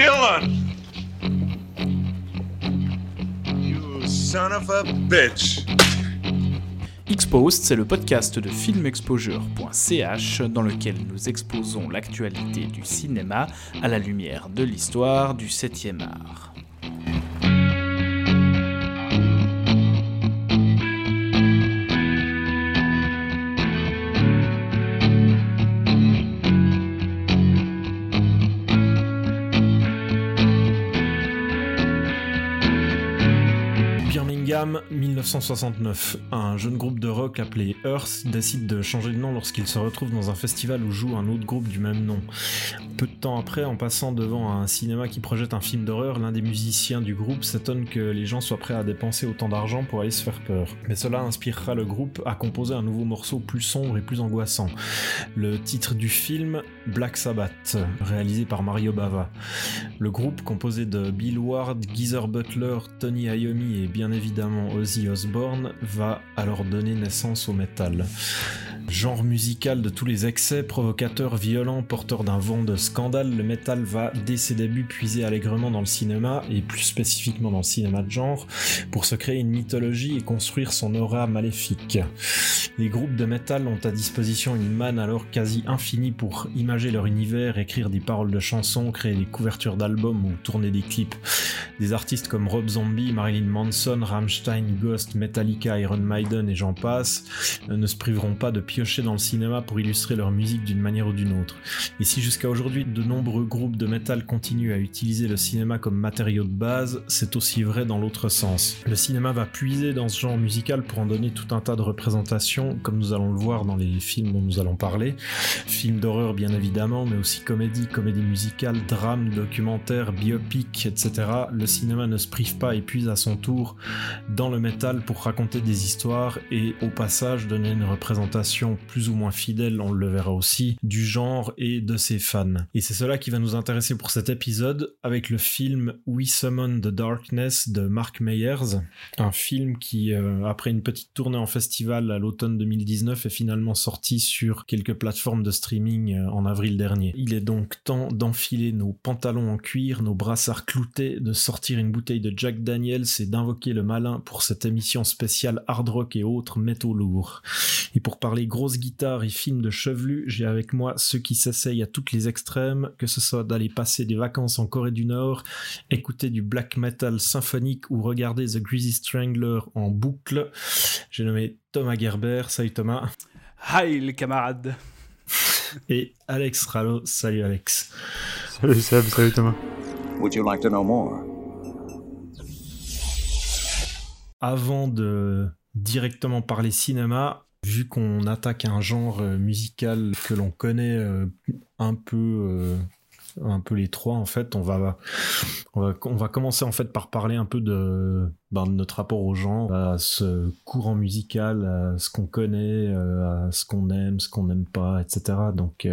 Dylan! C'est le podcast de filmexposure.ch dans lequel nous exposons l'actualité du cinéma à la lumière de l'histoire du 7e art. 1969. Un jeune groupe de rock appelé Earth décide de changer de nom lorsqu'il se retrouve dans un festival où joue un autre groupe du même nom. Peu de temps après, en passant devant un cinéma qui projette un film d'horreur, l'un des musiciens du groupe s'étonne que les gens soient prêts à dépenser autant d'argent pour aller se faire peur. Mais cela inspirera le groupe à composer un nouveau morceau plus sombre et plus angoissant. Le titre du film, Black Sabbath, réalisé par Mario Bava. Le groupe, composé de Bill Ward, Geezer Butler, Tony Iommi et bien évidemment Ozzy Osbourne, va alors donner naissance au metal. Genre musical de tous les excès, provocateur, violent, porteur d'un vent de scandale, le metal va dès ses débuts puiser allègrement dans le cinéma, et plus spécifiquement dans le cinéma de genre, pour se créer une mythologie et construire son aura maléfique. Les groupes de metal ont à disposition une manne alors quasi infinie pour imager leur univers, écrire des paroles de chansons, créer des couvertures d'albums ou tourner des clips. Des artistes comme Rob Zombie, Marilyn Manson, Rammstein, Ghost, Metallica, Iron Maiden et j'en passe ne se priveront pas de piocher dans le cinéma pour illustrer leur musique d'une manière ou d'une autre. Et si jusqu'à aujourd'hui de nombreux groupes de metal continuent à utiliser le cinéma comme matériau de base, c'est aussi vrai dans l'autre sens. Le cinéma va puiser dans ce genre musical pour en donner tout un tas de représentations, comme nous allons le voir dans les films dont nous allons parler. Films d'horreur bien évidemment, mais aussi comédie, comédie musicale, drame, documentaire, biopic, etc. Le cinéma ne se prive pas et puise à son tour dans le métal pour raconter des histoires et au passage donner une représentation plus ou moins fidèle, on le verra aussi, du genre et de ses fans. Et c'est cela qui va nous intéresser pour cet épisode avec le film We Summon the Darkness de Mark Meyers, un film qui, euh, après une petite tournée en festival à l'automne 2019, est finalement sorti sur quelques plateformes de streaming euh, en avril dernier. Il est donc temps d'enfiler nos pantalons en cuir, nos brassards cloutés, de sortir une bouteille de Jack Daniels et d'invoquer le malin pour cette émission spéciale hard rock et autres métaux lourds. Et pour parler grosse guitare et film de chevelu, j'ai avec moi ceux qui s'essayent à toutes les extrêmes, que ce soit d'aller passer des vacances en Corée du Nord, écouter du black metal symphonique ou regarder The Greasy Strangler en boucle. J'ai nommé Thomas Gerber. Salut Thomas. Hi les camarades Et Alex Rallo. Salut Alex. Salut Seb, salut Thomas. Would you like to know more? Avant de directement parler cinéma, vu qu'on attaque un genre euh, musical que l'on connaît euh, un peu euh, un peu les trois en fait on va on va on va commencer en fait par parler un peu de, ben, notre rapport au genre à ce courant musical à ce qu'on connaît à ce qu'on aime ce qu'on n'aime pas etc donc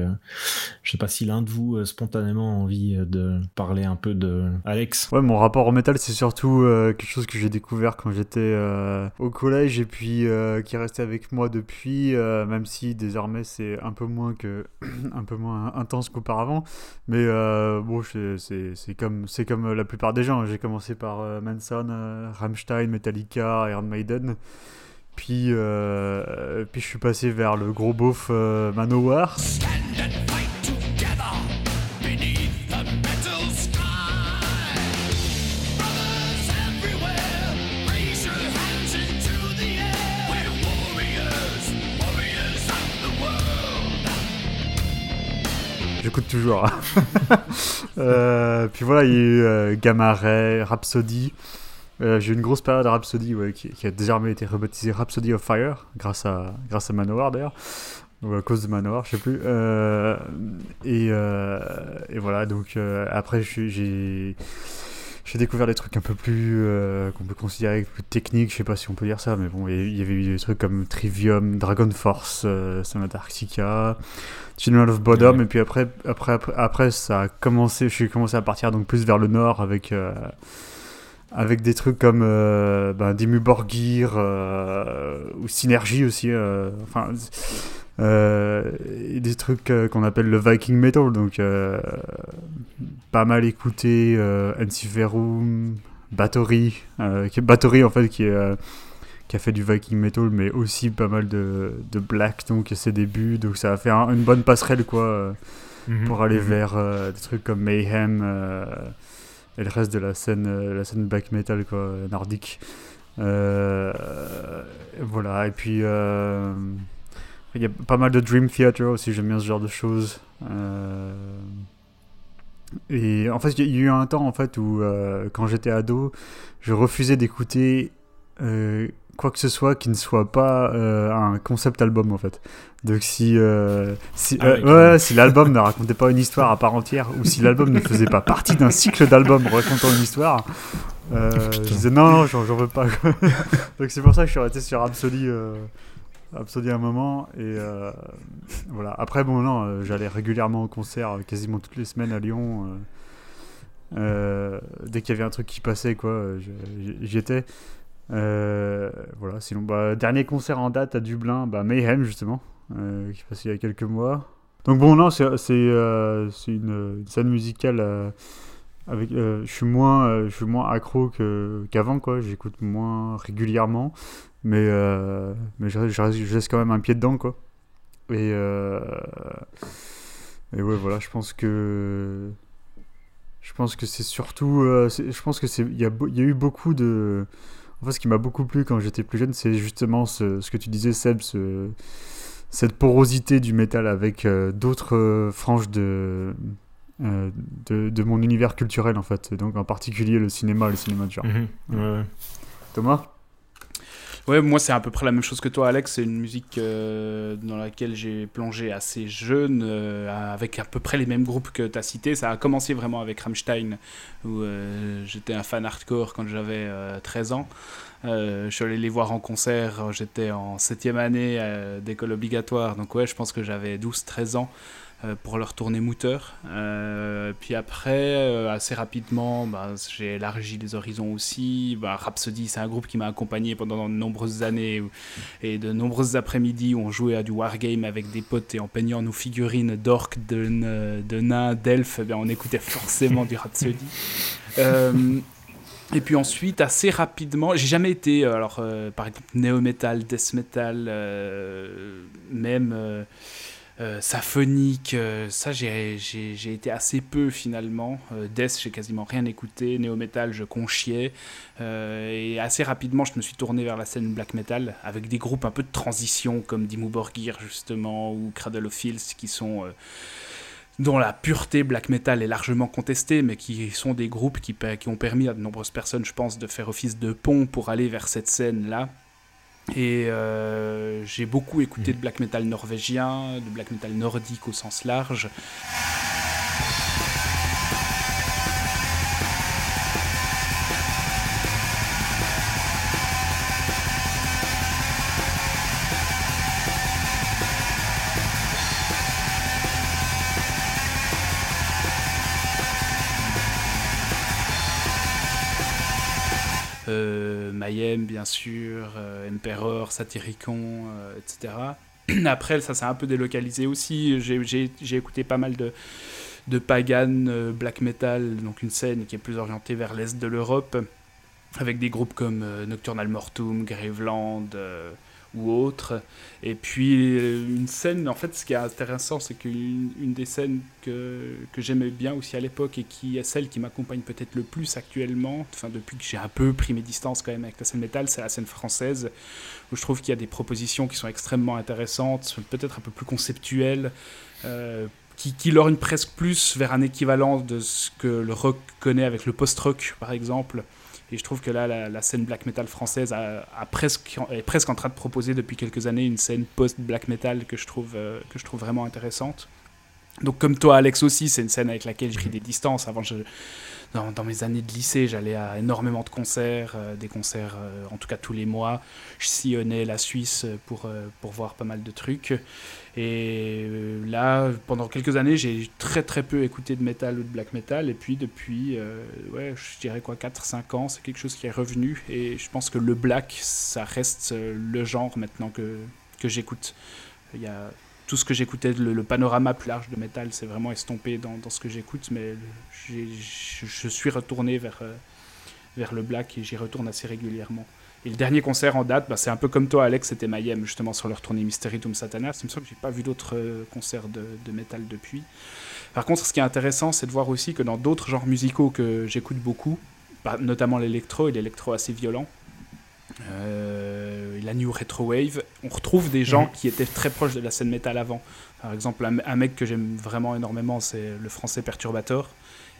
je sais pas si l'un de vous spontanément a envie de parler un peu de Alex Ouais, mon rapport au métal, c'est surtout euh, quelque chose que j'ai découvert quand j'étais euh, au collège et puis euh, qui est resté avec moi depuis, euh, même si désormais c'est un peu moins que un peu moins intense qu'auparavant. Mais euh, bon, c'est- comme c'est comme la plupart des gens. J'ai commencé par euh, Manson, euh, Rammstein, Metallica, Iron Maiden. Puis, euh, puis je suis passé vers le gros beauf euh, Manowar. J'écoute toujours. Euh, puis voilà, il y a eu euh, Gamma Ray, Rhapsody. Euh, J'ai eu une grosse période à Rhapsody ouais, qui, qui a désormais été rebaptisée Rhapsody of Fire, grâce à, grâce à Manowar d'ailleurs. Ou à cause de Manowar, je sais plus. Euh, et, euh, et voilà, donc après j'ai j'ai découvert des trucs un peu plus qu'on peut considérer plus techniques, je sais pas si on peut dire ça, mais bon, il y- avait eu des trucs comme Trivium, Dragon Force, euh, Sonata Arctica, Children of Bodom, Ouais. et puis après, après, après, après, ça a commencé, je suis commencé à partir donc plus vers le nord avec, avec des trucs comme euh, ben, Dimmu Borgir euh, ou Synergie aussi. euh, enfin, Euh, des trucs qu'on appelle le Viking Metal, donc pas mal écouté euh, Bathory, euh, qui- Bathory en fait qui, a fait du Viking Metal, mais aussi pas mal de, de Black, donc à ses débuts, donc ça a fait un- une bonne passerelle quoi, Mhm. pour aller Mhm. vers des trucs comme Mayhem et le reste de la scène, euh, la scène Black Metal quoi, nordique. Euh, voilà, et puis euh, il y a pas mal de Dream Theater aussi, j'aime bien ce genre de choses. Et en fait, il y a eu un temps en fait où, quand j'étais ado, je refusais d'écouter quoi que ce soit qui ne soit pas un concept album en fait. Donc si, euh, si, Ah euh, ouais, si l'album ne racontait pas une histoire à part entière, ou si l'album ne faisait pas partie d'un cycle d'albums racontant une histoire, euh, je Putain. disais non, non, j'en veux pas. Donc c'est pour ça que je suis resté sur euh, Rhapsody un moment. Et voilà. Après, bon, non, j'allais régulièrement au concert, quasiment toutes les semaines à Lyon. dès qu'il y avait un truc qui passait, quoi, je- j'y- j'y étais. Euh, voilà, sinon, bah, dernier concert en date à Dublin, bah, Mayhem, justement, euh, qui passait il y a quelques mois. Donc, bon, non, c'est euh, une, scène musicale. euh, avec, euh, je suis moins, je suis moins accro qu'avant, quoi. J'écoute moins régulièrement, mais, mais je, je laisse quand même un pied dedans, quoi. Et, et ouais, voilà, je pense que je pense que c'est surtout, je pense que c'est, il y a, y a eu beaucoup de, en fait, ce qui m'a beaucoup plu quand j'étais plus jeune, c'est justement ce, ce que tu disais, Seb, ce- cette porosité du métal avec euh, d'autres euh, franges de, euh, de, de mon univers culturel en fait, donc en particulier le cinéma, le cinéma de genre. Mhm. Ouais, ouais. Thomas? Ouais, moi c'est à peu près la même chose que toi, Alex. C'est une musique euh, dans laquelle j'ai plongé assez jeune, euh, avec à peu près les mêmes groupes que tu as cités. Ça a commencé vraiment avec Rammstein, où euh, j'étais un fan hardcore quand j'avais euh, 13 ans. Euh, je suis allé les voir en concert, j'étais en septième année euh, d'école obligatoire, donc ouais, je pense que j'avais 12-13 ans euh, pour leur tourner Mouteur. Euh, puis après, euh, assez rapidement, bah, j'ai élargi les horizons aussi. Bah, Rhapsody, c'est un groupe qui m'a accompagné pendant de nombreuses années et de nombreuses après-midi où on jouait à du wargame avec des potes et en peignant nos figurines d'orques, de, nains, d'elfes, eh on écoutait forcément du Rhapsody. Euh, et puis ensuite, assez rapidement, j'ai jamais été, euh, alors euh, par exemple, néo-metal, death metal, euh, même euh, ça j'ai été assez peu finalement. Death, j'ai quasiment rien écouté. Néo-metal, je conchiais. Et assez rapidement, je me suis tourné vers la scène black metal avec des groupes un peu de transition comme Dimmu Borgir justement ou Cradle of Filth qui sont dont la pureté black metal est largement contestée, mais qui sont des groupes qui, ont permis à de nombreuses personnes, je pense, de faire office de pont pour aller vers cette scène-là. Et euh, j'ai beaucoup écouté de black metal norvégien, de black metal nordique au sens large. Bien sûr, euh, Emperor, Satyricon, euh, etc. Après, ça s'est un peu délocalisé aussi. J'ai- écouté pas mal de, de pagan euh, black metal, donc une scène qui est plus orientée vers l'est de l'Europe, avec des groupes comme Nocturnal Mortum, Graveland euh, ou autres. Et puis euh, une scène, en fait, ce qui est intéressant, c'est qu'une une des scènes que, que j'aimais bien aussi à l'époque et qui est celle qui m'accompagne peut-être le plus actuellement, enfin depuis que j'ai un peu pris mes distances quand même avec la scène métal, c'est la scène française, où je trouve qu'il y a des propositions qui sont extrêmement intéressantes, peut-être un peu plus conceptuelles, euh, qui, qui presque plus vers un équivalent de ce que le rock connaît avec le post-rock, par exemple. Et je trouve que là, la, scène black metal française est presque en train de proposer depuis quelques années une scène post-black metal que je, trouve, euh, que je trouve vraiment intéressante. Donc comme toi, Alex aussi, c'est une scène avec laquelle j'ai pris des distances. Avant, dans, mes années de lycée, j'allais à énormément de concerts, euh, des concerts euh, en tout cas tous les mois. Je sillonnais la Suisse pour voir pas mal de trucs. Et euh, là, pendant quelques années, j'ai très très peu écouté de métal ou de black metal. Et puis depuis, euh, ouais, je dirais quoi, 4-5 ans, c'est quelque chose qui est revenu. Et je pense que le black, ça reste euh, le genre maintenant que, que j'écoute. Il y a tout ce que j'écoutais, le, panorama plus large de métal, c'est vraiment estompé dans, dans ce que j'écoute, mais je suis retourné vers, vers le black et j'y retourne assez régulièrement. Et le dernier concert en date, bah, c'est un peu comme toi, Alex, c'était Mayhem, justement sur leur tournée Mysterium Satanas. Il me semble que j'ai pas vu d'autres euh, concerts de, de, métal depuis. Par contre, ce qui est intéressant, c'est de voir aussi que dans d'autres genres musicaux que j'écoute beaucoup, bah, notamment l'électro et l'électro assez violent, euh, la new retro wave, on retrouve des gens mhm. qui étaient très proches de la scène métal avant. Par exemple, un, mec que j'aime vraiment énormément, c'est le français Perturbator,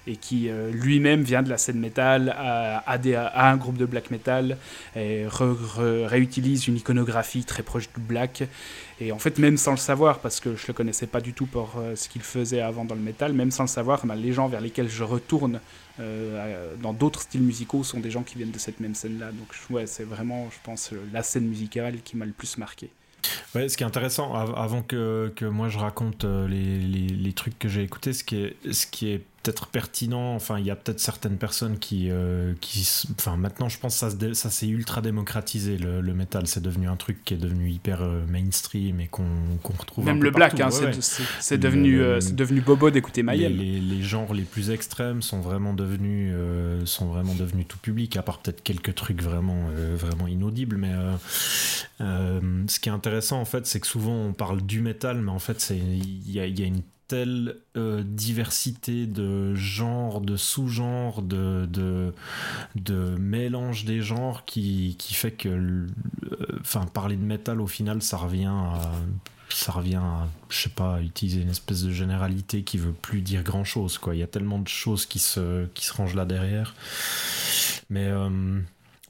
et qui euh, lui-même vient de la scène métal, a, a, un groupe de black metal, et réutilise une iconographie très proche du black. Et en fait, même sans le savoir, parce que je le connaissais pas du tout pour euh, ce qu'il faisait avant dans le métal, même sans le savoir, ben, les gens vers lesquels je retourne euh, dans d'autres styles musicaux sont des gens qui viennent de cette même scène-là. Donc ouais, c'est vraiment, je pense, la scène musicale qui m'a le plus marqué. Ouais, ce qui est intéressant, avant que, que moi je raconte les, les, les trucs que j'ai écoutés, ce qui est, ce qui est être pertinent. Enfin, il y a peut-être certaines personnes qui, euh, qui, enfin, maintenant, je pense que ça, ça s'est ultra démocratisé le, le métal. C'est devenu un truc qui est devenu hyper euh, mainstream et qu'on retrouve. Même le black, hein, c'est devenu, euh, c'est devenu bobo d'écouter Mayhem. Les, les, genres les plus extrêmes sont vraiment devenus, sont vraiment devenus tout public, à part peut-être quelques trucs vraiment, vraiment inaudibles. Mais ce qui est intéressant en fait, c'est que souvent on parle du métal, mais en fait, c'est il y a, y a une telle euh, diversité de genres, de sous-genres, de, de, de, mélange des genres qui, qui fait que, euh, enfin, parler de métal au final, ça revient à, ça revient je sais pas, utiliser une espèce de généralité qui veut plus dire grand chose. Il y a tellement de choses qui se, qui se rangent là derrière. Mais, euh,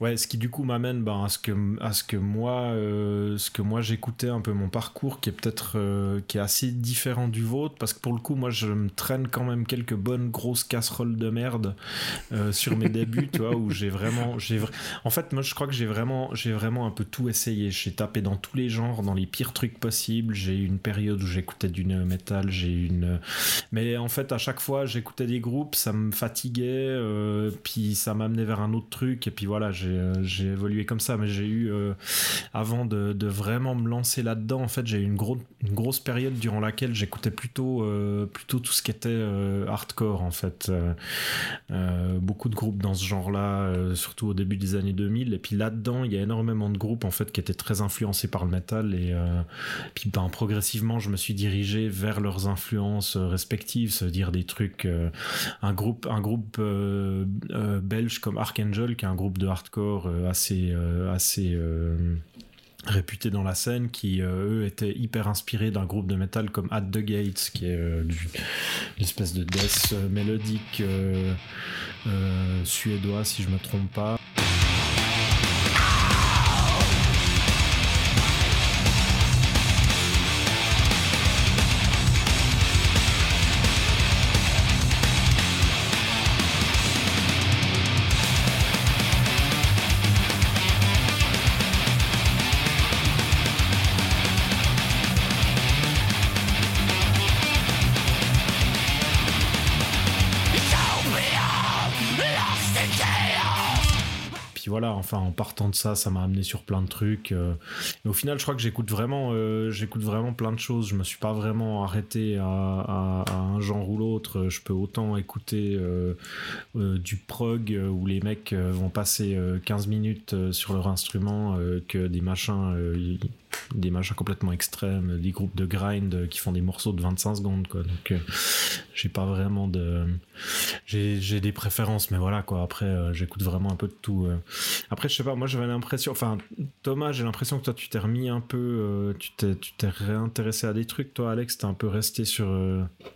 Ouais, ce qui du coup m'amène ben, à ce que à ce que moi euh, moi j'écoutais un peu mon parcours qui est peut-être euh, qui est assez différent du vôtre parce que pour le coup moi je me traîne quand même quelques bonnes grosses casseroles de merde euh, sur mes débuts, tu vois où j'ai vraiment j'ai en fait moi je crois que j'ai vraiment vraiment un peu tout essayé, j'ai tapé dans tous les genres, dans les pires trucs possibles, j'ai eu une période où j'écoutais du néo metal, j'ai une mais en fait à chaque fois j'écoutais des groupes, ça me fatiguait puis ça m'amenait vers un autre truc et puis voilà, j'ai j'ai évolué comme ça, mais j'ai eu, euh, avant de, vraiment me lancer là-dedans, en fait, j'ai eu une, grosse période durant laquelle j'écoutais plutôt, euh, plutôt tout ce qui était hardcore, en fait. beaucoup de groupes dans ce genre-là, surtout au début des années 2000. Et puis là-dedans, il y a énormément de groupes, en fait, qui étaient très influencés par le metal. Et puis, ben, progressivement, je me suis dirigé vers leurs influences respectives, c'est-à-dire des trucs. un groupe, un groupe belge comme Archangel, qui est un groupe de hardcore euh, assez, euh, euh, réputés dans la scène qui eux étaient hyper inspirés d'un groupe de métal comme At the Gates qui est une espèce de death mélodique suédois si je me trompe pas enfin en partant de ça, ça m'a amené sur plein de trucs. Euh. et au final, je crois que j'écoute vraiment, euh, j'écoute vraiment plein de choses. Je me suis pas vraiment arrêté à, un genre ou l'autre. Je peux autant écouter euh, du prog où les mecs vont passer 15 minutes sur leur instrument que des machins des machins complètement extrêmes, des groupes de grind qui font des morceaux de 25 secondes, quoi. Donc, euh, j'ai pas vraiment de. J'ai des préférences, mais voilà, quoi. Après, euh, j'écoute vraiment un peu de tout. Euh. Après, je sais pas, moi j'avais l'impression. Enfin, Thomas, j'ai l'impression que toi, tu t'es remis un peu. tu t'es réintéressé à des trucs, toi, Alex. T'es un peu resté sur,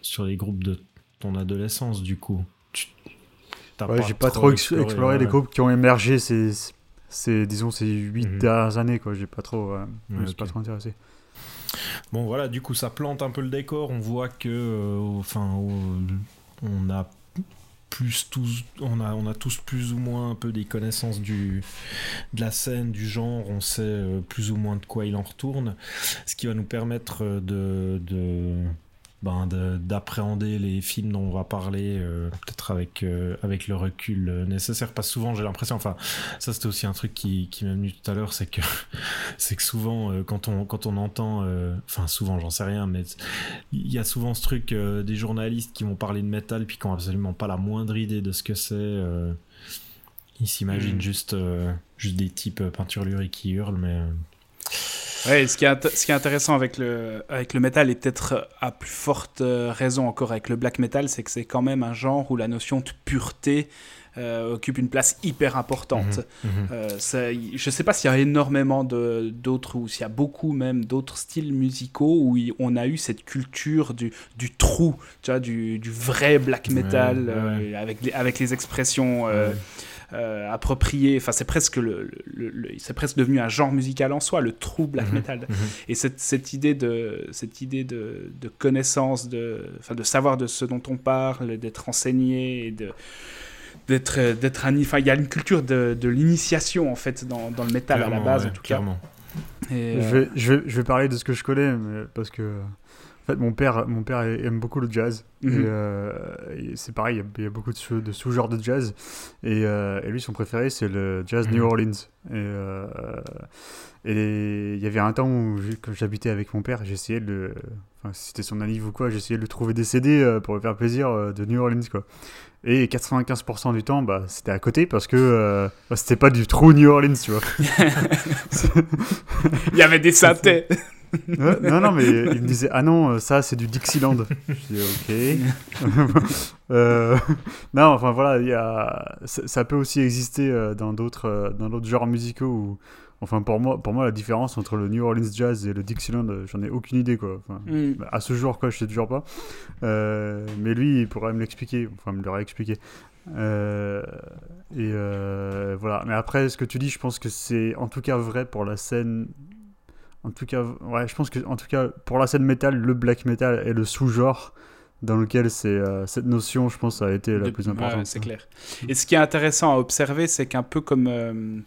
sur les groupes de ton adolescence, du coup. ouais, j'ai pas trop exploré, les groupes qui ont émergé ces c'est disons ces huit mhm. dernières années quoi. J'ai pas trop euh, pas trop intéressé. Bon voilà du coup ça plante un peu le décor. On voit que euh, enfin on a plus tous on a on a tous plus ou moins un peu des connaissances du de la scène du genre. On sait euh, plus ou moins de quoi il en retourne. Ce qui va nous permettre de, de ben, de- d'appréhender les films dont on va parler, euh, peut-être avec, euh, avec le recul euh, nécessaire. Que souvent, j'ai l'impression, enfin, ça c'était aussi un truc qui, qui m'est venu tout à l'heure, c'est que, c'est que souvent, euh, quand, on, quand on entend, enfin, souvent, j'en sais rien, mais il y a souvent ce truc des journalistes qui vont parler de métal puis qui ont absolument pas la moindre idée de ce que c'est. ils s'imaginent Mm. juste, juste des types peinturlurés qui hurlent, mais. Euh, Ouais, ce qui est, ce qui est intéressant avec le, avec le métal et peut-être à plus forte euh, raison encore avec le black metal, c'est que c'est quand même un genre où la notion de pureté euh, occupe une place hyper importante. mhm. Euh, ça- y- je sais pas s'il y a énormément d'autres ou s'il y a beaucoup même d'autres styles musicaux où on a eu cette culture du, du trou, tu vois, du, du vrai black metal Ouais, ouais. euh, avec, les, avec les expressions euh, Ouais. Euh, appropriées. Enfin, c'est presque le, le- le- c'est presque devenu un genre musical en soi, le true black Mhm, metal. mhm. Et cette, cette idée de cette idée de, de connaissance, de, enfin, de savoir de ce dont on parle, d'être enseigné, et de d'être euh, d'être un enfin il y a une culture de, de l'initiation en fait dans, dans le métal à la Clairement, base ouais, en tout cas clairement. Et, Je, euh, vais, je, vais, je vais parler de ce que je connais, mais parce que en fait, mon père, mon père aime beaucoup le jazz. Mhm. Et, euh, et c'est pareil, il y a- il y, a beaucoup de, sous- de sous-genres de jazz. Et, euh, et lui, son préféré, c'est le jazz Mhm. New Orleans. Et, euh, et il y avait un temps où, quand j'habitais avec mon père, j'essayais de. le- Enfin, si c'était son anniv ou quoi, j'essayais de lui trouver des CD pour lui faire plaisir de New Orleans, quoi. Et 95% du temps, bah, c'était à côté parce que euh, bah, c'était pas du true New Orleans, tu vois. il y avait des synthés non, non, mais il me disait Ah non, euh, ça c'est du Dixieland. Je dis Ok. Euh, non, enfin voilà, il y a... ça, peut aussi exister euh, dans d'autres genres musicaux. Où... Enfin, pour moi, pour moi, la différence entre le New Orleans Jazz et le Dixieland, j'en ai aucune idée, quoi. Enfin, Mm. à ce jour, quoi, je sais toujours pas. Euh, mais lui, il pourrait me l'expliquer, enfin, me l'aurait expliqué. Euh, et euh, voilà. Mais après, ce que tu dis, je pense que c'est en tout cas vrai pour la scène. En tout cas, ouais, je pense que en tout cas pour la scène métal, le black metal est le sous-genre dans lequel euh, cette notion, je pense, a été la De- plus ouais, importante. c'est clair et ce qui est intéressant à observer c'est qu'un peu comme euh,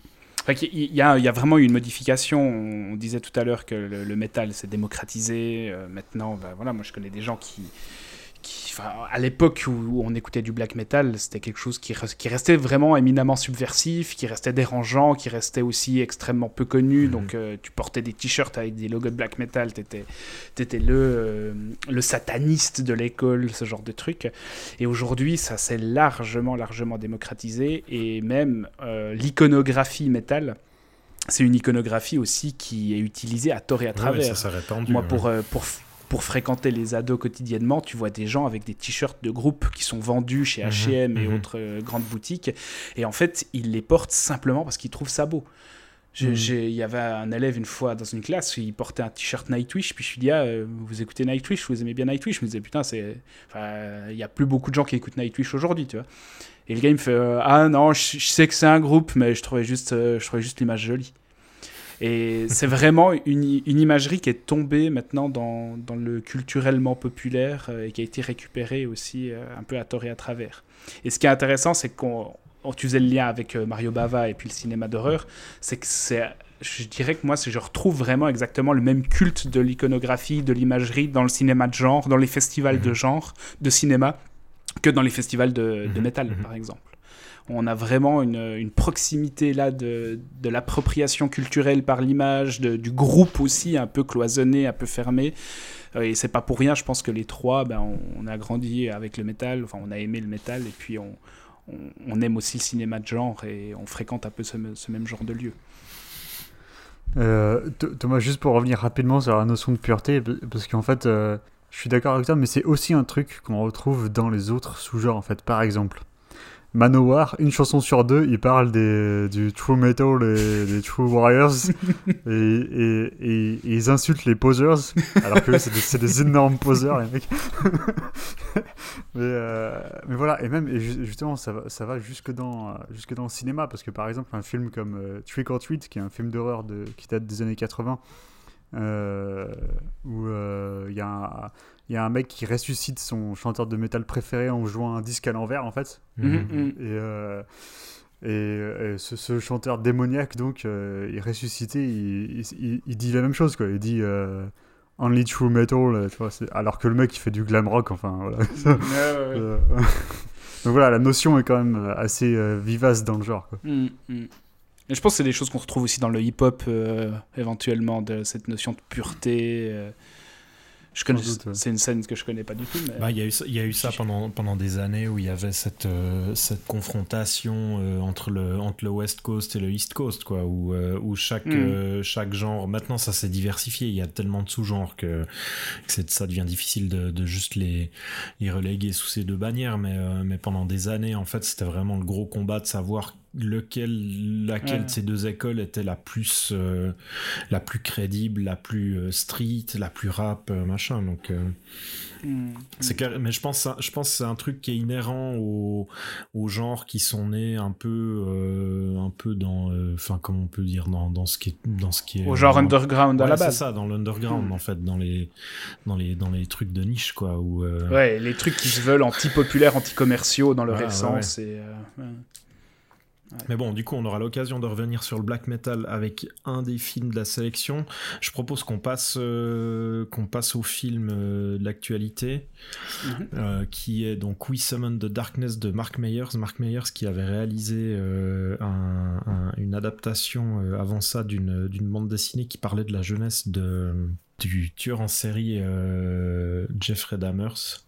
il y a, il y a vraiment eu une modification. On disait tout à l'heure que le, le métal s'est démocratisé. euh, maintenant, bah, voilà, moi je connais des gens qui, qui à l'époque où on écoutait du black metal, c'était quelque chose qui, res- qui restait vraiment éminemment subversif, qui restait dérangeant, qui restait aussi extrêmement peu connu. Mhm. Donc euh, tu portais des t-shirts avec des logos de black metal, t'étais étais le, euh, le sataniste de l'école, ce genre de truc. Et aujourd'hui, ça s'est largement, largement démocratisé. Et même euh, l'iconographie métal, c'est une iconographie aussi qui est utilisée à tort et à Ouais, travers. ça s'est répandu. Moi, ouais. pour, pour, pour fréquenter les ados quotidiennement, tu vois des gens avec des t-shirts de groupe qui sont vendus chez H&M et mhm. autres euh, grandes boutiques. Et en fait, ils les portent simplement parce qu'ils trouvent ça beau. Mhm. Il y avait un élève une fois dans une classe, il portait un t-shirt Nightwish, puis je lui dis, ah, euh, vous écoutez Nightwish, vous aimez bien Nightwish? Je me disais, putain, c'est... il y a plus beaucoup de gens qui écoutent Nightwish aujourd'hui, tu vois. Et le gars, il me fait, euh, ah non, je, je sais que c'est un groupe, mais je trouvais juste, je trouvais juste l'image jolie. Et c'est vraiment une, une imagerie qui est tombée maintenant dans, dans le culturellement populaire euh, et qui a été récupérée aussi euh, un peu à tort et à travers. Et ce qui est intéressant, c'est qu'on on- tu faisais le lien avec euh, Mario Bava et puis le cinéma d'horreur, c'est que c'est je dirais que moi, je retrouve vraiment exactement le même culte de l'iconographie, de l'imagerie dans le cinéma de genre, dans les festivals de Mhm. genre, de cinéma, que dans les festivals de, de Mhm, métal, mhm. par exemple. On a vraiment une, proximité là de, l'appropriation culturelle par l'image, du groupe aussi, un peu cloisonné, un peu fermé. Euh, Et c'est pas pour rien, je pense que les trois, ben, on, a grandi avec le métal, enfin on a aimé le métal, et puis on, aime aussi le cinéma de genre, et on fréquente un peu ce, même genre de lieu. Euh, Th- Thomas, juste pour revenir rapidement sur la notion de pureté, parce qu'en fait, euh, je suis d'accord avec toi, mais c'est aussi un truc qu'on retrouve dans les autres sous-genres, en fait. Par exemple, Manowar, une chanson sur deux, il parle des, du true metal et des true warriors, et, et- et- et ils insultent les posers, alors que c'est des, c'est des énormes posers, les mecs. mais, euh, mais voilà, et même, et ju- justement, ça va, ça va jusque, dans, jusque dans le cinéma, parce que par exemple, un film comme euh, Trick or Treat, qui est un film d'horreur qui date des années 80, euh, où il y, a un- il y a un mec qui ressuscite son chanteur de métal préféré en jouant un disque à l'envers, en fait. Mhm. Mhm. Et, euh, et, et ce, ce chanteur démoniaque, donc, euh, il est ressuscité, il, il- il- il dit la même chose, quoi. Il dit euh, Only True Metal, tu vois, alors que le mec il fait du glam rock, enfin voilà. Donc voilà, la notion est quand même assez vivace dans le genre. Quoi. Mm, mm. Et je pense que c'est des choses qu'on retrouve aussi dans le hip-hop, éventuellement, de cette notion de pureté. Je connais, c'est une scène que je connais pas du tout. Bah, il y a eu, il y a eu ça pendant, pendant des années où il y avait cette, euh, cette confrontation euh, entre, le, entre le West Coast et le East Coast, quoi, où, euh, où chaque, mm. chaque genre. Maintenant, ça s'est diversifié. Il y a tellement de sous-genres que, que ça devient difficile de, de juste les, les reléguer sous ces deux bannières. Mais, mais pendant des années, en fait, c'était vraiment le gros combat de savoir lequel, laquelle de ces deux écoles était la plus, euh, la plus crédible, la plus euh, street, la plus rap, euh, machin. Donc, hmm. c'est mais je pense, je pense que c'est un truc qui est inhérent au, au genre qui sont nés un peu, un peu dans, enfin, comment on peut dire, dans, dans ce qui est, dans ce qui est. Au genre underground à la base. C'est ça, dans l'underground hmm. en fait, dans les, dans les, dans les trucs de niche quoi. Où, Ouais, les trucs qui se veulent anti-populaires, anti-commerciaux dans leur essence et. Mais bon, du coup, on aura l'occasion de revenir sur le black metal avec un des films de la sélection. Je propose qu'on passe, euh, qu'on passe au film euh, de l'actualité, mhm. euh, qui est donc We Summon the Darkness de Mark Meyers. Mark Meyers qui avait réalisé une adaptation avant ça d'une bande dessinée qui parlait de la jeunesse de, du tueur en série Jeffrey Dahmers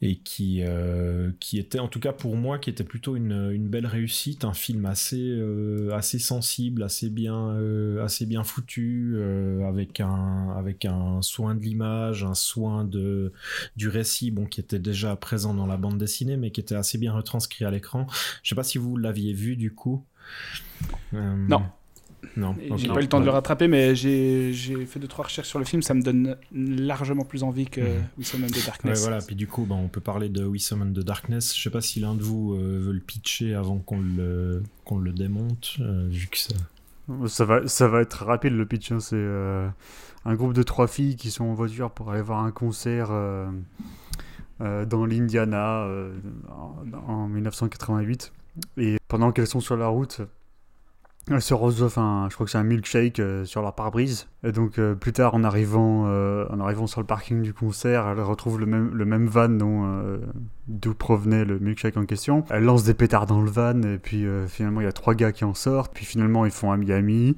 et qui, euh, qui était en tout cas pour moi qui était plutôt une, une belle réussite un film assez, euh, assez sensible assez bien, euh, assez bien foutu avec, un, avec un soin de l'image un soin de, du récit bon, qui était déjà présent dans la bande dessinée mais qui était assez bien retranscrit à l'écran. Je sais pas si vous l'aviez vu du coup. Non non. J'ai pas eu le temps de le rattraper, mais j'ai fait deux trois recherches sur le film. Ça me donne largement plus envie que mm. We Summon the Darkness. voilà. Puis du coup, bah, on peut parler de We Summon the Darkness. Je sais pas si l'un de vous euh, veut le pitcher avant qu'on le qu'on le démonte, euh, vu que ça. Ça va, ça va être rapide le pitch. Hein. C'est euh, un groupe de trois filles qui sont en voiture pour aller voir un concert dans l'Indiana en, en 1988. Et pendant qu'elles sont sur la route, se reçoivent un, je crois que c'est un milkshake euh, sur leur pare-brise. Et donc euh, plus tard, en arrivant, euh, en arrivant sur le parking du concert, elles retrouvent le même, le même van d'où provenait le milkshake en question. Elles lancent des pétards dans le van et puis finalement il y a trois gars qui en sortent. Puis finalement ils font un Miami,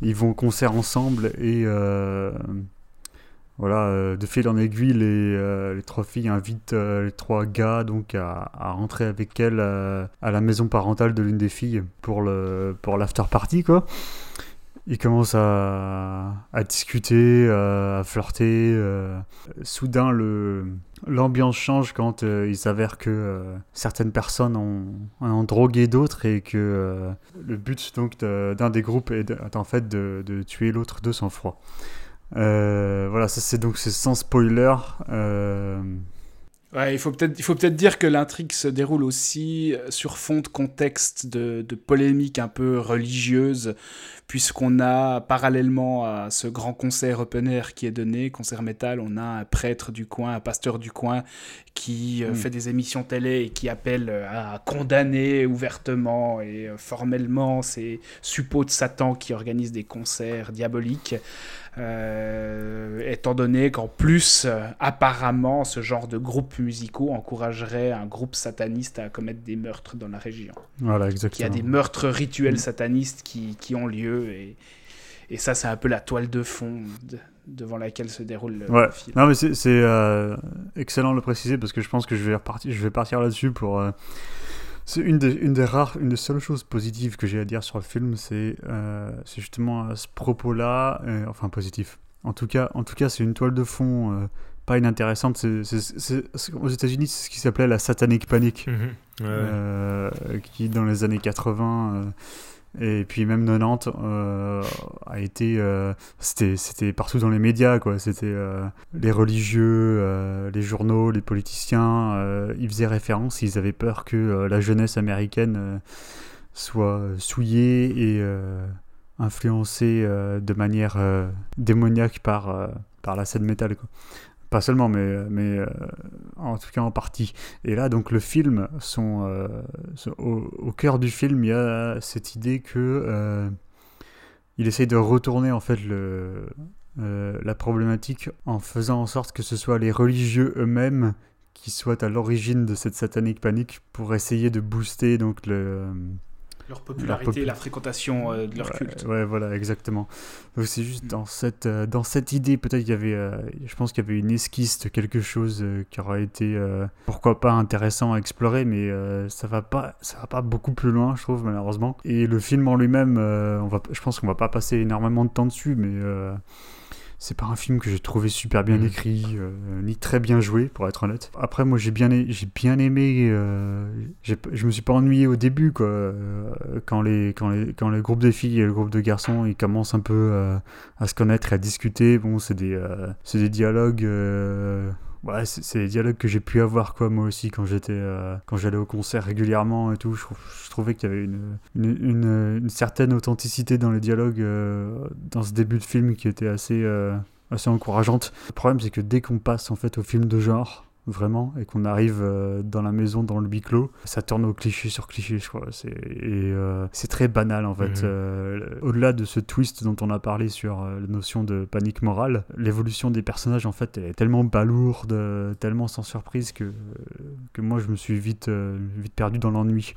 ils vont au concert ensemble et voilà, euh, de fil en aiguille, les, euh, trois filles invitent euh, les trois gars donc à, rentrer avec elles à la maison parentale de l'une des filles pour le pour l'after party quoi. Ils commencent à, discuter, à flirter. Soudain, le l'ambiance change quand il s'avère que certaines personnes ont, drogué d'autres et que le but donc d'un des groupes est, est, en fait de, de tuer l'autre de sang-froid. Euh, voilà, ça c'est donc sans spoiler. Euh, il faut peut-être peut-être dire que l'intrigue se déroule aussi sur fond de contexte de, de polémique un peu religieuse puisqu'on a parallèlement à ce grand concert open air qui est donné, concert métal, on a un prêtre du coin, un pasteur du coin qui euh, hmm. fait des émissions télé et qui appelle euh, à condamner ouvertement et euh, formellement ces suppôts de Satan qui organisent des concerts diaboliques. étant donné qu'en plus, apparemment, ce genre de groupes musicaux encouragerait un groupe sataniste à commettre des meurtres dans la région. Voilà, exactement. Il y a des meurtres rituels satanistes qui, qui ont lieu et, et ça, c'est un peu la toile de fond devant laquelle se déroule le, ouais. film. Non, mais c'est euh, excellent de le préciser parce que je pense que je vais, repartir, je vais partir là-dessus pour. Euh, c'est une des, une des rares, une des seules choses positives que j'ai à dire sur le film, c'est euh, justement à ce propos-là, enfin positif. En tout cas, en tout cas, c'est une toile de fond pas inintéressante. C'est, aux États-Unis, c'est ce qui s'appelait la satanic panic, mhm. qui dans les années 80 et puis même 90 euh, a été euh, c'était partout dans les médias quoi. C'était euh, les religieux les journaux les politiciens ils faisaient référence ils avaient peur que la jeunesse américaine soit souillée et influencée de manière démoniaque par par la scène métal quoi pas seulement, mais, mais euh, en tout cas en partie. Et là, donc le film, euh, au, cœur du film, il y a cette idée que euh, il essaye de retourner en fait le, la problématique en faisant en sorte que ce soit les religieux eux-mêmes qui soient à l'origine de cette satanique panique pour essayer de booster donc le leur popularité, popu- la fréquentation euh, de leur Ouais, culte. Ouais, voilà, exactement. Donc c'est juste Mm. dans cette, euh, dans cette idée, peut-être qu'il y avait, euh, je pense qu'il y avait une esquisse de quelque chose qui aurait été, pourquoi pas, intéressant à explorer, mais ça va pas, ça va pas beaucoup plus loin, je trouve, malheureusement. Et le film en lui-même, on va, je pense qu'on va pas passer énormément de temps dessus, mais c'est pas un film que j'ai trouvé super bien Mhm. écrit, euh, ni très bien joué, pour être honnête. Après, moi, j'ai bien, j'ai bien aimé. euh, je me suis pas ennuyé au début, quoi. euh, quand les, quand les, quand le groupe de filles et le groupe de garçons, ils commencent un peu à se connaître et à discuter. Bon, c'est des, c'est des dialogues. Ouais, c'est des dialogues que j'ai pu avoir quoi moi aussi quand j'étais euh, quand j'allais au concert régulièrement et tout. Je, trouvais qu'il y avait une, une certaine authenticité dans les dialogues euh, dans ce début de film qui était assez euh, assez encourageante. Le problème c'est que dès qu'on passe en fait au film de genre vraiment et qu'on arrive euh, dans la maison dans le huis clos ça tourne au cliché sur cliché je crois c'est et euh, c'est très banal en fait. Euh, au-delà de ce twist dont on a parlé sur la notion de panique morale l'évolution des personnages en fait elle est tellement balourde tellement sans surprise que que moi je me suis vite vite perdu dans l'ennui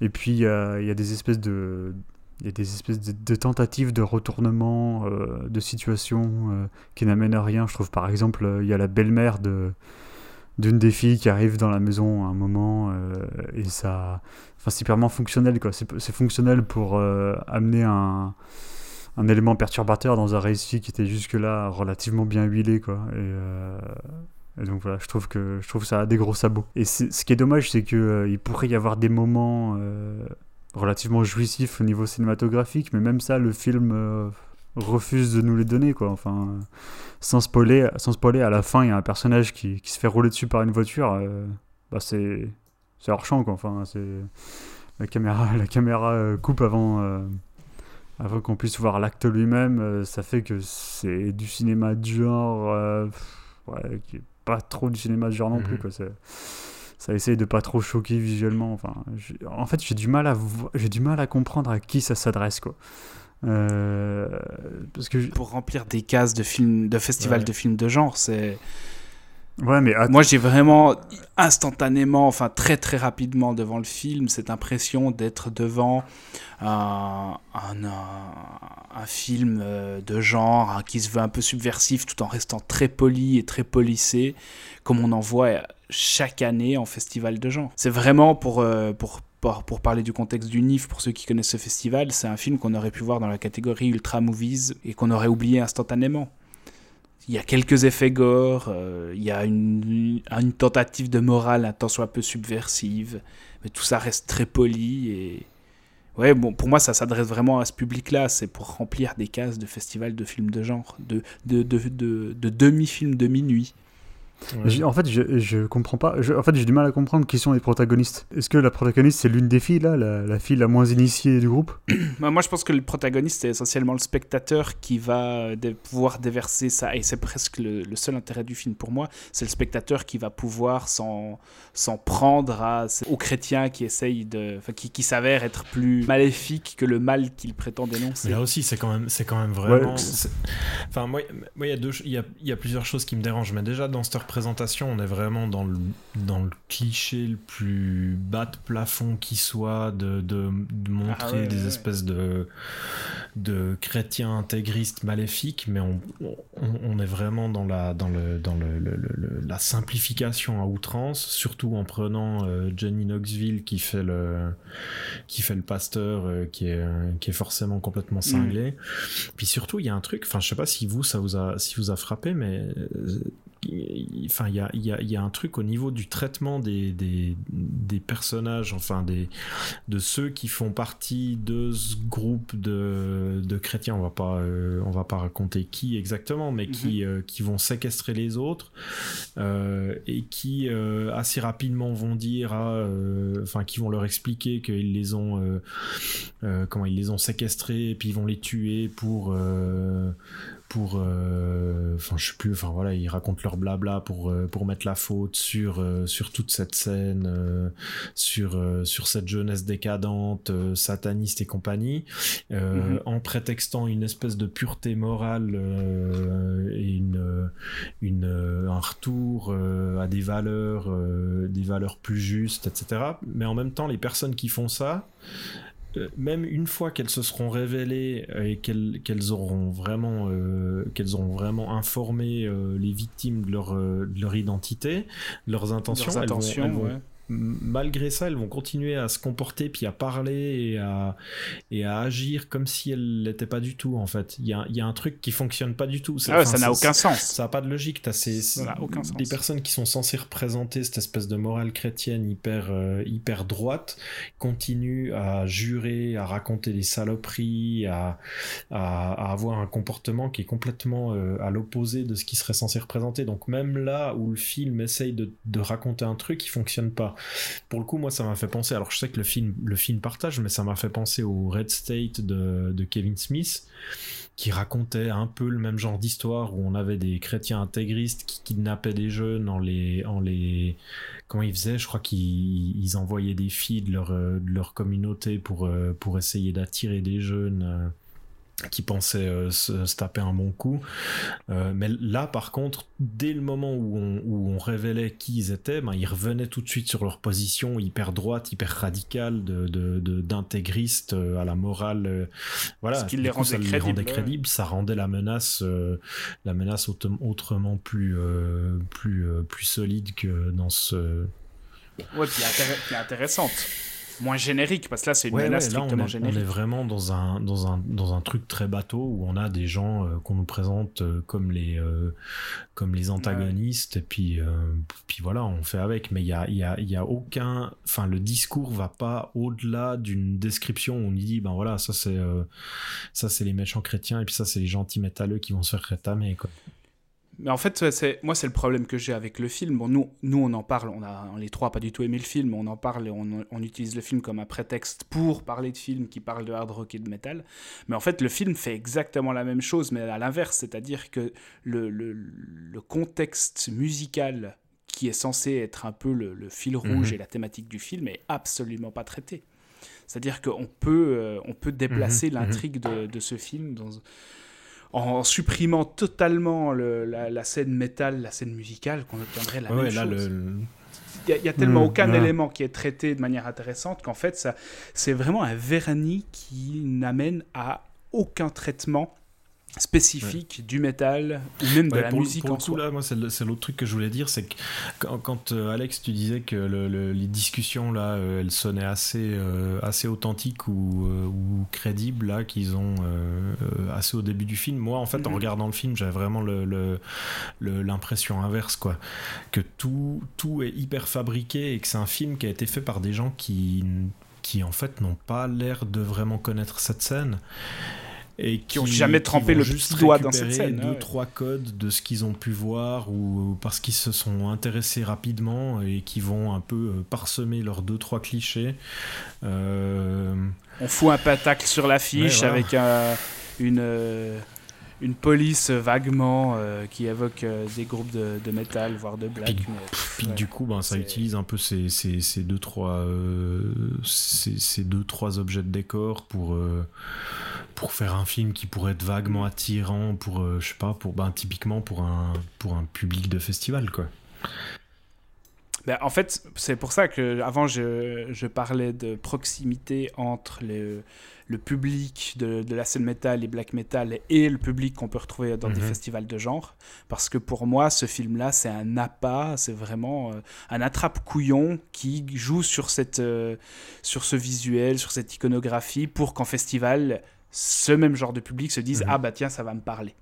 et puis il y a des espèces de il y a des espèces de, tentatives de retournement euh, de situation euh, qui n'amènent à rien. Je trouve par exemple, il y a la belle-mère de d'une des filles qui arrive dans la maison à un moment euh, et ça, enfin c'est purement fonctionnel quoi. C'est fonctionnel pour euh, amener un un élément perturbateur dans un récit qui était jusque-là relativement bien huilé quoi. Et, euh, et donc voilà, je trouve que je trouve ça a des gros sabots. Et ce qui est dommage, c'est que il pourrait y avoir des moments relativement jouissifs au niveau cinématographique, mais même ça, le film refuse de nous les donner quoi. Enfin, euh, sans spoiler, sans spoiler, à la fin, il y a un personnage qui, qui se fait rouler dessus par une voiture. euh, bah c'est c'est hors champ quoi. Enfin, c'est la caméra, la caméra euh, coupe avant. euh, avant qu'on puisse voir l'acte lui-même, ça fait que c'est du cinéma de genre, ouais, qui est pas trop du cinéma de genre non plus. Mhm. Quoi. c'est- Ça essaye de pas trop choquer visuellement. Enfin, en fait, j'ai du mal à j'ai du mal à comprendre à qui ça s'adresse quoi. Euh, parce que je- Pour remplir des cases de films, de festivals Ouais. de films de genre, c'est. ouais, mais Moi, j'ai vraiment instantanément, enfin très très rapidement devant le film, cette impression d'être devant un, un, un- un film euh, de genre hein, qui se veut un peu subversif tout en restant très poli et très polissé, comme on en voit chaque année en festival de genre. C'est vraiment pour, euh, pour, pour, parler du contexte du NIF, pour ceux qui connaissent ce festival, c'est un film qu'on aurait pu voir dans la catégorie Ultra Movies et qu'on aurait oublié instantanément. Il y a quelques effets gore, euh, il y a une, tentative de morale un tant soit peu subversive, mais tout ça reste très poli et... Ouais, bon, pour moi, ça s'adresse vraiment à ce public-là. C'est pour remplir des cases de festivals de films de genre, de, de, de, de, de demi-films de minuit. Ouais. en fait, je, je comprends pas. je- en fait, j'ai du mal à comprendre qui sont les protagonistes. Est-ce que la protagoniste c'est l'une des filles là, la, la fille la moins initiée du groupe? Moi, moi, je pense que le protagoniste, c'est essentiellement le spectateur qui va dé- pouvoir déverser ça. Et c'est presque le, le seul intérêt du film pour moi. C'est le spectateur qui va pouvoir s'en s'en prendre à, aux chrétiens qui essayent de. Enfin, qui, qui s'avèrent être plus maléfiques que le mal qu'ils prétendent dénoncer. Là aussi, c'est quand même, c'est quand même vraiment. Ouais. Enfin, moi, moi, il y a deux, ch- il y a, il y a plusieurs choses qui me dérangent. Mais déjà, dans cette représentation, on est vraiment dans le, dans le cliché le plus bas de plafond qui soit de, de, de montrer Ah ouais, des ouais, ouais. espèces de, de chrétiens intégristes maléfiques, mais on, on, on est vraiment dans la, dans le, dans le, le- le- le- la simplification à outrance, surtout en prenant euh, Jenny Knoxville qui fait le, qui fait le pasteur, euh, qui est, qui est forcément complètement cinglé. Puis surtout, il y a un truc, enfin, je sais pas si vous, ça vous a, si vous a frappé, mais euh, enfin, il y a, il y, a, il y a un truc au niveau du traitement des, des, des personnages, enfin, des, de ceux qui font partie de ce groupe de, de chrétiens. On va pas, euh, on va pas raconter qui exactement, mais qui, euh, qui vont séquestrer les autres euh, et qui euh, assez rapidement vont dire, à, euh, enfin, qui vont leur expliquer qu'ils les ont, euh, euh, comment ils les ont séquestrés et puis ils vont les tuer pour. Pour euh, enfin je sais plus enfin voilà ils racontent leur blabla pour euh, pour mettre la faute sur euh, sur toute cette scène sur sur cette jeunesse décadente sataniste et compagnie mhm. en prétextant une espèce de pureté morale et une une un retour à des valeurs des valeurs plus justes etc mais en même temps les personnes qui font ça même une fois qu'elles se seront révélées euh, et qu'elles auront vraiment euh, qu'elles auront vraiment informé les victimes de leur, de leur identité, leurs intentions, elles vont, malgré ça, elles vont continuer à se comporter, puis à parler et à, et à agir comme si elles l'étaient pas du tout, en fait. Il y a, y a, un truc qui fonctionne pas du tout. Ah ça n'a aucun sens. Ça n'a pas de logique. As ces, aucun des personnes qui sont censées représenter cette espèce de morale chrétienne hyper, euh, hyper droite continuent à jurer, à raconter des saloperies, à, à, avoir un comportement qui est complètement euh, à l'opposé de ce qui serait censé représenter. Donc même là où le film essaye de, de raconter un truc, il fonctionne pas. Pour le coup, moi, ça m'a fait penser. Alors, je sais que le film, le film partage, mais ça m'a fait penser au Red State de, Kevin Smith, qui racontait un peu le même genre d'histoire où on avait des chrétiens intégristes qui kidnappaient des jeunes en les, en les, comment ils faisaient Je crois qu'ils envoyaient des filles de leur, de leur communauté pour, euh, pour essayer d'attirer des jeunes euh, qui pensaient euh, se, taper un bon coup. Euh, mais là, par contre, dès le moment où on, où on révélait qui ils étaient, ben, ils revenaient tout de suite sur leur position hyper droite, hyper radicale, de, de, d'intégriste euh, à la morale. voilà, Ce qui les, rendait, ça rendait crédibles. Ça rendait la menace, la menace autrement plus, plus, plus solide que dans ce... Ouais, puis, intéressante moins générique, parce que là, c'est une menace strictement générique. On est vraiment dans un, dans, un, dans un truc très bateau où on a des gens euh, qu'on nous présente euh, comme, les, euh, comme les antagonistes, et puis, puis voilà, on fait avec. Mais il y a, y, a, y a aucun. Enfin, le discours va pas au-delà d'une description où on dit, ben voilà, ça c'est ça c'est les méchants chrétiens, et puis ça c'est les gentils métalleux qui vont se faire rétamer, quoi. Mais en fait, c'est, moi, c'est le problème que j'ai avec le film. Bon, nous, nous, on en parle, on a les trois pas du tout aimé le film, on en parle et on, on, utilise le film comme un prétexte pour parler de films qui parlent de hard rock et de metal. Mais en fait, le film fait exactement la même chose, mais à l'inverse, c'est-à-dire que le, le, le, contexte musical qui est censé être un peu le, fil rouge mhm. et la thématique du film est absolument pas traité. C'est-à-dire qu'on peut, euh, on peut déplacer mhm. Mhm. l'intrigue de, de, ce film dans en supprimant totalement la, scène métal, la scène musicale, qu'on obtiendrait la même chose. Il n'y a, tellement mmh, aucun élément qui est traité de manière intéressante qu'en fait, ça, c'est vraiment un vernis qui n'amène à aucun traitement spécifique du métal ou même de la musique pour en soi. là, moi, c'est l'autre truc que je voulais dire, c'est que quand, euh, Alex, tu disais que les discussions là, euh, elles sonnaient assez, euh, assez authentiques ou, ou crédibles là, qu'ils ont assez au début du film. Moi, en fait, en mhm. regardant le film, j'avais vraiment l'impression le, inverse, quoi, que tout, tout est hyper fabriqué et que c'est un film qui a été fait par des gens qui, qui en fait n'ont pas l'air de vraiment connaître cette scène et qui, ont jamais trempé le petit doigt dans cette scène. Deux, trois codes de ce qu'ils ont pu voir ou parce qu'ils se sont intéressés rapidement et qui vont un peu euh, parsemer leurs deux, trois clichés. Euh, On fout un patacle sur l'affiche avec une, euh, une police vaguement qui évoque des groupes de, de, métal, voire de black. Puis, du coup, ben, ça utilise un peu ces, ces, ces deux, trois, ces, ces, deux, trois objets de décor pour pour faire un film qui pourrait être vaguement attirant pour euh, je sais pas pour ben typiquement pour un pour un public de festival quoi ben, en fait c'est pour ça que avant je, je parlais de proximité entre le, le public de, de, la scène métal et black metal et le public qu'on peut retrouver dans des mhm. festivals de genre parce que pour moi ce film là c'est un appât c'est vraiment euh, un attrape couillon qui joue sur cette euh, sur ce visuel sur cette iconographie pour qu'en festival ce même genre de public se disent mhm. Ah bah tiens, ça va me parler.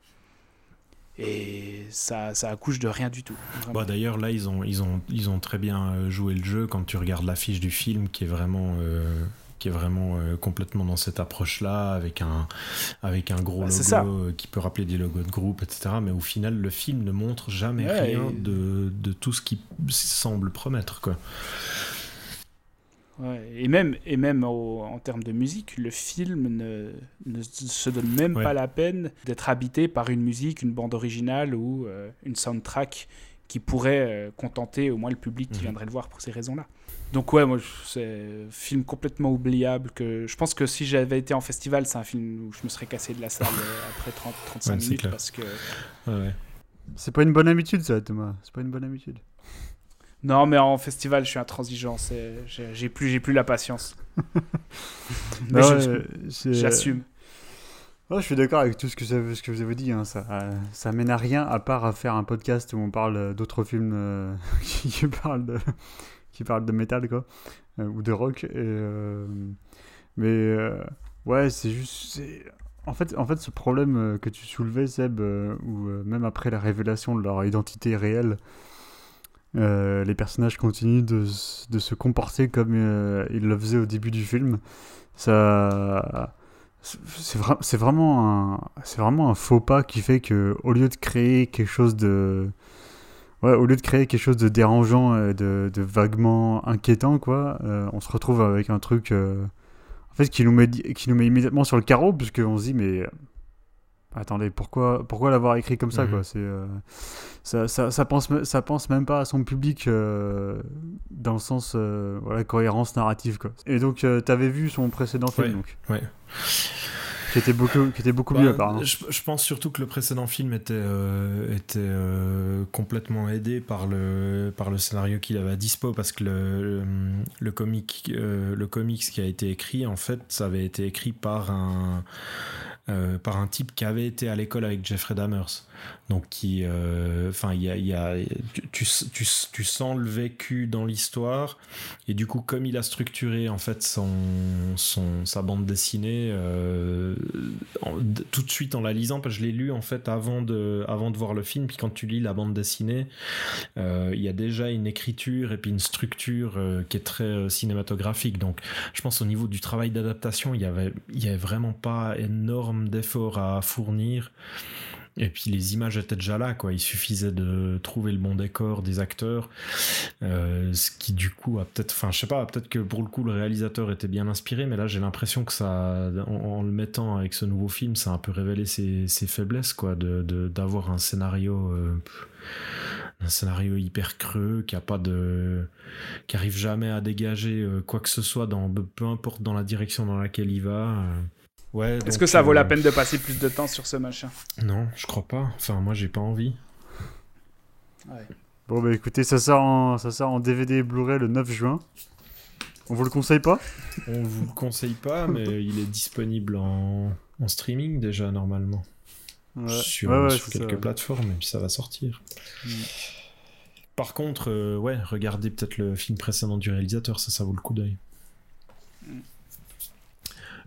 Et ça, ça accouche de rien du tout. Bah D'ailleurs, là, ils ont, ils, ont, ils ont très bien euh, joué le jeu quand tu regardes l'affiche du film qui est vraiment. Euh, qui est vraiment euh, complètement dans cette approche-là, avec un, avec un gros bah, logo qui peut rappeler des logos de groupe, etc. Mais au final, le film ne montre jamais rien de, de, tout ce qui semble promettre. Quoi. Ouais, et même, et même au- en termes de musique, le film ne, ne se donne même Ouais. pas la peine d'être habité par une musique, une bande originale ou euh, une soundtrack qui pourrait euh, contenter au moins le public qui Mhm. viendrait le voir pour ces raisons-là. Donc ouais, moi, c'est un film complètement oubliable que je pense que si j'avais été en festival, c'est un film où je me serais cassé de la salle euh, après 30, 35 Ouais, minutes clair. parce que Ouais, ouais. C'est pas une bonne habitude, ça, Thomas. C'est pas une bonne habitude. non, mais en festival, je suis intransigeant, c'est- j'ai plus, j'ai plus la patience. mais Non, je- ouais, c'est- j'assume. Je suis d'accord avec tout ce que, vous avez dit. hein. Ça, euh, ça mène à rien à part à faire un podcast où on parle euh, d'autres films euh, qui, parlent de qui parlent de métal quoi, ou de rock. Mais ouais, c'est juste. En fait, en fait, ce problème que tu soulevais, Seb, où même après la révélation de leur identité réelle, les personnages continuent de, de se comporter comme ils le faisaient au début du film. Ça c'est vra- vraiment un c'est vraiment un faux pas qui fait que au lieu de créer quelque chose de ouais au lieu de créer quelque chose de dérangeant et de, de vaguement inquiétant quoi euh, on se retrouve avec un truc euh, en fait qui nous met qui nous met immédiatement sur le carreau puisque on se dit mais attendez pourquoi pourquoi l'avoir écrit comme ça Mhm. quoi? C'est euh, ça, ça, ça pense ça pense même pas à son public euh, dans le sens euh, voilà cohérence narrative quoi et donc tu t'avais vu son précédent film Ouais, donc? ouais. qui était beaucoup qui était beaucoup Bah, mieux apparemment je, je pense surtout que le précédent film était, euh, était euh, complètement aidé par le, par le scénario qu'il avait à dispo parce que le, le, le comic, euh, le comics qui a été écrit, en fait, ça avait été écrit par un, euh, par un type qui avait été à l'école avec Jeffrey Dahmers. Donc, qui, euh, enfin, il y a, tu, sens le vécu dans l'histoire et du coup, comme il a structuré en fait son, son sa bande dessinée, euh, tout de suite en la lisant, parce que je l'ai lu en fait avant de, avant de voir le film. Puis quand tu lis la bande dessinée, il y a déjà une écriture et puis une structure qui est très cinématographique. Donc, je pense au niveau du travail d'adaptation, il y avait, il y avait vraiment pas énorme d'efforts à fournir. Et puis les images étaient déjà là, quoi. Il suffisait de trouver le bon décor des acteurs, euh, ce qui du coup a peut-être, enfin je sais pas, peut-être que pour le coup le réalisateur était bien inspiré, mais là j'ai l'impression que ça, en, le mettant avec ce nouveau film, ça a un peu révélé ses, ses faiblesses, quoi, de d'avoir un scénario, euh, un scénario hyper creux, qui a pas de, qui arrive jamais à dégager euh, quoi que ce soit dans peu importe dans la direction dans laquelle il va. Ouais. Est-ce que ça vaut la euh, peine de passer plus de temps sur ce machin Non, je crois pas. Enfin, moi, j'ai pas envie. Bon bah écoutez, ça sort en, ça sort en DVD et Blu-ray le 9 juin. On vous le conseille pas? On vous le conseille pas, mais il est disponible en, en streaming déjà normalement. Ouais. Sur, Ouais, ouais, sur c'est quelques ça. plateformes, et puis ça va sortir. Mm. Par contre, euh, ouais, regardez peut-être le film précédent du réalisateur, ça, ça vaut le coup d'œil. Mm.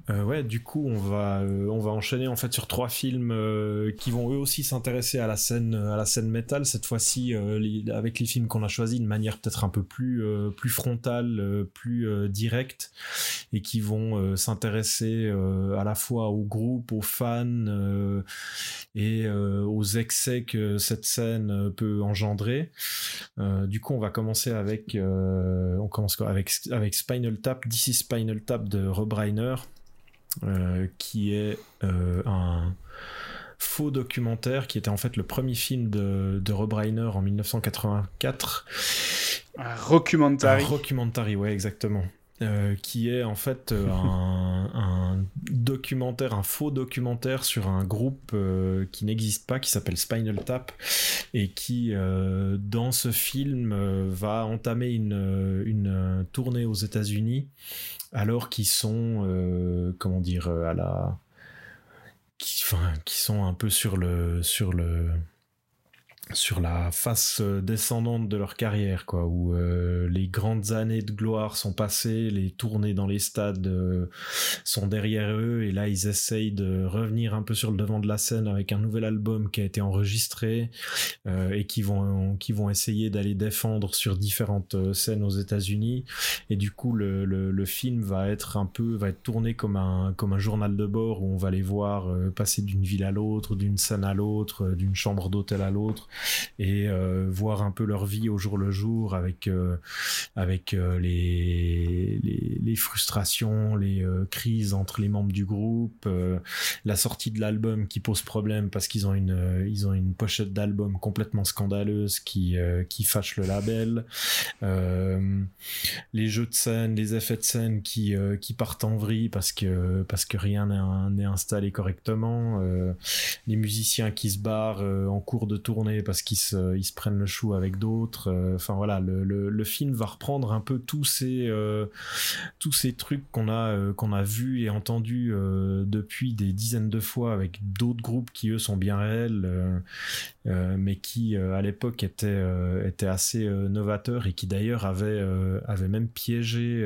Euh, ouais, du coup, on va, euh, on va enchaîner en fait sur trois films euh, qui vont eux aussi s'intéresser à la scène, à la scène métal. Cette fois-ci, euh, avec les films qu'on a choisis, de manière peut-être un peu plus, plus frontale, plus directe, et qui vont s'intéresser à la fois au groupe, aux fans et aux excès que cette scène peut engendrer. Du coup, on va commencer avec, on commence avec avec Spinal Tap, DC Spinal Tap de Rob Reiner, qui est euh, un faux documentaire qui était en fait le premier film de, de Rob Reiner en 1984. Un rockumentary. Un rockumentary, ouais, exactement. Euh, qui est en fait euh, un, un documentaire, un faux documentaire sur un groupe euh, qui n'existe pas, qui s'appelle Spinal Tap, et qui, euh, dans ce film, euh, va entamer une, euh, une euh, tournée aux États-Unis, alors qu'ils sont, euh, comment dire, euh, à la. Qui, enfin, qui sont un peu sur le. Sur le sur la face euh, descendante de leur carrière, quoi, où euh, les grandes années de gloire sont passées, les tournées dans les stades euh, sont derrière eux, et là ils essayent de revenir un peu sur le devant de la scène avec un nouvel album qui a été enregistré euh, et qui vont qui vont essayer d'aller défendre sur différentes euh, scènes aux États-Unis. Et du coup, le, le, le film va être un peu va être tourné comme un comme un journal de bord où on va les voir euh, passer d'une ville à l'autre, d'une scène à l'autre, d'une chambre d'hôtel à l'autre et voir un peu leur vie au jour le jour avec avec les, les, les frustrations, les crises entre les membres du groupe, la sortie de l'album qui pose problème parce qu'ils ont une ils ont une pochette d'album complètement scandaleuse qui qui fâche le label, les jeux de scène, les effets de scène qui qui partent en vrille parce que parce que rien n'est installé correctement, euh, les musiciens qui se barrent euh, en cours de tournée parce qu'ils se, ils se prennent le chou avec d'autres. Euh, enfin voilà, le, le, film va reprendre un peu tous ces tous ces trucs qu'on a qu'on a vus et entendus depuis des dizaines de fois avec d'autres groupes qui eux sont bien réels, mais qui à l'époque étaient étaient assez novateurs et qui d'ailleurs avaient avaient même piégé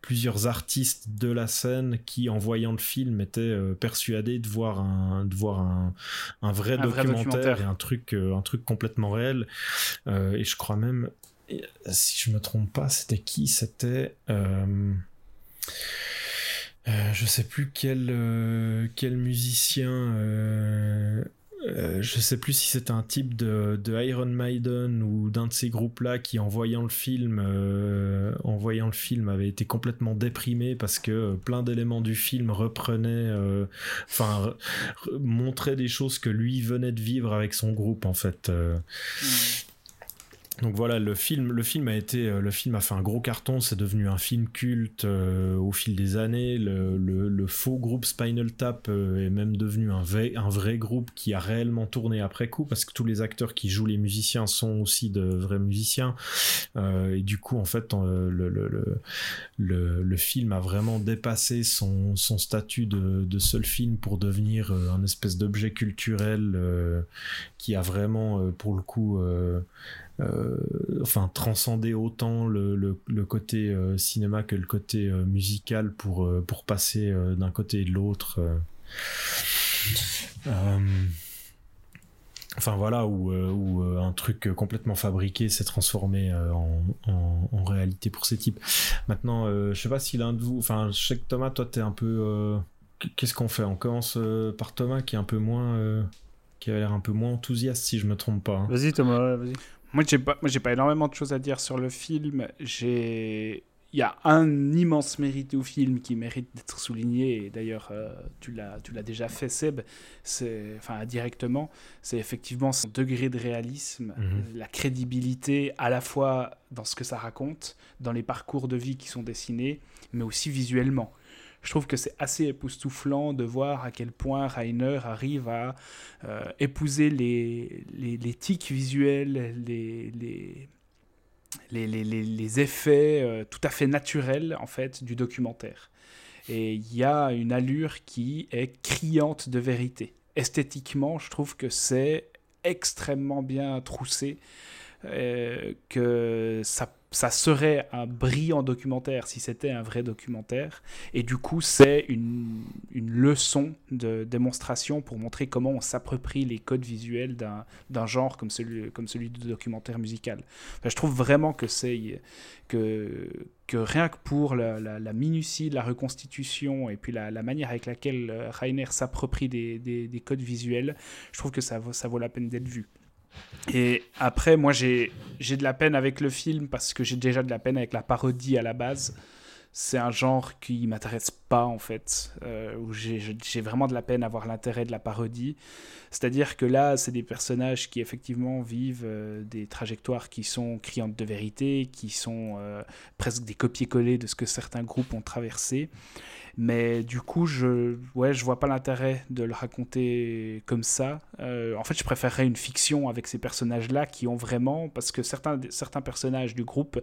plusieurs artistes de la scène qui en voyant le film étaient persuadés de voir un, de voir un, un, vrai, documentaire et un truc, euh, un truc complètement réel. Euh, et je crois même, si je me trompe pas, c'était qui? C'était. Euh, je sais plus quel, quel musicien euh, je sais plus si c'est un type de, Iron Maiden ou d'un de ces groupes-là qui, en voyant le film, euh, en voyant le film, avait été complètement déprimé parce que euh, plein d'éléments du film reprenaient, enfin, montraient des choses que lui venait de vivre avec son groupe en fait. Donc voilà, le film, le film a été, euh, le film a fait un gros carton. C'est devenu un film culte euh, au fil des années. Le, faux groupe Spinal Tap euh, est même devenu un vrai, groupe qui a réellement tourné après coup parce que tous les acteurs qui jouent les musiciens sont aussi de vrais musiciens. et du coup, en fait, le, film a vraiment dépassé son, statut de, seul film pour devenir un espèce d'objet culturel qui a vraiment, pour le coup, enfin transcender autant le, côté euh, cinéma que le côté euh, musical pour, pour passer d'un côté et de l'autre. Enfin voilà, où, où, un truc complètement fabriqué s'est transformé en, en, réalité pour ces types. Maintenant, je sais pas si l'un de vous, enfin je sais que Thomas, toi t'es un peu... Qu'est-ce qu'on fait? On commence par Thomas qui est un peu moins... qui a l'air un peu moins enthousiaste si je me trompe pas. Hein. Vas-y Thomas, vas-y. Moi, j'ai pas, moi, j'ai pas énormément de choses à dire sur le film. J'ai, il y a un immense mérite au film qui mérite d'être souligné. Et d'ailleurs, euh, tu l'as, tu l'as déjà fait, Seb. C'est, enfin, directement. C'est effectivement son degré de réalisme, mhm. la crédibilité à la fois dans ce que ça raconte, dans les parcours de vie qui sont dessinés, mais aussi visuellement je trouve que c'est assez époustouflant de voir à quel point Rainer arrive à euh, épouser les, les, tics visuels, les, les, les effets euh, tout à fait naturels en fait du documentaire. Et il y a une allure qui est criante de vérité. Esthétiquement, je trouve que c'est extrêmement bien troussé, euh, que ça ça serait un brillant documentaire si c'était un vrai documentaire. Et du coup, c'est une, une, leçon de démonstration pour montrer comment on s'approprie les codes visuels d'un genre comme celui, comme celui du documentaire musical. je trouve vraiment que c'est que, que rien que pour la, minutie de la reconstitution et puis la, la manière avec laquelle euh, Rainer s'approprie des, des, des, codes visuels, je trouve que ça vaut, ça vaut la peine d'être vu. Et après, moi, j'ai de la peine avec le film parce que j'ai déjà de la peine avec la parodie à la base. C'est un genre qui m'intéresse pas, en fait, euh, où j'ai vraiment de la peine à voir l'intérêt de la parodie. C'est-à-dire que là, c'est des personnages qui, effectivement, vivent euh, des trajectoires qui sont criantes de vérité, qui sont euh, presque des copier-coller de ce que certains groupes ont traversé. Mais du coup, je ouais, je vois pas l'intérêt de le raconter comme ça. En fait, je préférerais une fiction avec ces personnages-là qui ont vraiment, parce que certains, certains personnages du groupe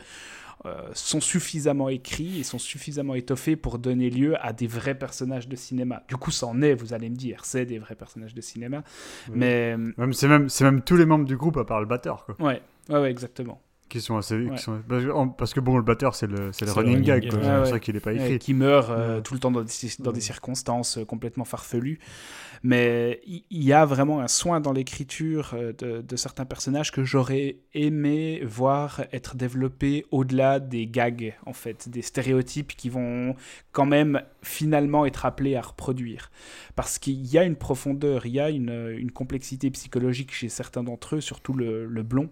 euh, sont suffisamment écrits et sont suffisamment étoffés pour donner lieu à des vrais personnages de cinéma. Du coup, c'en est, vous allez me dire, c'est des vrais personnages de cinéma. Mais c'est même, c'est même tous les membres du groupe à part le batteur. Quoi. Ouais, ouais, ouais exactement. Qui sont assez. Ouais. Qui sont... Parce, que, en- bon, le batteur, c'est le, c'est le C'est le running running gag, gag, quoi. ouais. c'est Ouais, pour ça qu'il n'est pas Ouais, écrit. qui meurt euh, Ouais. tout le temps dans des, dans des circonstances euh, complètement farfelues. Mais il y a vraiment un soin dans l'écriture euh, de, certains personnages que j'aurais aimé voir être développés au-delà des gags, en fait, des stéréotypes qui vont quand même finalement être appelés à reproduire. Parce qu'il y a une profondeur, il y a une, complexité psychologique chez certains d'entre eux, surtout le, blond.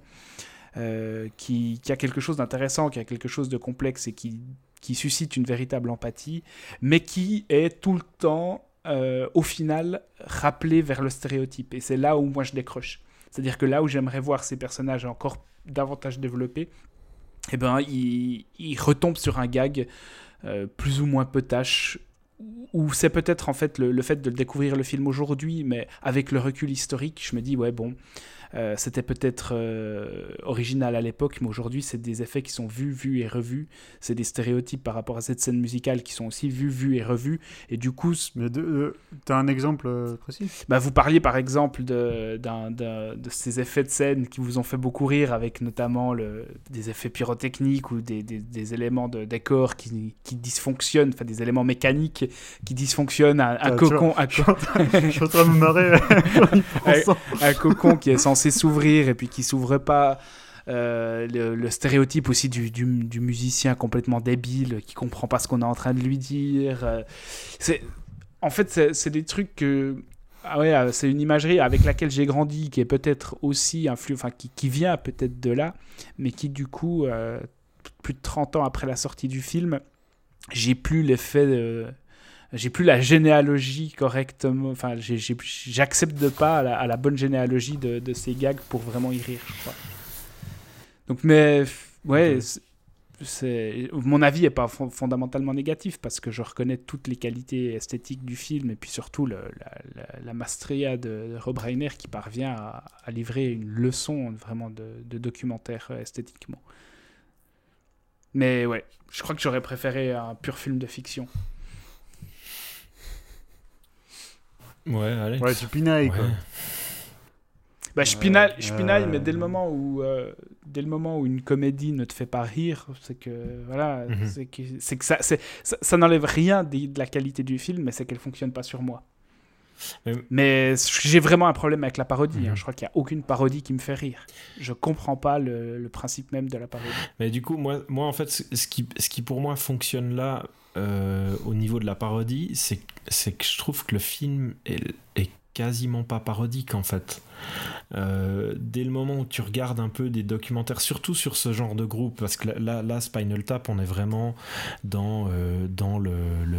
euh, qui, a quelque chose d'intéressant, qui a quelque chose de complexe et qui suscite une véritable empathie, mais qui est tout le temps, euh, au final, rappelé vers le stéréotype. Et c'est là où moi je décroche. C'est-à-dire que là où j'aimerais voir ces personnages encore davantage développés, eh ben, ils, retombent sur un gag euh, plus ou moins potache, ou c'est peut-être en fait le, le fait de découvrir le film aujourd'hui, mais avec le recul historique, je me dis, ouais, bon, euh, c'était peut-être euh, original à l'époque, mais aujourd'hui, c'est des effets qui sont vus, vus et revus. C'est des stéréotypes par rapport à cette scène musicale qui sont aussi vus, vus et revus. Et du coup, Mais de- t'as un exemple euh, précis? Bah, vous parliez par exemple de, de ces effets de scène qui vous ont fait beaucoup rire, avec notamment le, des effets pyrotechniques ou des, des- des éléments de décor qui, qui dysfonctionnent, enfin des éléments mécaniques qui dysfonctionnent, un, vois, cocon, je suis en train- de me marrer pensant. un cocon qui est censé s'ouvrir et puis qui s'ouvre pas. Euh, le, stéréotype aussi du, du, musicien complètement débile qui comprend pas ce qu'on est en train de lui dire. Euh, c'est, en fait, c'est, des trucs que. Ah ouais, euh, c'est une imagerie avec laquelle j'ai grandi, qui est peut-être aussi influ, enfin qui, qui vient peut-être de là, mais qui du coup, plus de 30 ans après la sortie du film, j'ai plus l'effet de, j'ai plus la généalogie correctement. Enfin, j'accepte de pas à la, à la bonne généalogie de, de ces gags pour vraiment y rire, je crois. Donc, mais ouais, c'est- mon avis est pas fon- fondamentalement négatif parce que je reconnais toutes les qualités esthétiques du film et puis surtout le- la, la, la maestria de, Rob Reiner qui parvient à, à livrer une leçon vraiment de, de documentaire esthétiquement. Mais ouais, je crois que j'aurais préféré un pur film de fiction. Ouais, allez. Ouais, tu pinailles, quoi. Bah, je pinaille, Ouais, je pinaille, euh, mais dès le moment où, euh, dès le moment où une comédie ne te fait pas rire, c'est que voilà, c'est que, c'est que ça, ça, ça n'enlève rien de, de la qualité du film, mais c'est qu'elle fonctionne pas sur moi. Mais- Mais j'ai vraiment un problème avec la parodie. hein. Mhm. Je crois qu'il n'y a aucune parodie qui me fait rire. Je comprends pas le, le principe même de la parodie. Mais du coup, moi, moi en fait, ce qui, ce qui pour moi fonctionne là, euh, au niveau de la parodie, c'est que je trouve que le film est, est quasiment pas parodique en fait. Euh, dès le moment où tu regardes un peu des documentaires, surtout sur ce genre de groupe, parce que là, là, Spinal Tap, on est vraiment dans, euh, dans le, le,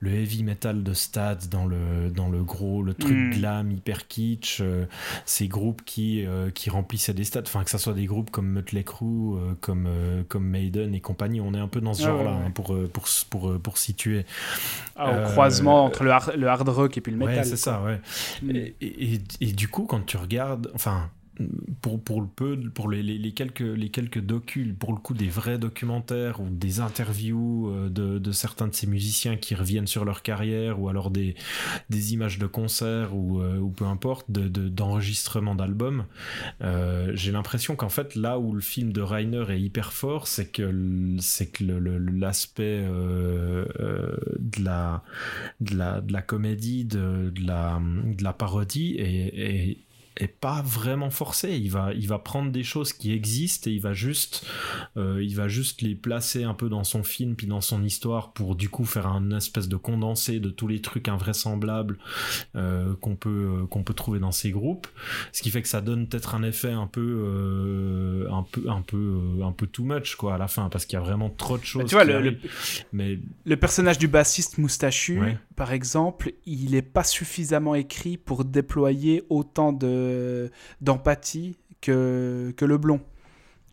le heavy metal de Stats, dans le, dans le gros, le truc Mm. glam, hyper kitsch, euh, ces groupes qui, qui remplissaient des stades, enfin que ça soit des groupes comme Mötley Crüe, comme, comme Maiden et compagnie, on est un peu dans ce Ah genre-là ouais, hein, pour, pour, pour, pour situer. Ah, au croisement entre le hard, le hard rock et puis le Ouais, métal. c'est ça, ouais. Mm. Et, et- et du coup, quand tu regardes, enfin, pour, pour le peu, pour les, quelques, les quelques pour le coup, des vrais documentaires ou des interviews euh, de, de certains de ces musiciens qui reviennent sur leur carrière ou alors des, des images de concerts ou, euh, ou peu importe, de, de- d'enregistrements d'albums, euh, j'ai l'impression qu'en fait, là où le film de Reiner est hyper fort, c'est que, c'est que l'aspect de la de la, de la comédie, de, de la, de la parodie est, est, est pas vraiment forcé. Il va, il va prendre des choses qui existent et il va juste, euh, il va juste les placer un peu dans son film puis dans son histoire pour du coup faire un espèce de condensé de tous les trucs invraisemblables euh, qu'on peut, euh, qu'on peut trouver dans ces groupes. Ce qui fait que ça donne peut-être un effet un peu, un peu, un peu, un peu too much quoi à la fin parce qu'il y a vraiment trop de choses. Tu vois, le, mais Le personnage du bassiste moustachu, Ouais. Par exemple, il n'est pas suffisamment écrit pour déployer autant de d'empathie que, que le blond.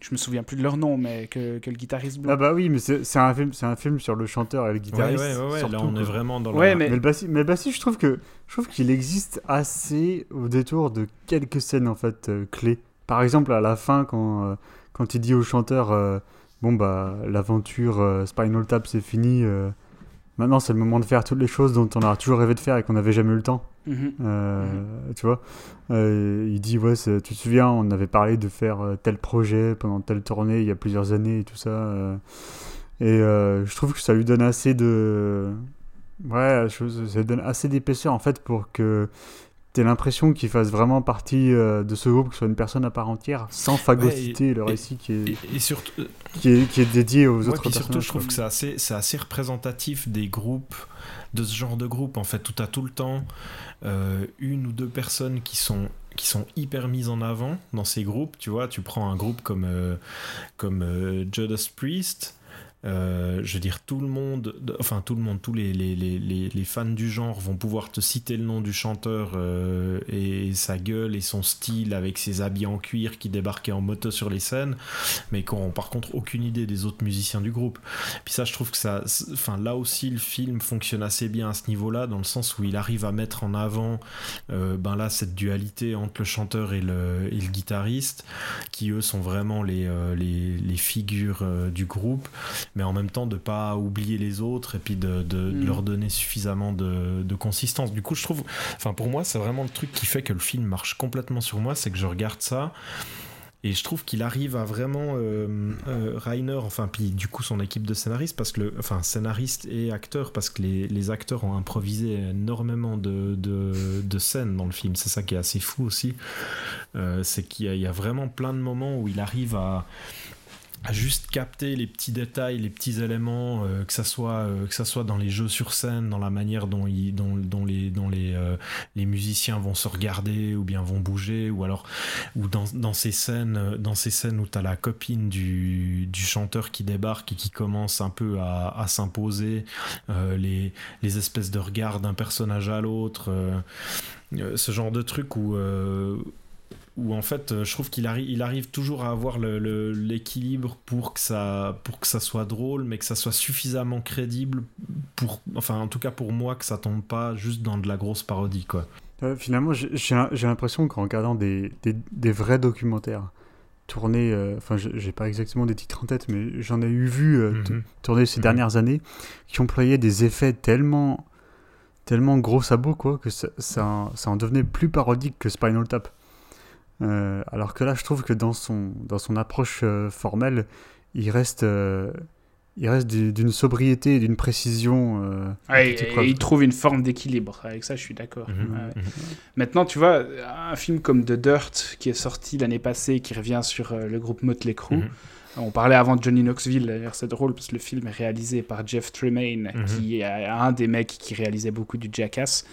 Je me souviens plus de leur nom, mais que, que le guitariste blond. Ah bah oui, mais c'est c'est un film, c'est un film sur le chanteur et le guitariste. ouais, ouais, ouais, surtout, là on est vraiment dans Ouais, la... mais- Mais le bassi, mais le bassi, je trouve que je trouve qu'il existe assez au détour de quelques scènes en fait euh, clés. Par exemple, à la fin, quand euh, quand il dit au chanteur, euh, bon bah l'aventure euh, Spinal Tap c'est fini. Maintenant c'est le moment de faire toutes les choses dont on a toujours rêvé de faire et qu'on n'avait jamais eu le temps. Mhm. Euh, Tu vois, Euh, il dit ouais, tu te souviens, on avait parlé de faire euh, tel projet pendant telle tournée il y a plusieurs années et tout ça. euh, et je trouve que ça lui donne assez de, ouais, je- ça lui donne assez d'épaisseur en fait pour que t'aies l'impression qu'il fasse vraiment partie euh, de ce groupe, que ce soit une personne à part entière, sans phagocyter le et- récit qui est, Et, surtout, euh, qui est, qui est dédié aux ouais, autres personnages. surtout, je trouve que c'est assez, c'est assez représentatif des groupes, de ce genre de groupe. En fait, tout à tout le temps euh, une ou deux personnes qui sont qui sont hyper mises en avant dans ces groupes. Tu vois, tu prends un groupe comme euh, comme Judas Priest. Euh, je veux dire, tout le monde, enfin tout le monde, tous les, les, les, les, fans du genre vont pouvoir te citer le nom du chanteur euh, et sa gueule et son style avec ses habits en cuir qui débarquaient en moto sur les scènes, mais qui n'auront par contre aucune idée des autres musiciens du groupe. Puis ça, je trouve que ça, enfin là aussi, le film fonctionne assez bien à ce niveau-là, dans le sens où il arrive à mettre en avant, euh, ben là, cette dualité entre le chanteur et le, et le guitariste, qui eux sont vraiment les, les, figures du groupe, mais en même temps de pas oublier les autres et puis de, de- de Mm. leur donner suffisamment de, de consistance. Du coup, je trouve, enfin pour moi, c'est vraiment le truc qui fait que le film marche complètement sur moi, c'est que je regarde ça. Et je trouve qu'il arrive à vraiment euh, euh, Rainer, enfin puis du coup son équipe de scénaristes, parce que le, enfin scénariste et acteur, parce que les, les acteurs ont improvisé énormément de, de, de scènes dans le film. C'est ça qui est assez fou aussi, Euh, c'est qu'il y a vraiment plein de moments où il arrive à à juste capter les petits détails, les petits éléments, euh, que ça soit euh, que ça soit dans les jeux sur scène, dans la manière dont ils, dont, les dont les euh, les musiciens vont se regarder ou bien vont bouger, ou alors ou dans, dans ces scènes euh, dans ces scènes où t'as la copine du, du chanteur qui débarque et qui commence un peu à, à s'imposer, les les espèces de regards d'un personnage à l'autre, ce genre de truc où où en fait euh, je trouve qu'il arrive il arrive toujours à avoir le- le- l'équilibre pour que ça pour que ça soit drôle mais que ça soit suffisamment crédible pour enfin en tout cas pour moi que ça tombe pas juste dans de la grosse parodie quoi Euh, finalement, j'ai- l'impression qu'en regardant des, des, des vrais documentaires tournés, euh, enfin, je- j'ai pas exactement des titres en tête, mais j'en ai eu vu euh, Mhm. tourner ces Mhm. dernières années qui employaient des effets tellement, tellement gros sabots, quoi, que ça, ça en devenait plus parodique que Spinal Tap. Euh, alors que là, je trouve que dans son, dans son approche euh, formelle, il reste, euh, il reste du- d'une sobriété et d'une précision. euh, Ouais, et- il trouve une forme d'équilibre. Avec ça, je suis d'accord. Mhm. Ouais. Mhm. Maintenant, tu vois, un film comme The Dirt, qui est sorti l'année passée, qui revient sur euh, le groupe Motley Crue. Mhm. On parlait avant de Johnny Knoxville, d'ailleurs c'est drôle parce que le film est réalisé par Jeff Tremaine, qui est un des mecs qui réalisait beaucoup du Jackass.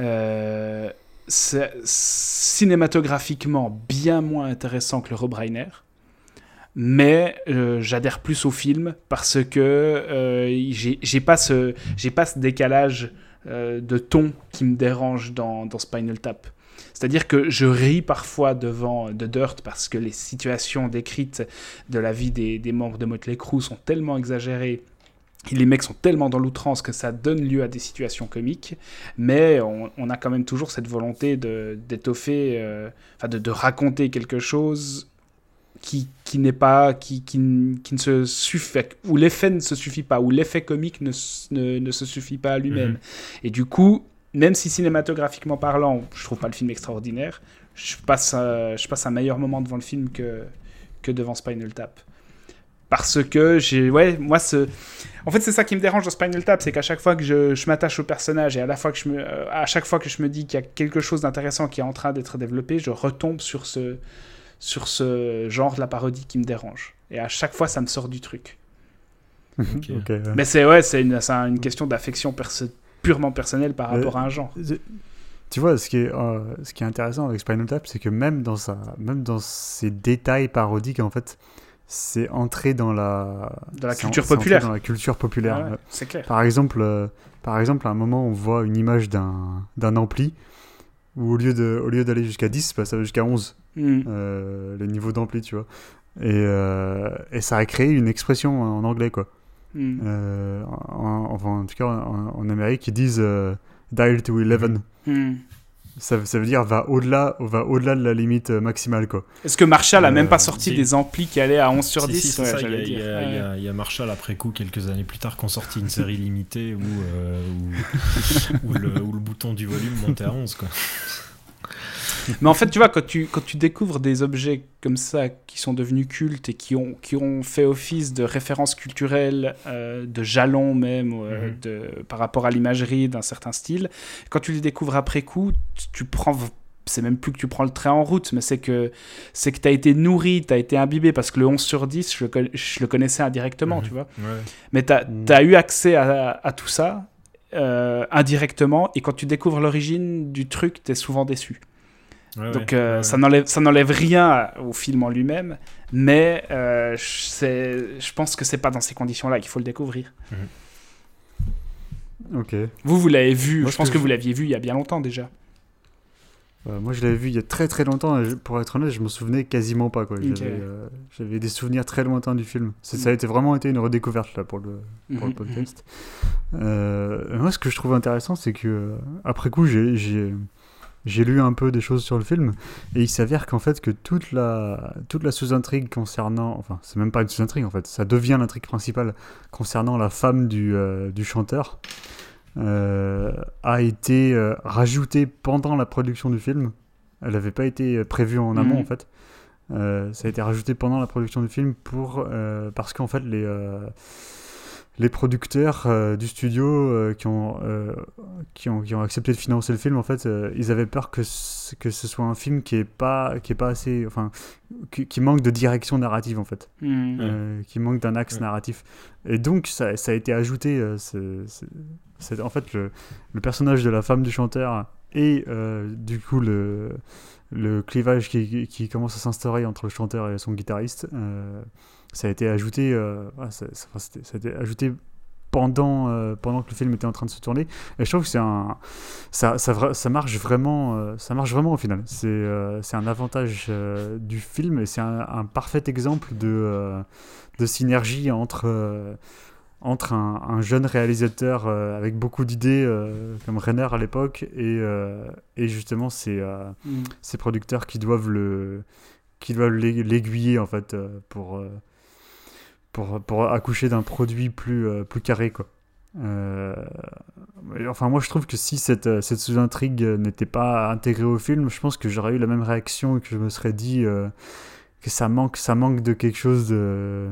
Euh, c'est cinématographiquement bien moins intéressant que le Rob Reiner, mais euh, j'adhère plus au film parce que euh, j'ai pas, ce- pas ce décalage euh, de ton qui me dérange dans, dans Spinal Tap. C'est-à-dire que je ris parfois devant The Dirt parce que les situations décrites de la vie des, des membres de Motley Crue sont tellement exagérées. Les mecs sont tellement dans l'outrance que ça donne lieu à des situations comiques, mais on, on a quand même toujours cette volonté de- d'étoffer, euh, enfin de, de raconter quelque chose qui, qui n'est pas, qui, qui, qui ne se suffit, où l'effet ne se suffit pas, où l'effet comique ne, ne, ne se suffit pas à lui-même. Mhm. Et du coup, même si cinématographiquement parlant, je trouve pas le film extraordinaire, je passe, euh, je passe un meilleur moment devant le film que, que devant Spinal Tap. Parce que j'ai. Ouais, moi, ce. En fait, c'est ça qui me dérange dans Spinal Tap, c'est qu'à chaque fois que je, je m'attache au personnage et à, la fois que je me, euh, à chaque fois que je me dis qu'il y a quelque chose d'intéressant qui est en train d'être développé, je retombe sur ce, sur ce genre de la parodie qui me dérange. Et à chaque fois, ça me sort du truc. Ouais. Mais c'est ouais, c'est une, c'est une question d'affection perso- purement personnelle par Euh, rapport à un genre. Tu vois, ce qui est, euh, ce qui est intéressant avec Spinal Tap, c'est que même dans, sa, même dans ses détails parodiques, en fait, c'est entré dans la, Dans la culture en- populaire. Dans la culture populaire. Ah ouais, c'est clair. Par exemple, euh, par exemple, à un moment, on voit une image d'un d'un ampli où au lieu de, au lieu d'aller jusqu'à 10, bah, ça va jusqu'à 11, Mm. euh, le niveau d'ampli, tu vois. Et, euh, et ça a créé une expression en anglais, quoi. Mm. En, enfin, en tout cas, en, Amérique, ils disent dial to 11. Mm. Ça, ça veut dire va au-delà va au-delà de la limite euh, maximale quoi. Est-ce que Marshall a même pas Euh, sorti si. des amplis qui allaient à 11 sur Si, 10 si, c'est Ouais, ça, il y a- y, y y Marshall après coup, quelques années plus tard, qui ont sorti une série limitée où, euh, où, où le, où le bouton du volume montait à 11. Quoi. Mais en fait, tu vois, quand tu, quand tu découvres des objets comme ça qui sont devenus cultes et qui ont, qui ont fait office de références culturelles, euh, de jalons même, euh, Mhm. de, par rapport à l'imagerie d'un certain style, quand tu les découvres après coup, tu, prends. C'est même plus que tu prends le train en route, mais c'est que c'est que tu as été nourri, tu as été imbibé, parce que le 11 sur 10, je le, je le connaissais indirectement, Mhm. tu vois. Ouais. Mais tu as, Mm. eu accès à, à tout ça euh, indirectement, et quand tu découvres l'origine du truc, tu es souvent déçu. Ouais, Donc ouais, euh, ouais. ça n'enlève ça n'enlève rien au film en lui-même, mais euh, je pense que c'est pas dans ces conditions-là qu'il faut le découvrir. Ok. Vous, vous l'avez vu, Moi, je pense que que je- vous l'aviez vu il y a bien longtemps déjà. Euh, moi, je l'avais vu il y a très très longtemps. et pour être honnête, je me souvenais quasiment pas. quoi. J'avais des souvenirs très lointains du film. C'est- Ça a été vraiment été une redécouverte là pour le, pour le Mhm, podcast. Moi, ce que je trouve intéressant, c'est que après coup, j'ai- j'ai lu un peu des choses sur le film et il s'avère qu'en fait que toute la toute la sous-intrigue concernant, enfin, c'est même pas une sous-intrigue en fait, ça devient l'intrigue principale concernant la femme du, euh, du chanteur. euh, a été euh, rajoutée pendant la production du film. Elle n'avait pas été prévue en amont Mhm. en fait. Ça a été rajouté pendant la production du film pour parce qu'en fait les les producteurs euh, du studio euh, qui, ont, euh, qui ont qui ont accepté de financer le film en fait euh, ils avaient peur que ce, que ce soit un film qui est pas qui est pas assez enfin qui, qui manque de direction narrative en fait euh, qui manque d'un axe narratif. Et donc, ça, ça a été ajouté. euh, c'est- c'est- c'est en fait le, le personnage de la femme du chanteur et euh, du coup le, le clivage qui, qui commence à s'instaurer entre le chanteur et son guitariste. Ça a été ajouté. euh, ouais, ça, a été ajouté pendant, euh, pendant que le film était en train de se tourner et je trouve que c'est un ça, ça, marche vraiment euh, ça marche vraiment au final c'est euh, un avantage du film et c'est un, un parfait exemple de de synergie entre entre un, un jeune réalisateur avec beaucoup d'idées comme Renner à l'époque et, et justement ces, ces producteurs qui doivent l'aiguiller en fait pour, pour pour accoucher d'un produit plus euh, plus carré quoi. Euh, enfin moi je trouve que si cette, euh, cette sous-intrigue n'était pas intégrée au film, je pense que j'aurais eu la même réaction et que je me serais dit euh, que ça manque ça manque de quelque chose de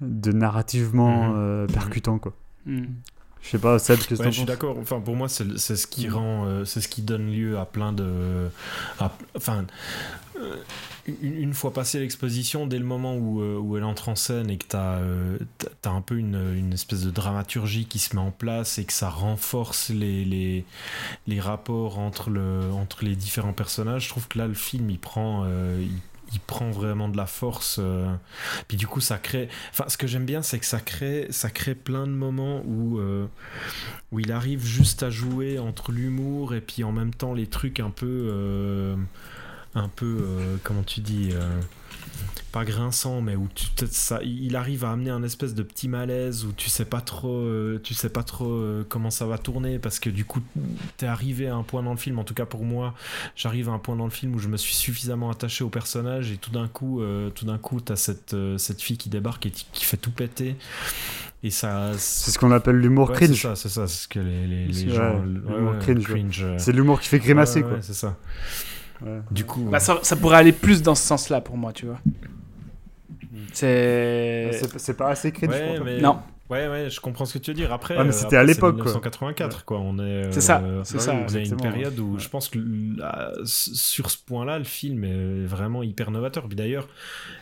de narrativement Mhm. euh, percutant quoi. Mhm. Je sais pas Seb, qu'est-ce que Ouais, je suis d'accord. Enfin, pour moi, c'est ce qui Mm. rend, euh, c'est ce qui donne lieu à plein de, à- enfin, euh, une, une fois passée l'exposition, dès le moment où, euh, où elle entre en scène et que t'as, t'as un peu une, une espèce de dramaturgie qui se met en place et que ça renforce les, les, les rapports entre le, entre les différents personnages, je trouve que là, le film, il prend, il, il prend vraiment de la force. euh, puis du coup, ça crée. Enfin, ce que j'aime bien, c'est que ça crée, ça crée plein de moments où, euh, où il arrive juste à jouer entre l'humour et puis en même temps les trucs un peu. euh, un peu. comment tu dis pas grinçant mais où tu ça il arrive à amener un espèce de petit malaise où tu sais pas trop euh, tu sais pas trop euh, comment ça va tourner parce que du coup t'es arrivé à un point dans le film. En tout cas pour moi j'arrive à un point dans le film où je me suis suffisamment attaché au personnage et tout d'un coup euh, tout d'un coup t'as cette cette fille qui débarque et qui fait tout péter. Et ça C'est ce qu'on appelle l'humour Ouais, c'est cringe. ça c'est ça c'est ce que les, les, gens ouais, cringe, euh, C'est l'humour qui fait grimacer quoi. c'est ça Ouais. du coup Bah, ça, ça pourrait aller plus dans ce sens-là pour moi, tu vois. C'est. C'est pas assez cringe Ouais, pour toi. mais... Non. Ouais, ouais, je comprends ce que tu veux dire. Après, Ouais, mais euh, c'était à l'époque, c'est quoi. 1984, quoi. On est. C'est ça, euh, c'est ça. oui, Vous avez une période où ouais. je pense que là, sur ce point-là, le film est vraiment hyper novateur. Puis d'ailleurs,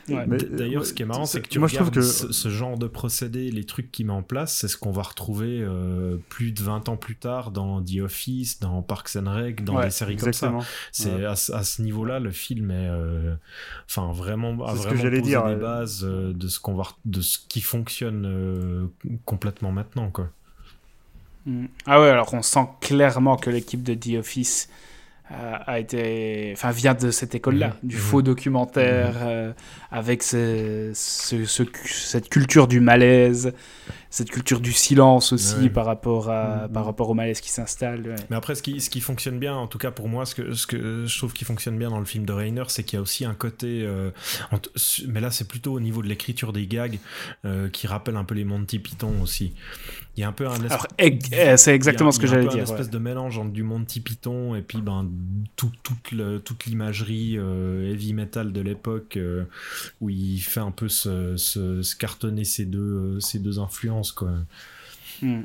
Ouais. D'ailleurs, euh, ce qui est marrant, c'est que tu moi, je trouve regardes que- ce, ce genre de procédé, les trucs qu'il met en place, c'est ce qu'on va retrouver euh, plus de 20 ans plus tard dans The Office, dans Parks and Rec, dans des séries comme ça. C'est à, ce- à ce niveau-là, le film est, euh, enfin vraiment, a C'est ce que vraiment posé dire, les bases de ce qu'on va, de ce qui fonctionne complètement maintenant, quoi. Mm. Ah ouais, alors on sent clairement que l'équipe de The Office a, a été, enfin, vient de cette école-là, Mhm. du Mhm. faux documentaire, euh, avec ce- ce- ce- cette culture du malaise, cette culture du silence aussi Ouais. par, rapport à, Mhm. par rapport au malaise qui s'installe. ouais. Mais après, ce qui, ce qui fonctionne bien, en tout cas pour moi, ce que, ce que je trouve qui fonctionne bien dans le film de Rainer, c'est qu'il y a aussi un côté. euh, mais là, c'est plutôt au niveau de l'écriture des gags euh, qui rappelle un peu les Monty Python aussi. Il y a un peu un espèce. Alors, eh, c'est exactement a- ce que il y a un j'allais dire. Un espèce ouais. de mélange entre du Monty Python et puis ben, tout- toute, le- toute l'imagerie euh, heavy metal de l'époque euh, où il fait un peu se, se- se cartonner ces deux, ces deux influences. Quoi. Hmm.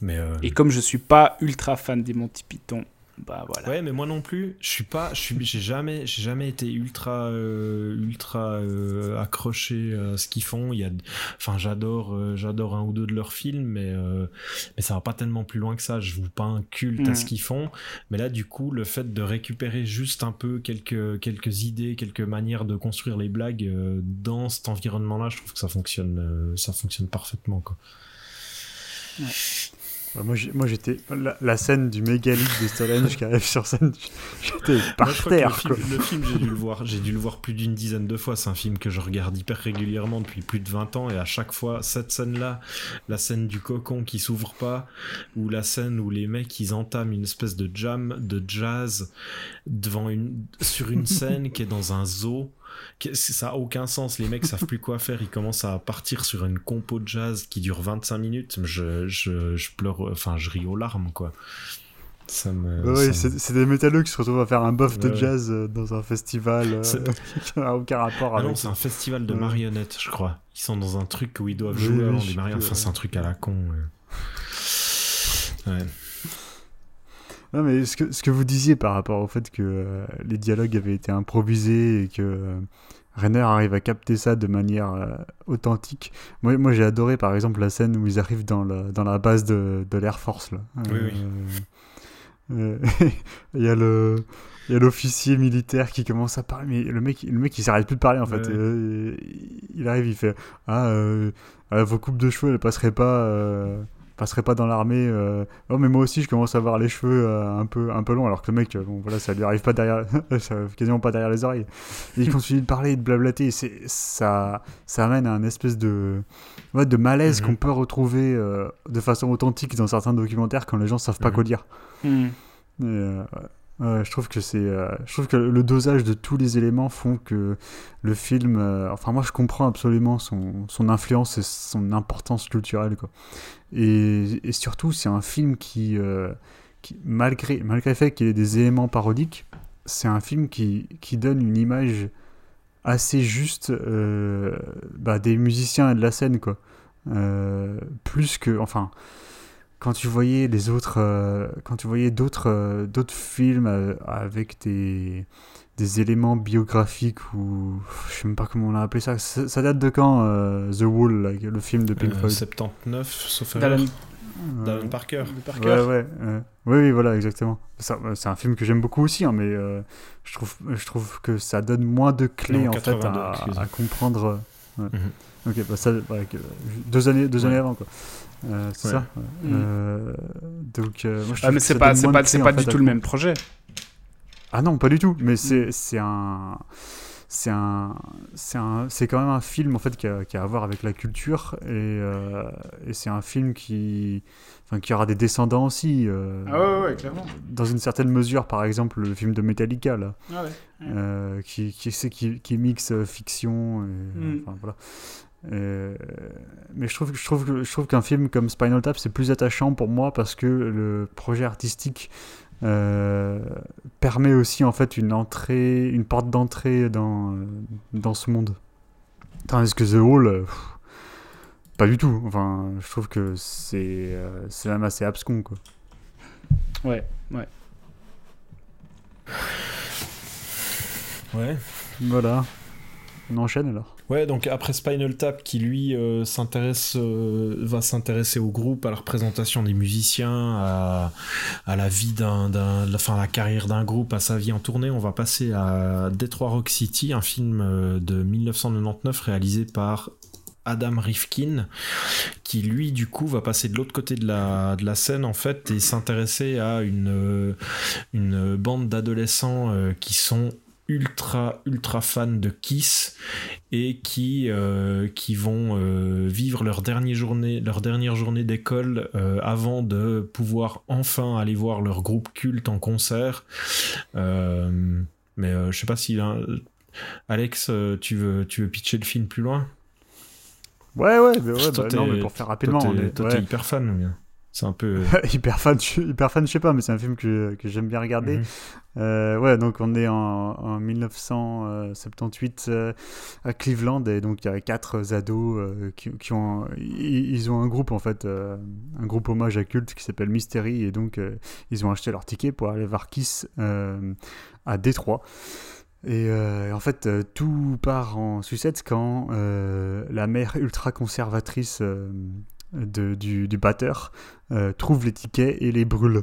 Mais, euh, Et comme je suis pas ultra fan des Monty Python, bah voilà. Ouais, mais moi non plus. Je suis pas. Je suis. J'ai jamais. J'ai jamais été ultra. euh, ultra euh, accroché à ce qu'ils font. Il y a. Enfin, j'adore. euh, j'adore un ou deux de leurs films, mais euh, mais ça va pas tellement plus loin que ça. Je vous pas un culte à ce qu'ils font. Mais là, du coup, le fait de récupérer juste un peu quelques quelques idées, quelques manières de construire les blagues euh, dans cet environnement-là, je trouve que ça fonctionne. euh, ça fonctionne parfaitement, quoi. Ouais, moi, j'étais. La, la scène du mégalithe de Stonehenge qui arrive sur scène, j'étais Moi, par je crois que terre. le quoi. film, le film, j'ai dû le voir, j'ai dû le voir plus d'une dizaine de fois. C'est un film que je regarde hyper régulièrement depuis plus de 20 ans et à chaque fois, cette scène-là, la scène du cocon qui s'ouvre pas, ou la scène où les mecs ils entament une espèce de jam de jazz devant une, sur une scène qui est dans un zoo. Ça a aucun sens, les mecs savent plus quoi faire, ils commencent à partir sur une compo de jazz qui dure 25 minutes. Je, je, je pleure, enfin je ris aux larmes quoi. Ça me. Ouais, ouais, ça me- c'est des métalleux qui se retrouvent à faire un buff de Ouais, jazz euh, dans un festival euh, qui n'a aucun rapport Ah avec. non, c'est un festival de marionnettes, je crois. Ils sont dans un truc où ils doivent jouer oui, avant des marionnettes. Enfin, c'est un truc à la con. ouais. Non, mais ce que, ce que vous disiez par rapport au fait que euh, les dialogues avaient été improvisés et que euh, Renner arrive à capter ça de manière euh, authentique. Moi, moi j'ai adoré par exemple la scène où ils arrivent dans la, dans la base de, de l'Air Force. Là. Oui, oui. Euh, Il y a le. Il y a l'officier militaire qui commence à parler, mais le mec, le mec il s'arrête plus de parler en fait. Ouais. Euh, il arrive, il fait Ah, euh, vos coupes de cheveux elles passeraient pas, euh, passeraient pas dans l'armée. euh. Oh, mais moi aussi je commence à avoir les cheveux euh, un, peu, un peu longs, alors que le mec, euh, bon voilà, ça lui arrive pas derrière, ça quasiment pas derrière les oreilles. Et il continue de parler et de blablater. et c'est- Ça, ça amène à un espèce de, ouais, de malaise Mhm. qu'on peut retrouver euh, de façon authentique dans certains documentaires quand les gens savent pas Mhm. quoi dire. Et, euh, ouais, je trouve que c'est, euh, je trouve que le dosage de tous les éléments font que le film, euh, enfin moi je comprends absolument son, son influence et son importance culturelle quoi. Et, surtout c'est un film qui, euh, qui malgré malgré le fait qu'il ait des éléments parodiques, c'est un film qui, qui donne une image assez juste euh, bah, des musiciens et de la scène quoi. Euh, plus que, enfin quand tu voyais les autres quand tu voyais d'autres d'autres films avec des des éléments biographiques ou je sais même pas comment on a appelé ça ça, ça date de quand euh, The Wall le film de Pink Euh, Floyd? 79, sauf D'alan. Euh, D'Alan Parker. Parker. ouais ouais oui oui voilà exactement Ça, euh, c'est un film que j'aime beaucoup aussi hein, mais euh, je trouve je trouve que ça donne moins de clés Non, en fait 82, à, comprendre euh, ouais. Mhm. ok bah ça ouais, que- deux années deux Ouais. années avant quoi Euh, c'est Ouais. ça ouais. Mm. Euh, donc euh, moi, je Ah, trouve mais que c'est pas, pas, pas du tout le même projet. Ah non, pas du tout. Mais c'est un c'est un c'est un c'est quand même un film en fait qui a, qui a à voir avec la culture et, euh, et c'est un film qui enfin qui aura des descendants aussi. euh, Ah ouais, ouais, clairement. Dans une certaine mesure, par exemple, le film de Metallica là, Ah ouais. euh, qui qui, qui qui mixe fiction. Et, Mm. enfin, voilà. Mais je trouve je trouve je trouve qu'un film comme Spinal Tap c'est plus attachant pour moi parce que le projet artistique euh, permet aussi en fait une entrée, une porte d'entrée dans euh, dans ce monde. Tandis que The Hall, euh, pff, pas du tout. Enfin, je trouve que c'est euh, c'est même assez abscon quoi. Ouais, ouais. Ouais. Voilà. On enchaîne alors. Ouais, donc après Spinal Tap, qui lui euh, s'intéresse, euh, va s'intéresser au groupe, à la représentation des musiciens, à, la vie d'un, la, carrière d'un groupe, à sa vie en tournée, on va passer à Detroit Rock City, un film euh, de 1999 réalisé par Adam Rifkin, qui lui du coup va passer de l'autre côté de la, de la scène en fait et s'intéresser à une bande d'adolescents qui sont ultra ultra fans de Kiss et qui euh, qui vont euh, vivre leur dernière journée leur dernière journée d'école euh, avant de pouvoir enfin aller voir leur groupe culte en concert. Mais je sais pas si Alex tu veux tu veux pitcher le film plus loin? Ouais ouais, mais ouais bah, non mais pour faire rapidement toi t'es hyper fan c'est un peu. hyper fan, hyper fan, je sais pas, mais c'est un film que, que j'aime bien regarder. Euh, ouais, donc on est en, en 1978 euh, à Cleveland et donc il y a quatre ados euh, qui, qui, ont, ils, ont un groupe en fait, un groupe hommage à culte qui s'appelle Mystery et donc ils ont acheté leur ticket pour aller voir Kiss à Détroit. Et en fait, tout part en sucette quand la mère ultra conservatrice du, du, batteur euh, trouve les tickets et les brûle.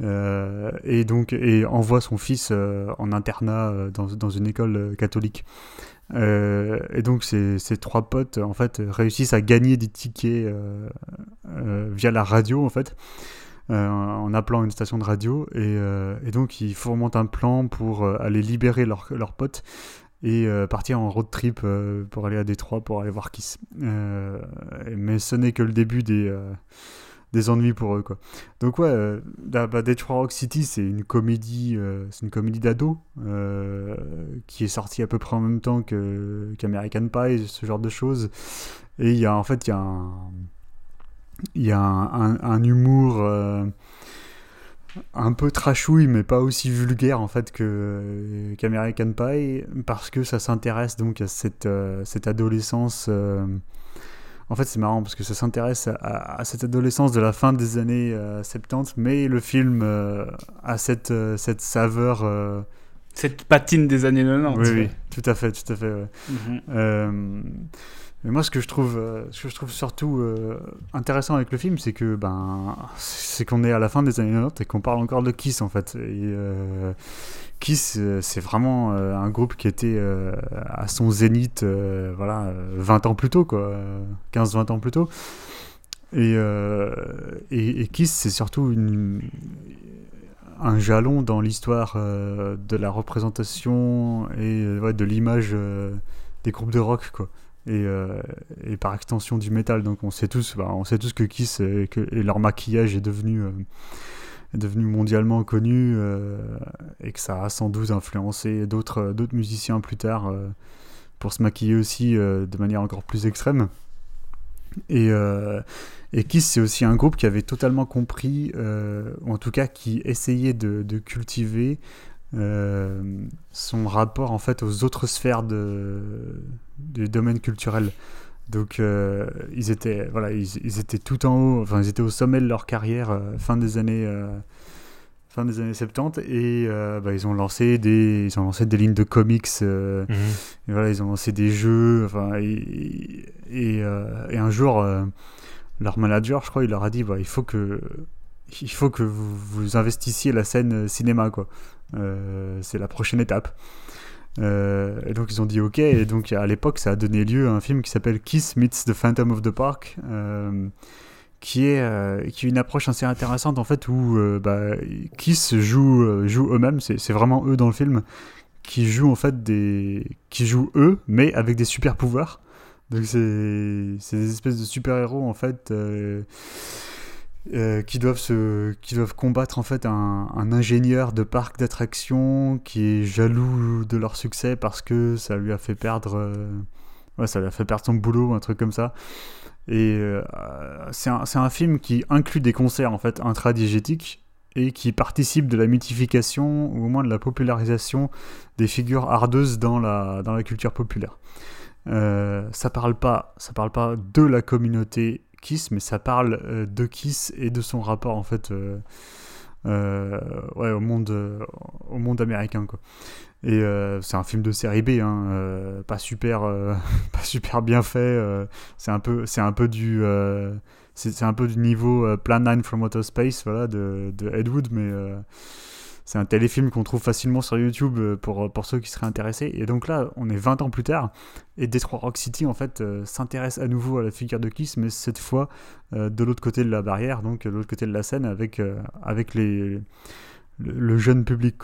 Euh, et donc et envoie son fils euh, en internat dans, dans, une école catholique. et donc ces, ces, trois potes en fait réussissent à gagner des tickets via la radio en fait. en appelant une station de radio et, et, donc ils fomentent un plan pour aller libérer leurs leur potes et euh, partir en road trip euh, pour aller à Détroit pour aller voir Kiss. Euh, mais ce n'est que le début des, des ennuis pour eux quoi. Donc ouais, bah, bah, Detroit Rock City c'est une comédie, c'est comédie d'ado qui est sortie à peu près en même temps qu'American Pie, ce genre de choses. Et il y a en fait il y a un y a un humour un peu trashouille, mais pas aussi vulgaire en fait que qu'American Pie, parce que ça s'intéresse donc à cette, euh, cette adolescence. Euh, en fait, c'est marrant parce que ça s'intéresse à, cette adolescence de la fin des années 70, euh, mais le film a cette, cette saveur. Cette patine des années 90. Oui, tout à fait, tout à fait. Mhm. Mais moi, ce que je trouve, euh, ce que je trouve surtout euh, intéressant avec le film, c'est que ben, c'est qu'on est à la fin des années 90 et qu'on parle encore de Kiss en fait. Euh, Kiss, c'est vraiment un groupe qui était à son zénith, voilà, 20 ans plus tôt, quoi, 15-20 ans plus tôt. Et, Kiss, c'est surtout un jalon dans l'histoire de la représentation et de l'image des groupes de rock, quoi. Euh, et, par extension du métal. Donc on sait tous, bah, on sait tous que Kiss et, et leur maquillage est devenu, euh, devenu mondialement connu euh, et que ça a sans doute influencé d'autres d'autres musiciens plus tard pour se maquiller aussi de manière encore plus extrême. Et, et Kiss, c'est aussi un groupe qui avait totalement compris, ou en tout cas qui essayait de, de cultiver son rapport en fait aux autres sphères de, du domaine culturel. Donc euh, ils étaient voilà ils, étaient tout en haut, enfin ils étaient au sommet de leur carrière euh, fin des années euh, fin des années 70 et bah, ils ont lancé des ils ont lancé des lignes de comics mhm. et voilà ils ont lancé des jeux enfin et, et, et un jour leur manager je crois il leur a dit bah, il faut que il faut que vous, vous investissiez la scène cinéma quoi c'est la prochaine étape euh, et donc ils ont dit ok, et donc à l'époque ça a donné lieu à un film qui s'appelle Kiss Meets the Phantom of the Park, euh, qui, est, euh, qui est une approche assez intéressante en fait où bah, Kiss joue, joue eux-mêmes, c'est vraiment eux dans le film, qui jouent en fait des. qui jouent eux, mais avec des super pouvoirs. Donc c'est des espèces de super-héros en fait euh, qui, doivent se, qui doivent combattre en fait un, ingénieur de parc d'attractions qui est jaloux de leur succès parce que ça lui a fait perdre, euh, ça lui a fait perdre son boulot, un truc comme ça. Et euh, c'est un, un, film qui inclut des concerts en fait intradigétiques et qui participe de la mythification ou au moins de la popularisation des figures ardeuses dans la, dans la culture populaire. ça parle pas, ça parle pas de la communauté Kiss, mais ça parle euh, de Kiss et de son rapport en fait euh, euh, ouais, au, monde, au monde américain. Quoi. Et c'est un film de série B, hein, pas, super, pas super bien fait. c'est un peu, un du, un peu du niveau Plan 9 from Outer Space, voilà, de, de Ed Wood, mais c'est un téléfilm qu'on trouve facilement sur YouTube euh, pour, pour ceux qui seraient intéressés. Et donc là, on est 20 ans plus tard, et Detroit Rock City, en fait, euh, s'intéresse à nouveau à la figure de Kiss, mais cette fois euh, de l'autre côté de la barrière, donc de l'autre côté de la scène, avec, avec les, le, jeune public,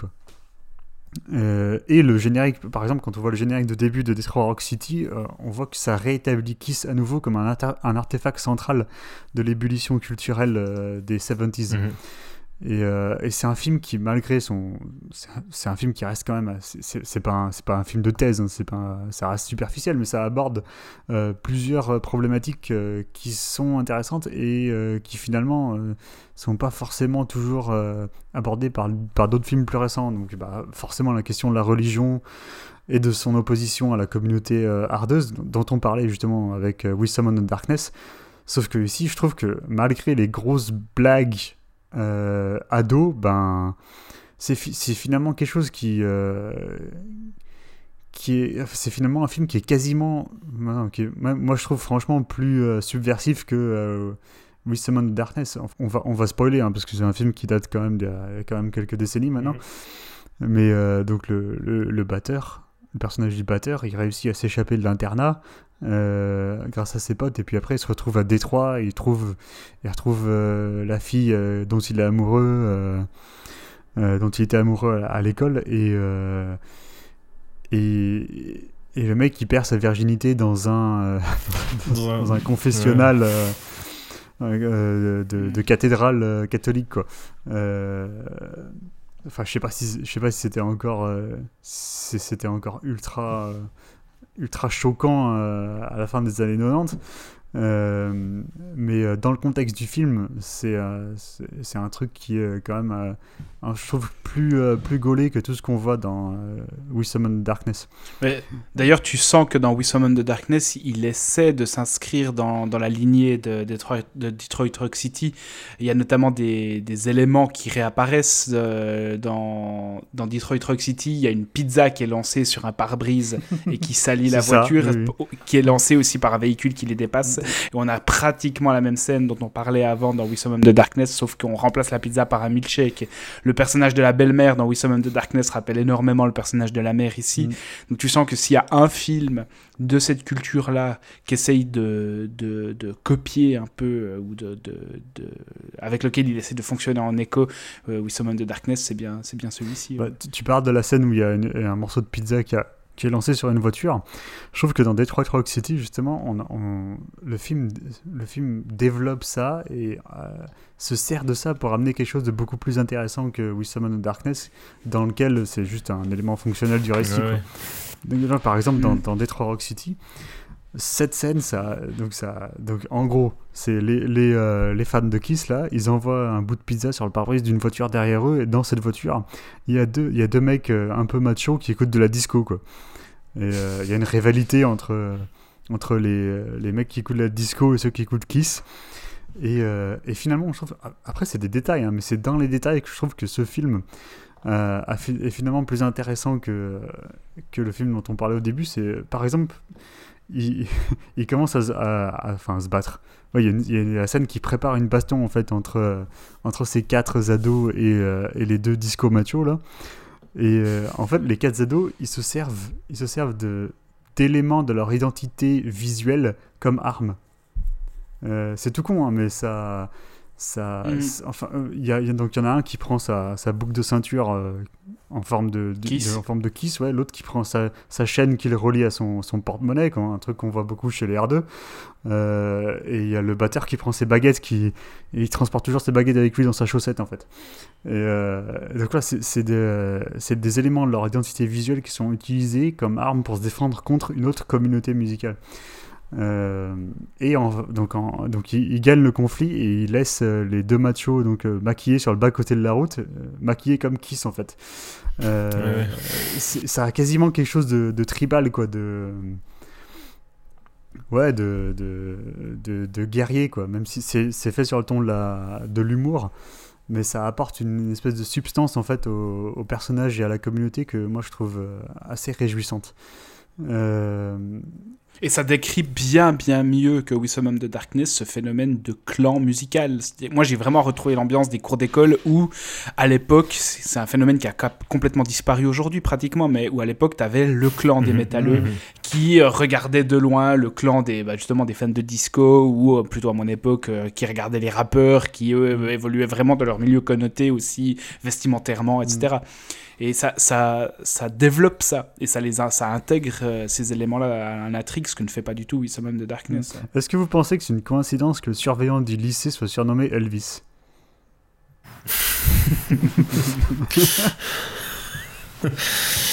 et le générique, par exemple, quand on voit le générique de début de Detroit Rock City, on voit que ça rétablit Kiss à nouveau comme un, un artefact central de l'ébullition culturelle des 70s. Euh, et, c'est un film qui, malgré son. C'est un, film qui reste quand même. C'est pas, un, pas un film de thèse, hein, pas ça reste superficiel, mais ça aborde euh, plusieurs problématiques euh, qui sont intéressantes et qui finalement sont pas forcément toujours abordées par, par d'autres films plus récents. Donc, bah, forcément, la question de la religion et de son opposition à la communauté ardeuse, dont on parlait justement avec We Summon the Darkness. Sauf que ici, je trouve que malgré les grosses blagues euh, ado, ben, c'est finalement quelque chose qui. Euh, qui est, c'est finalement un film qui est quasiment. Qui moi, je trouve franchement plus euh, subversif que. We Summon Darkness, on va, on va spoiler hein, parce que c'est un film qui date quand même d'il y a quand même quelques décennies maintenant. Mhm. Mais donc le, le, le, batteur, le personnage du batteur, il réussit à s'échapper de l'internat euh, grâce à ses potes. Et puis après, il se retrouve à Détroit et il, trouve, il retrouve euh, la fille euh, dont il est amoureux, dont il était amoureux à, l'école. Et, et, et, le mec, il perd sa virginité dans un, dans, un confessionnal. de, de, cathédrale catholique quoi. Enfin, je sais pas si je sais pas si c'était encore c'était encore ultra ultra choquant euh, à la fin des années 90. Euh, mais euh, dans le contexte du film, c'est c'est un truc qui est quand même, je trouve, plus, plus gaulé que tout ce qu'on voit dans We Summon the Darkness. D'ailleurs, tu sens que dans We Summon the Darkness, il essaie de s'inscrire dans, dans, la lignée de, Detroit, de Detroit Rock City. Il y a notamment des, des éléments qui réapparaissent dans, dans Detroit Rock City. Il y a une pizza qui est lancée sur un pare-brise et qui salit la voiture, qui est lancée aussi par un véhicule qui les dépasse. Et on a pratiquement la même scène dont on parlait avant dans We Summon the Darkness, sauf qu'on remplace la pizza par un milkshake. Le personnage de la belle-mère dans We Summon the Darkness rappelle énormément le personnage de la mère ici. Mm. Donc tu sens que s'il y a un film de cette culture-là qui essaye de, de, de, copier un peu, euh, ou de, de, avec lequel il essaie de fonctionner en écho, euh, We Summon the Darkness, c'est bien, bien celui-ci. Bah, tu, parles de la scène où il y a un morceau de pizza qui a qui est lancé sur une voiture. Je trouve que dans Detroit Rock City, justement, on, le, film, le film développe ça et euh, se sert de ça pour amener quelque chose de beaucoup plus intéressant que We Summon the Darkness, dans lequel c'est juste un élément fonctionnel du récit. Donc, par exemple, dans, mm. dans, Detroit Rock City, cette scène, ça, donc ça, donc en gros, c'est les, les, euh, les, fans de Kiss là, ils envoient un bout de pizza sur le pare-brise d'une voiture derrière eux, et dans cette voiture, il y a deux, il y a deux mecs euh, un peu machos qui écoutent de la disco quoi. Et euh, il y a une rivalité entre entre les, les mecs qui écoutent de la disco et ceux qui écoutent Kiss. Et, et finalement, après c'est des détails, hein, mais c'est dans les détails que je trouve que ce film est finalement plus intéressant que que le film dont on parlait au début. C'est par exemple il, il commence à, enfin, se battre. Il y, a la scène qui prépare une baston en fait entre, entre ces quatre ados et, euh, et les deux disco machos là. Et euh, en fait, les quatre ados, ils se servent, ils se servent de d'éléments de leur identité visuelle comme armes. Euh, c'est tout con, hein, mais ça, ça, mm. enfin, il y, a, donc il y en a un qui prend sa, sa boucle de ceinture en forme de, en forme de kiss, ouais. L'autre qui prend sa, sa, chaîne qu'il relie à son, son porte-monnaie, un truc qu'on voit beaucoup chez les R2. Euh, et il y a le batteur qui prend ses baguettes, qui il transporte toujours ses baguettes avec lui dans sa chaussette en fait. Et euh, donc là, c'est des, des, éléments de leur identité visuelle qui sont utilisés comme armes pour se défendre contre une autre communauté musicale. Euh, et donc, donc il, gagne le conflit et il laisse les deux machos donc maquillés sur le bas côté de la route, maquillés comme Kiss en fait. Euh, ça a quasiment quelque chose de, tribal, quoi, de. Ouais, de, de, de, guerrier, quoi. Même si c'est fait sur le ton de l'humour, mais ça apporte une, espèce de substance, en fait, au, personnage et à la communauté que moi je trouve euh, assez réjouissante. Euh, Et ça décrit bien, bien mieux que We Summon the Darkness ce phénomène de clan musical. Moi, j'ai vraiment retrouvé l'ambiance des cours d'école où, à l'époque, c'est un phénomène qui a complètement disparu aujourd'hui pratiquement, mais où à l'époque, tu avais le clan des Mhm, métalleux mhm. Qui euh, regardait de loin le clan des bah, justement des fans de disco ou euh, plutôt à mon époque euh, qui regardaient les rappeurs qui eux évoluaient vraiment dans leur milieu connoté aussi vestimentairement etc et ça ça ça développe ça. Et ça les a- ça intègre euh, ces éléments là à ce que ne fait pas du tout Summon the Darkness. Est-ce que vous pensez que c'est une coïncidence que le surveillant du lycée soit surnommé Elvis?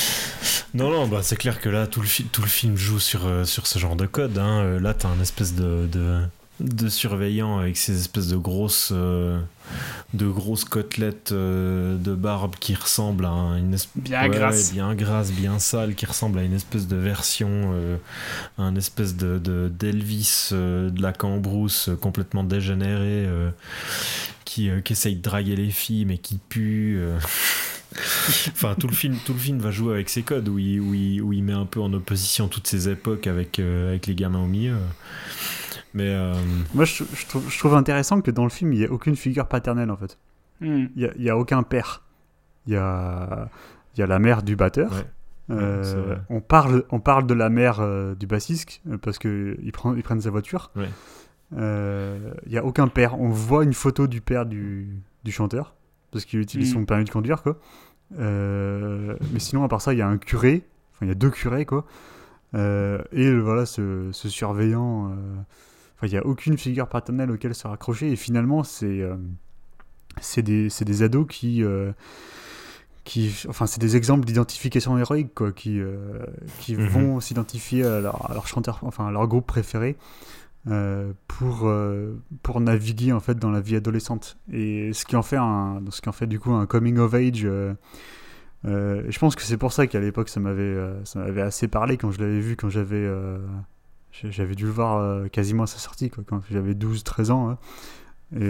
Non, non, bah c'est clair que là, tout le, tout le film joue sur, euh, sur ce genre de code. Hein. Euh, Là, t'as un espèce de, de, de surveillant avec ces espèces de grosses, euh, de grosses côtelettes de barbe qui ressemblent à un- une espèce bien grasse bien grasse, bien sale, qui ressemble à une espèce de version, euh, un espèce de de- d'Elvis euh, de la cambrousse complètement dégénéré, qui, qui essaye de draguer les filles mais qui pue. enfin, tout le film, tout le film va jouer avec ses codes où il, où il, où il met un peu en opposition toutes ces époques avec euh, avec les gamins au milieu. Mais euh, Moi, je, je trouve, je trouve intéressant que dans le film, il n'y ait aucune figure paternelle en fait. Hmm. Il n'y a, il y a aucun père. Il y a, il y a la mère du batteur. Ouais. Euh, Ouais, on, parle, on parle de la mère euh, du bassiste parce qu'ils prennent, ils prennent sa voiture. Ouais. Euh, Il n'y a aucun père. On voit une photo du père du, du chanteur parce qu'il utilise Mm. son permis de conduire. Quoi. Euh, mais sinon, à part ça, il y a un curé. Enfin, il y a deux curés. Quoi. Euh, et voilà, ce, ce surveillant. euh, Enfin, il n'y a aucune figure paternelle auquel se raccrocher. Et finalement, c'est c'est des, des ados qui. qui, enfin, c'est des exemples d'identification héroïque, quoi, qui, qui Mhm. vont s'identifier à leur chanteur, enfin, à leur groupe préféré euh, pour, euh, pour naviguer en fait dans la vie adolescente. Et ce qui en fait un, ce qui en fait du coup un coming of age. euh, je pense que c'est pour ça qu'à l'époque ça m'avait, ça m'avait assez parlé quand je l'avais vu quand j'avais, j'avais dû le voir quasiment à sa sortie, quand j'avais 12-13 ans. hein. Et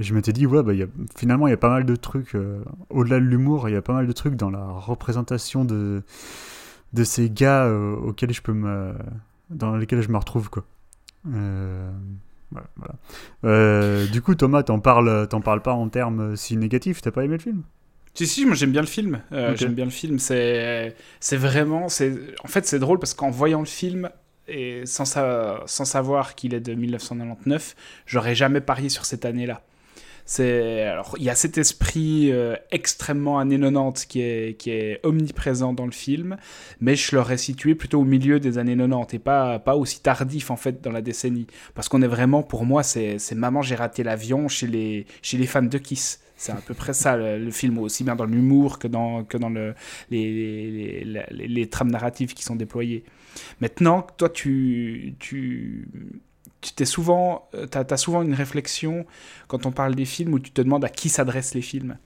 je m'étais dit, ouais, bah, finalement, il y a pas mal de trucs, au-delà de l'humour, il y a pas mal de trucs dans la représentation de, de ces gars auxquels je peux me, dans lesquels je me retrouve, quoi. Euh, voilà, voilà. Euh, du coup, Thomas, t'en parles, t'en parles pas en termes si négatifs, t'as pas aimé le film? Si, si, moi j'aime bien le film. Euh. J'aime bien le film. C'est, c'est vraiment. C'est... En fait, c'est drôle parce qu'en voyant le film, et sans, sa- sans savoir qu'il est de 1999, j'aurais jamais parié sur cette année-là. C'est, alors, il y a cet esprit euh, extrêmement années 90 qui est, qui est omniprésent dans le film, mais je l'aurais situé plutôt au milieu des années 90 et pas, pas aussi tardif en fait dans la décennie. Parce qu'on est vraiment, pour moi, c'est, Maman, j'ai raté l'avion chez les, chez les fans de Kiss. C'est à peu près ça le, film, aussi bien dans l'humour que dans, que dans le, les, les, les- les trames narratives qui sont déployées. Maintenant, toi, tu, tu, tu t'es souvent, euh, t'as souvent une réflexion quand on parle des films où tu te demandes à qui s'adressent les films.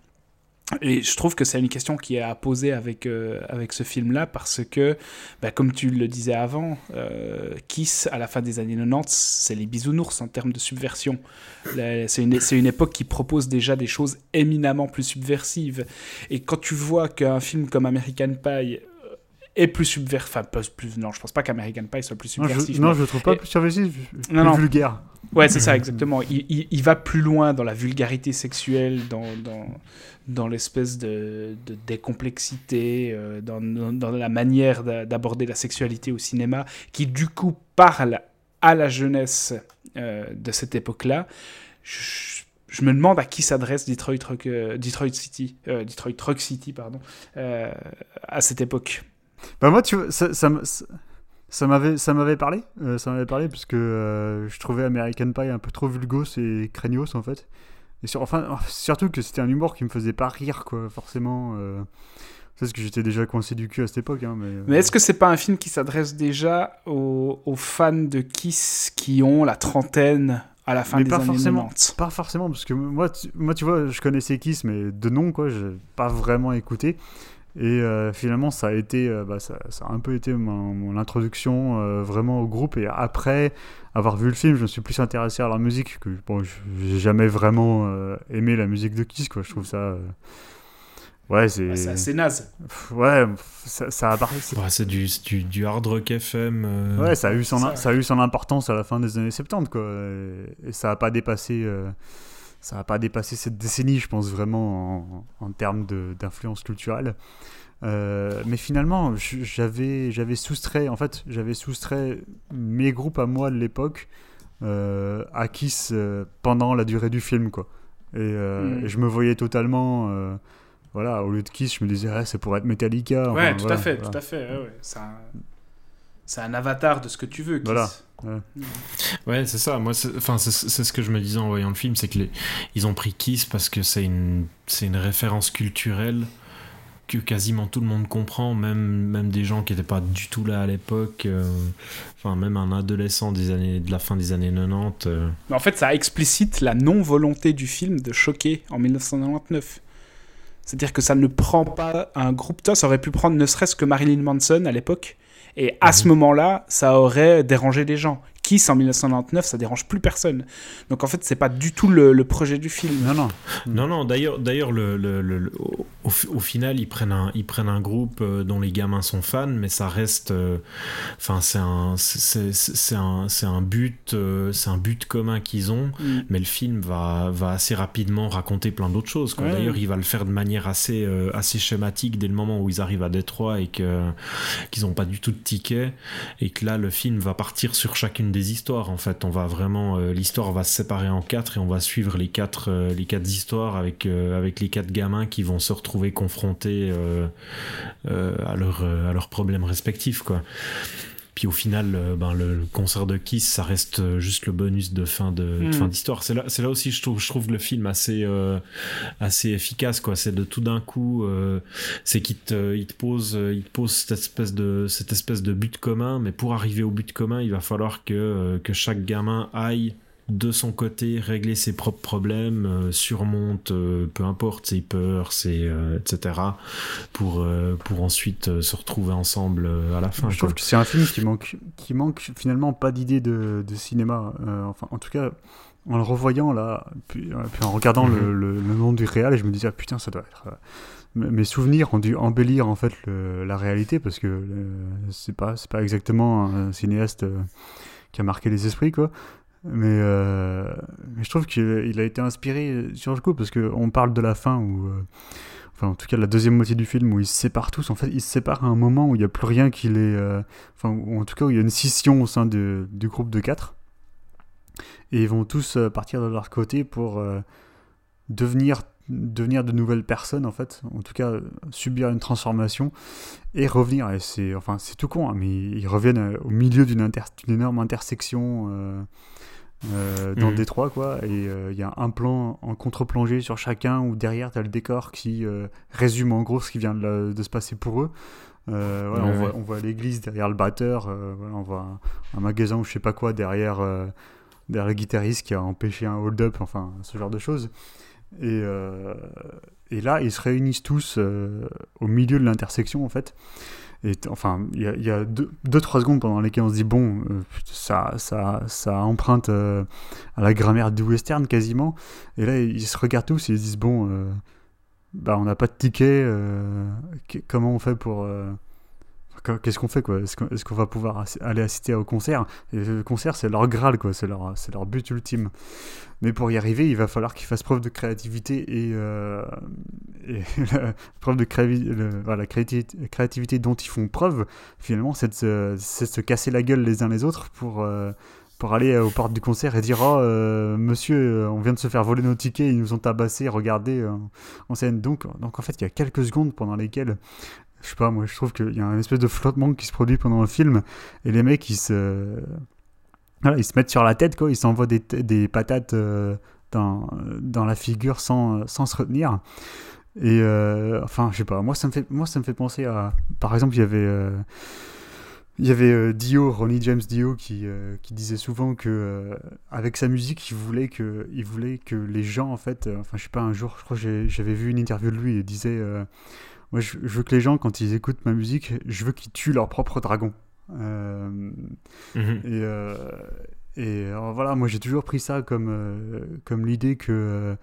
Et je trouve que c'est une question qui est à poser avec, euh, avec ce film-là parce que, bah, comme tu le disais avant, euh, Kiss, à la fin des années 90, c'est les bisounours en termes de subversion. C'est une, une époque qui propose déjà des choses éminemment plus subversives. Et quand tu vois qu'un film comme American Pie est plus subversif, enfin, plus, non, je pense pas qu'American Pie soit plus subversif. non, je le trouve pas Et- plus subversif, plus Non, non. vulgaire. Ouais, c'est ça, exactement. Il, il- il va plus loin dans la vulgarité sexuelle, dans, dans, dans l'espèce de, de décomplexité, euh, dans, dans, dans la manière d'a- d'aborder la sexualité au cinéma, qui du coup parle à la jeunesse euh, de cette époque-là. Je, je me demande à qui s'adresse Detroit, Rock, euh, Detroit City, euh, Detroit Rock City, pardon, à cette époque. Bah moi, tu vois, ça, ça, m'avait, ça m'avait parlé, euh, ça m'avait parlé parce que euh, je trouvais American Pie un peu trop vulgos et craignos en fait. Et sur, enfin, surtout que c'était un humour qui me faisait pas rire quoi, forcément. Euh, c'est parce que j'étais déjà coincé du cul à cette époque. Hein, mais euh, Mais est-ce que c'est pas un film qui s'adresse déjà aux, aux fans de Kiss qui ont la trentaine à la fin Mais des pas années forcément. 90 Pas forcément, parce que moi, tu, moi, tu vois, je connaissais Kiss, mais de nom, quoi, j'ai pas vraiment écouté. Et euh, finalement, ça a été, euh, bah, ça, ça a un peu été mon, mon introduction euh, vraiment au groupe. Et après avoir vu le film, je me suis plus intéressé à leur musique. Que, bon, je- j'ai jamais vraiment euh, aimé la musique de Kiss, quoi. Je trouve ça. euh, Ouais, c'est. C'est assez naze. Pff, Ouais, ça, ça a apparu- c'est- Ouais, c'est du, c'est du, du hard rock FM. euh, Ouais, ça a, eu son, ça. a eu son importance à la fin des années 70, quoi. Et, et ça a pas dépassé. Ça a pas dépassé cette décennie, je pense, vraiment, en, en termes d'influence culturelle. Euh, mais finalement, j'avais j'avais soustrait, en fait, j'avais soustrait mes groupes à moi de l'époque euh, à Kiss euh, pendant la durée du film, quoi. Et, euh, Mm. et je me voyais totalement. voilà, au lieu de Kiss, je me disais, ah, c'est pour être Metallica. ouais, enfin, tout voilà, à fait, voilà. tout à fait. ouais, ouais. C'est un... c'est un avatar de ce que tu veux. Kiss. Voilà. Ouais, c'est ça. Moi, c'est enfin, c'est ce que je me disais en voyant le film, c'est que les, ils ont pris Kiss parce que c'est une, c'est une référence culturelle que quasiment tout le monde comprend, même, même des gens qui n'étaient pas du tout là à l'époque. euh, Enfin, même un adolescent des années, de la fin des années 90. euh, Mais en fait, ça explicite la non-volonté du film de choquer en 1999. C'est-à-dire que ça ne prend pas un groupe. Ça aurait pu prendre ne serait-ce que Marilyn Manson à l'époque. Et à ce moment-là, ça aurait dérangé les gens. Kiss en 1999, ça dérange plus personne. Donc en fait, c'est pas du tout le, le projet du film. Non, non. Non, non, d'ailleurs, d'ailleurs le, le- le- le- au, final, ils prennent, un, ils prennent un groupe euh, dont les gamins sont fans, mais ça reste. euh, Enfin, c'est un, c'est- un, c'est un but, euh, c'est un but commun qu'ils ont, Mm. mais le film va, va assez rapidement raconter plein d'autres choses. Ouais. D'ailleurs, il va le faire de manière assez, euh, assez schématique dès le moment où ils arrivent à Détroit et que, qu'ils n'ont pas du tout de ticket, et que là, le film va partir sur chacune des histoires. En fait, on va vraiment, euh, l'histoire va se séparer en quatre et on va suivre les quatre, euh, les quatre histoires avec, euh, avec les quatre gamins qui vont se retrouver confrontés à leurs à leurs problèmes respectifs, quoi. Puis au final, euh, ben, le, concert de Kiss, ça reste euh, juste le bonus de fin de, de Mm. fin d'histoire. C'est là, c'est là aussi je trouve, je trouve le film assez, euh, assez efficace, quoi. C'est de tout d'un coup, euh, c'est qu'il te, il te pose, il te pose cette espèce de, cette espèce de but commun, mais pour arriver au but commun, il va falloir que, que chaque gamin aille de son côté régler ses propres problèmes, euh, surmonte euh, peu importe ses peurs, ses, euh, etc. pour, pour ensuite se retrouver ensemble à la fin. je quoi. trouve que c'est un film qui manque, qui manque finalement pas d'idée de, de cinéma. Enfin, en tout cas, en le revoyant là, puis, puis en regardant le, Mhm. le- le nom du réal, je me disais ah, putain, ça doit être. mes mes souvenirs ont dû embellir en fait le- la réalité parce que euh, c'est pas c'est pas exactement un cinéaste euh, qui a marqué les esprits quoi. Mais, euh, mais je trouve qu'il il a été inspiré sur le coup parce que on parle de la fin où euh, enfin en tout cas la deuxième moitié du film où ils se séparent tous. En fait ils se séparent à un moment où il n'y a plus rien qui les euh, enfin en tout cas où il y a une scission au sein de- du groupe de quatre. Et ils vont tous euh, partir de leur côté pour devenir devenir de nouvelles personnes en fait. En tout cas subir une transformation et revenir. C'est enfin c'est tout con hein, mais ils reviennent au milieu d'une énorme intersection euh, euh, dans le détroit quoi et euh, il y a un plan en contre-plongée sur chacun où derrière tu as le décor qui euh, résume en gros ce qui vient de, la- de se passer pour eux. Euh, voilà, Ouais, on, voit, ouais. on voit l'église derrière le batteur euh, voilà, on voit un, un magasin ou je sais pas quoi derrière euh, derrière le guitariste qui a empêché un hold-up enfin ce genre de choses. Et, euh, et là ils se réunissent tous euh, au milieu de l'intersection en fait et enfin, il y a, y a deux, deux, trois secondes pendant lesquelles on se dit, bon, euh, ça, ça, ça emprunte euh, à la grammaire du western quasiment. Et là, ils se regardent tous et ils se disent, bon, euh, bah, on n'a pas de ticket, comment on fait pour. Euh, qu- Qu'est-ce qu'on fait quoi? Est-ce qu'on va pouvoir aller assister au concert? Le concert c'est leur graal quoi, c'est leur, leur but ultime. Mais pour y arriver, il va falloir qu'ils fassent preuve de créativité et, euh, la preuve de créavi- le- créativité, dont ils font preuve, finalement, c'est de, se- casser la gueule les uns les autres pour, euh, pour aller aux portes du concert et dire Oh, euh, monsieur, euh, on vient de se faire voler nos tickets, ils nous ont tabassés, regardez euh, en scène. Donc, donc, en fait, il y a quelques secondes pendant lesquelles, je sais pas, moi, je trouve qu'il y a un espèce de flottement qui se produit pendant le film et les mecs, ils se. Ils se mettent sur la tête, quoi, ils s'envoient des, des patates euh, dans, dans la figure sans, sans se retenir. Et euh, enfin, je sais pas, moi ça, me fait, moi ça me fait penser à. Par exemple, il y avait. euh, il y avait Dio, Ronnie James Dio, qui, qui disait souvent que avec sa musique, il voulait que, il voulait que les gens, en fait, enfin, je sais pas, un jour, je crois j'avais vu une interview de lui, il disait Moi, je, je veux que les gens, quand ils écoutent ma musique, je veux qu'ils tuent leur propre dragon. Euh, Mhm. et, euh, et alors voilà, moi j'ai toujours pris ça comme, euh, comme l'idée que euh,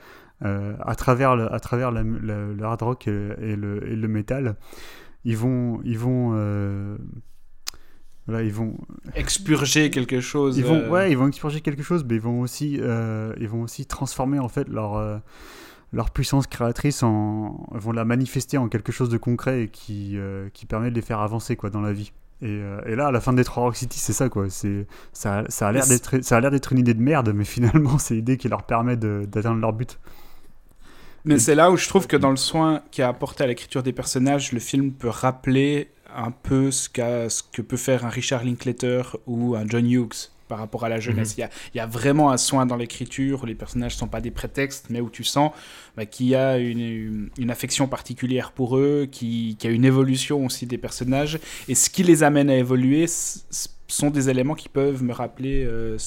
euh, à travers le, à travers la- la- le hard rock et, et le, et le métal, ils vont, ils vont, euh, voilà, ils vont, Expurger quelque chose. ils vont, euh, ouais, ils vont expurger quelque chose, mais ils vont aussi, euh, ils vont aussi transformer en fait leur euh, leur puissance créatrice en, vont la manifester en quelque chose de concret et qui euh, qui permet de les faire avancer quoi dans la vie. Et, euh, et là, à la fin des trois Rock City, c'est ça quoi. C'est ça, ça a l'air d'être, ça a l'air d'être une idée de merde, mais finalement, c'est l'idée qui leur permet de- d'atteindre leur but. Mais c'est là où je trouve que dans le soin qui a apporté à l'écriture des personnages, le film peut rappeler un peu ce, qu'a- ce que peut faire un Richard Linklater ou un John Hughes par rapport à la jeunesse. Il y, a, il y a vraiment un soin dans l'écriture où les personnages ne sont pas des prétextes, mais où tu sens bah, qu'il y a une, une affection particulière pour eux, qui- qu'il y a une évolution aussi des personnages. Et ce qui les amène à évoluer sont des éléments qui peuvent me rappeler euh,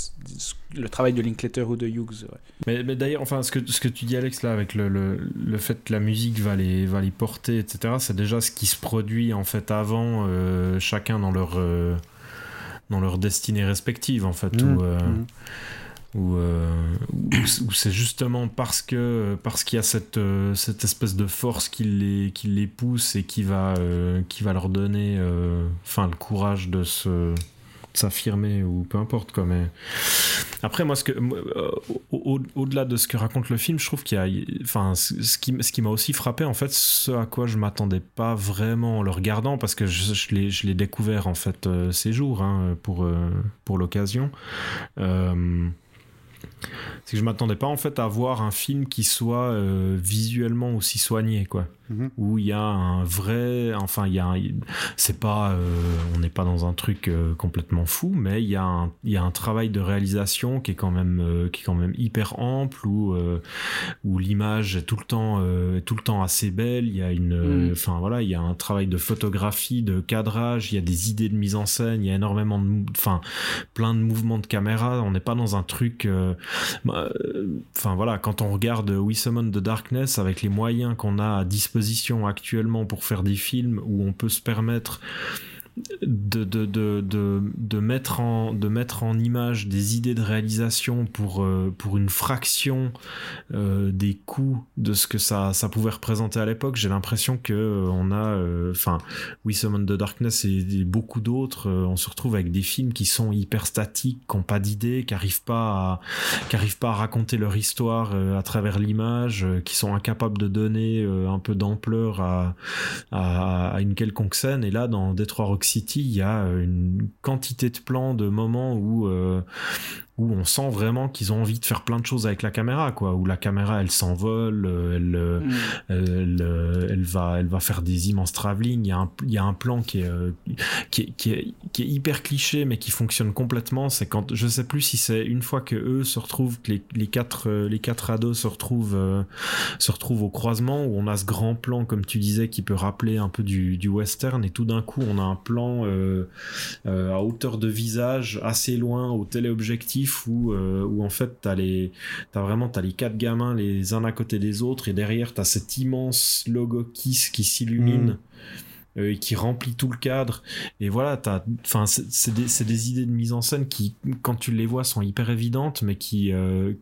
le travail de Linklater ou de Hughes. ouais. Mais, mais d'ailleurs, enfin, ce que, ce que tu dis, Alex, là, avec le, le, le fait que la musique va les, va les porter, etc., c'est déjà ce qui se produit, en fait, avant, euh, chacun dans leur, euh, dans leur destinée respective, en fait, Mmh, où, euh, mmh. où, euh, où- c'est justement parce que parce qu'il y a cette, euh, cette espèce de force qui les, qui les pousse et qui va, qui va leur donner enfin, le courage de se s'affirmer ou peu importe quoi mais après moi ce que moi, euh, au- au- au-delà de ce que raconte le film je trouve qu'il y a enfin ce qui ce qui m'a aussi frappé en fait ce à quoi je m'attendais pas vraiment en le regardant parce que je, je l'ai découvert en fait euh, ces jours hein, pour euh, pour l'occasion c'est que je m'attendais pas en fait à voir un film qui soit visuellement aussi soigné quoi Mhm. où il y a un vrai enfin il y a c'est pas euh, on n'est pas dans un truc euh, complètement fou mais il y a un il y a un travail de réalisation qui est quand même euh, qui est quand même hyper ample où où l'image est tout le temps tout le temps assez belle il y a une Mm. enfin voilà il y a un travail de photographie de cadrage il y a des idées de mise en scène il y a énormément de enfin plein de mouvements de caméra on n'est pas dans un truc bah, enfin voilà quand on regarde We Summon the Darkness avec les moyens qu'on a à disposition actuellement pour faire des films où on peut se permettre de, de, de, de, mettre en, de mettre en image des idées de réalisation pour, euh, pour une fraction euh, des coûts de ce que ça, ça pouvait représenter à l'époque. J'ai l'impression que euh, on a, enfin, We Summon the Darkness et, beaucoup d'autres, on se retrouve avec des films qui sont hyper statiques, qui n'ont pas d'idées, qui n'arrivent pas à, pas à raconter leur histoire à travers l'image, qui sont incapables de donner un peu d'ampleur à, à, à une quelconque scène. Et là, dans Detroit Rock City, il y a euh, une quantité de plans, de moments où euh, où on sent vraiment qu'ils ont envie de faire plein de choses avec la caméra, quoi. Où la caméra, elle s'envole, euh, elle, euh, Mm. elle, euh, elle va, elle va faire des immenses travelling. Il y a un, il y a un plan qui est, qui est, qui est, qui est hyper cliché, mais qui fonctionne complètement. C'est quand, je sais plus si c'est une fois que eux se retrouvent, que les, les quatre, les quatre ados se retrouvent, euh, se retrouvent au croisement, où on a ce grand plan, comme tu disais, qui peut rappeler un peu du, du western, et tout d'un coup, on a un plan euh, euh, à hauteur de visage, assez loin, au téléobjectif, où, euh, où en fait, t'as les, t'as vraiment, t'as les quatre gamins les uns à côté des autres, et derrière, t'as cet immense logo Kiss qui s'illumine. euh, et qui remplit tout le cadre et voilà t'as enfin c'est des, des idées de mise en scène qui quand tu les vois sont hyper évidentes mais qui euh,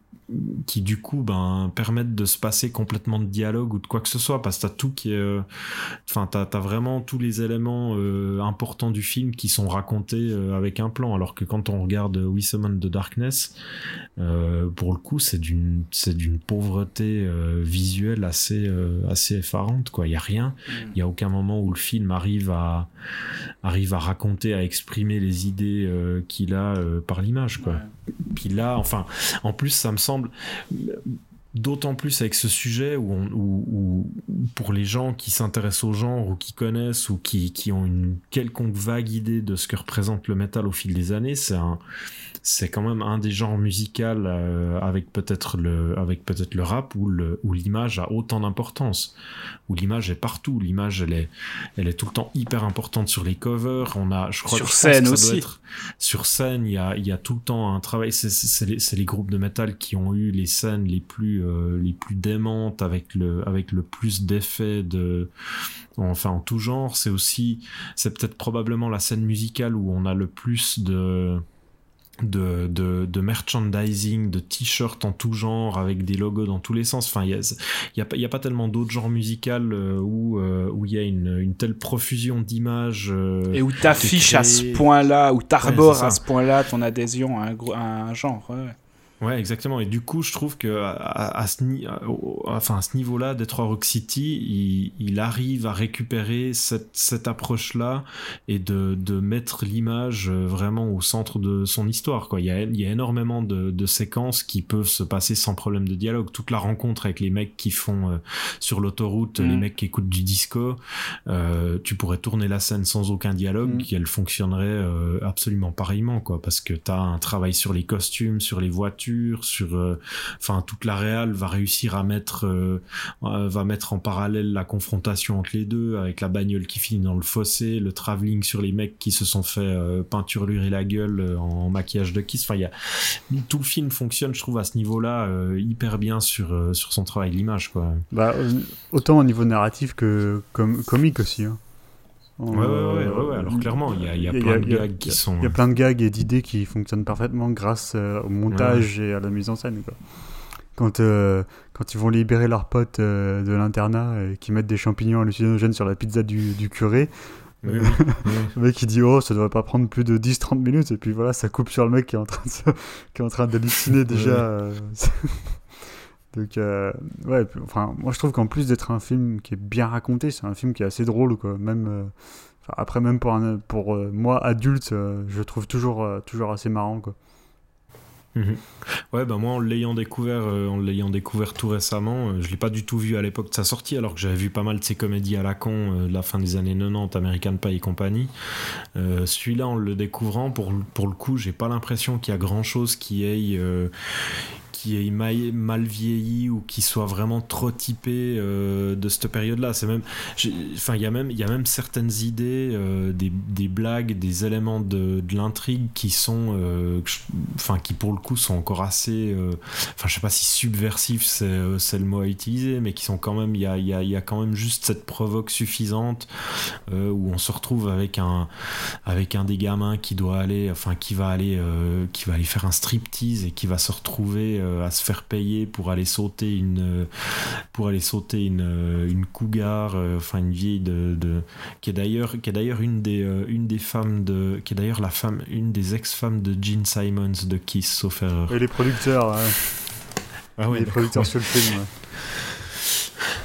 qui du coup ben permettent de se passer complètement de dialogue ou de quoi que ce soit parce que t'as tout qui est euh, enfin t'as t'as vraiment tous les éléments euh, importants du film qui sont racontés euh, avec un plan. Alors que quand on regarde We Summon the Darkness pour le coup c'est d'une c'est d'une pauvreté visuelle assez assez effarante quoi. Il y a rien. Il y a aucun moment où le film arrive à arrive à raconter à exprimer les idées qu'il a par l'image quoi. Ouais. Puis là enfin en plus ça me semble d'autant plus avec ce sujet où, on, où, où- où pour les gens qui s'intéressent au genre ou qui connaissent ou qui, qui ont une quelconque vague idée de ce que représente le métal au fil des années c'est un c'est quand même un des genres musicaux euh, avec peut-être le avec peut-être le rap où le où l'image a autant d'importance. Où l'image est partout. L'image elle est elle est tout le temps hyper importante sur les covers. On a je crois Sur je scène que ça doit aussi. être- sur scène il y a il y a tout le temps un travail. C'est c'est c'est les, c'est les groupes de métal qui ont eu les scènes les plus euh, les plus démentes avec le avec le plus d'effets de enfin en tout genre c'est aussi c'est peut-être probablement la scène musicale où on a le plus de de, de, de merchandising, de t-shirts en tout genre, avec des logos dans tous les sens. Enfin, il n'y a, y a, pas- y a pas tellement d'autres genres musicaux euh, où euh, où il y a une, une telle profusion d'images. Et où t'affiches à ce point-là, où t'arbores Ouais, à ce point-là ton adhésion à un, à un genre. ouais, ouais. Exactement. Et du coup, je trouve que à, ce, enfin, à niveau-là, Detroit Rock City, il, il arrive à récupérer cette, cette approche-là et de, de mettre l'image euh, vraiment au centre de son histoire. Quoi. Il, y a, il y a énormément de, de séquences qui peuvent se passer sans problème de dialogue. Toute la rencontre avec les mecs qui font euh, sur l'autoroute, Mm. les mecs qui écoutent du disco, euh, tu pourrais tourner la scène sans aucun dialogue, Mm. et elle fonctionnerait euh, absolument pareillement, quoi, parce que t'as un travail sur les costumes, sur les voitures, sur, euh, enfin, toute la réal va réussir à mettre, euh, euh, va mettre en parallèle la confrontation entre les deux, avec la bagnole qui finit dans le fossé, le travelling sur les mecs qui se sont fait euh, peinturlurer la gueule en maquillage de kiss. Enfin, il y a tout le film fonctionne, je trouve, à ce niveau-là, hyper bien sur sur son travail l'image, quoi. Bah, autant au niveau narratif que com- comique aussi. Hein. Ouais, ouais, ouais. Alors clairement, il y a, plein de gags qui il y a- sont. Il y a plein de gags et d'idées qui fonctionnent parfaitement grâce euh, au montage et à la mise en scène. Quoi. Quand, euh, quand ils vont libérer leurs potes euh, de l'internat et qu'ils mettent des champignons hallucinogènes sur la pizza du, du curé, Oui, oui, oui. le mec il dit Oh, ça devrait pas prendre plus de 10-30 minutes, et puis voilà, ça coupe sur le mec qui est en train de qui est en train d'halluciner déjà. Donc, euh, ouais, enfin, moi je trouve qu'en plus d'être un film qui est bien raconté, c'est un film qui est assez drôle, quoi. Même, euh, après, même pour, un, pour euh, moi, adulte, je trouve toujours, toujours assez marrant, quoi. Mhm. Ouais, bah moi en l'ayant découvert, euh, en l'ayant découvert tout récemment, euh, je l'ai pas du tout vu à l'époque de sa sortie, alors que j'avais vu pas mal de ses comédies à la con euh, de la fin des années 90, American Pie et compagnie. Euh, Celui-là, en le découvrant, pour, pour le coup, j'ai pas l'impression qu'il y a grand chose qui euh, qui ait mal, vieilli ou qui soit vraiment trop typé de cette période-là. C'est même, enfin, il y a même, il y a même certaines idées, des, des blagues, des éléments de, l'intrigue qui sont, enfin, qui pour le sont encore assez, euh, enfin, je sais pas si subversifs c'est, euh, c'est le mot à utiliser, mais qui sont quand même, il y a, quand même juste cette provoque suffisante euh, où on se retrouve avec un, avec un des gamins qui doit aller, enfin, qui va aller, qui va aller faire un striptease et qui va se retrouver à se faire payer pour aller sauter une, pour aller sauter une, cougar, enfin une vieille de, qui est d'ailleurs, qui est d'ailleurs une des, une des femmes de, qui est d'ailleurs la femme, une des ex-femmes de Gene Simons de Kiss, sauf erreur. Et les producteurs, ouais, Ah les producteurs sur le film.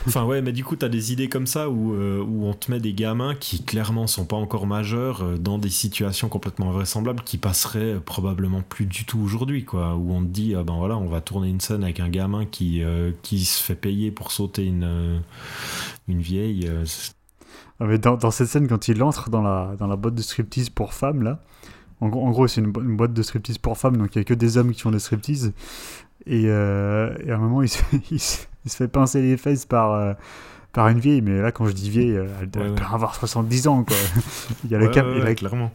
Enfin ouais, mais du coup t'as des idées comme ça où, euh, où on te met des gamins qui clairement sont pas encore majeurs euh, dans des situations complètement invraisemblables qui passeraient euh, probablement plus du tout aujourd'hui quoi. Où on te dit ah ben voilà on va tourner une scène avec un gamin qui euh, qui se fait payer pour sauter une une vieille. Ah, mais dans, dans cette scène, quand il entre dans la, dans la boîte de striptease pour femmes, là, en, gros- en gros, c'est une, bo- une boîte de striptease pour femmes, donc il n'y a que des hommes qui font des striptease. Et, euh, et à un moment, il se, fait, il, se, il se fait pincer les fesses par, euh, par une vieille, mais là, quand je dis vieille, euh, elle, Ouais, elle ouais. peut avoir 70 ans, quoi. il y a Ouais, clairement.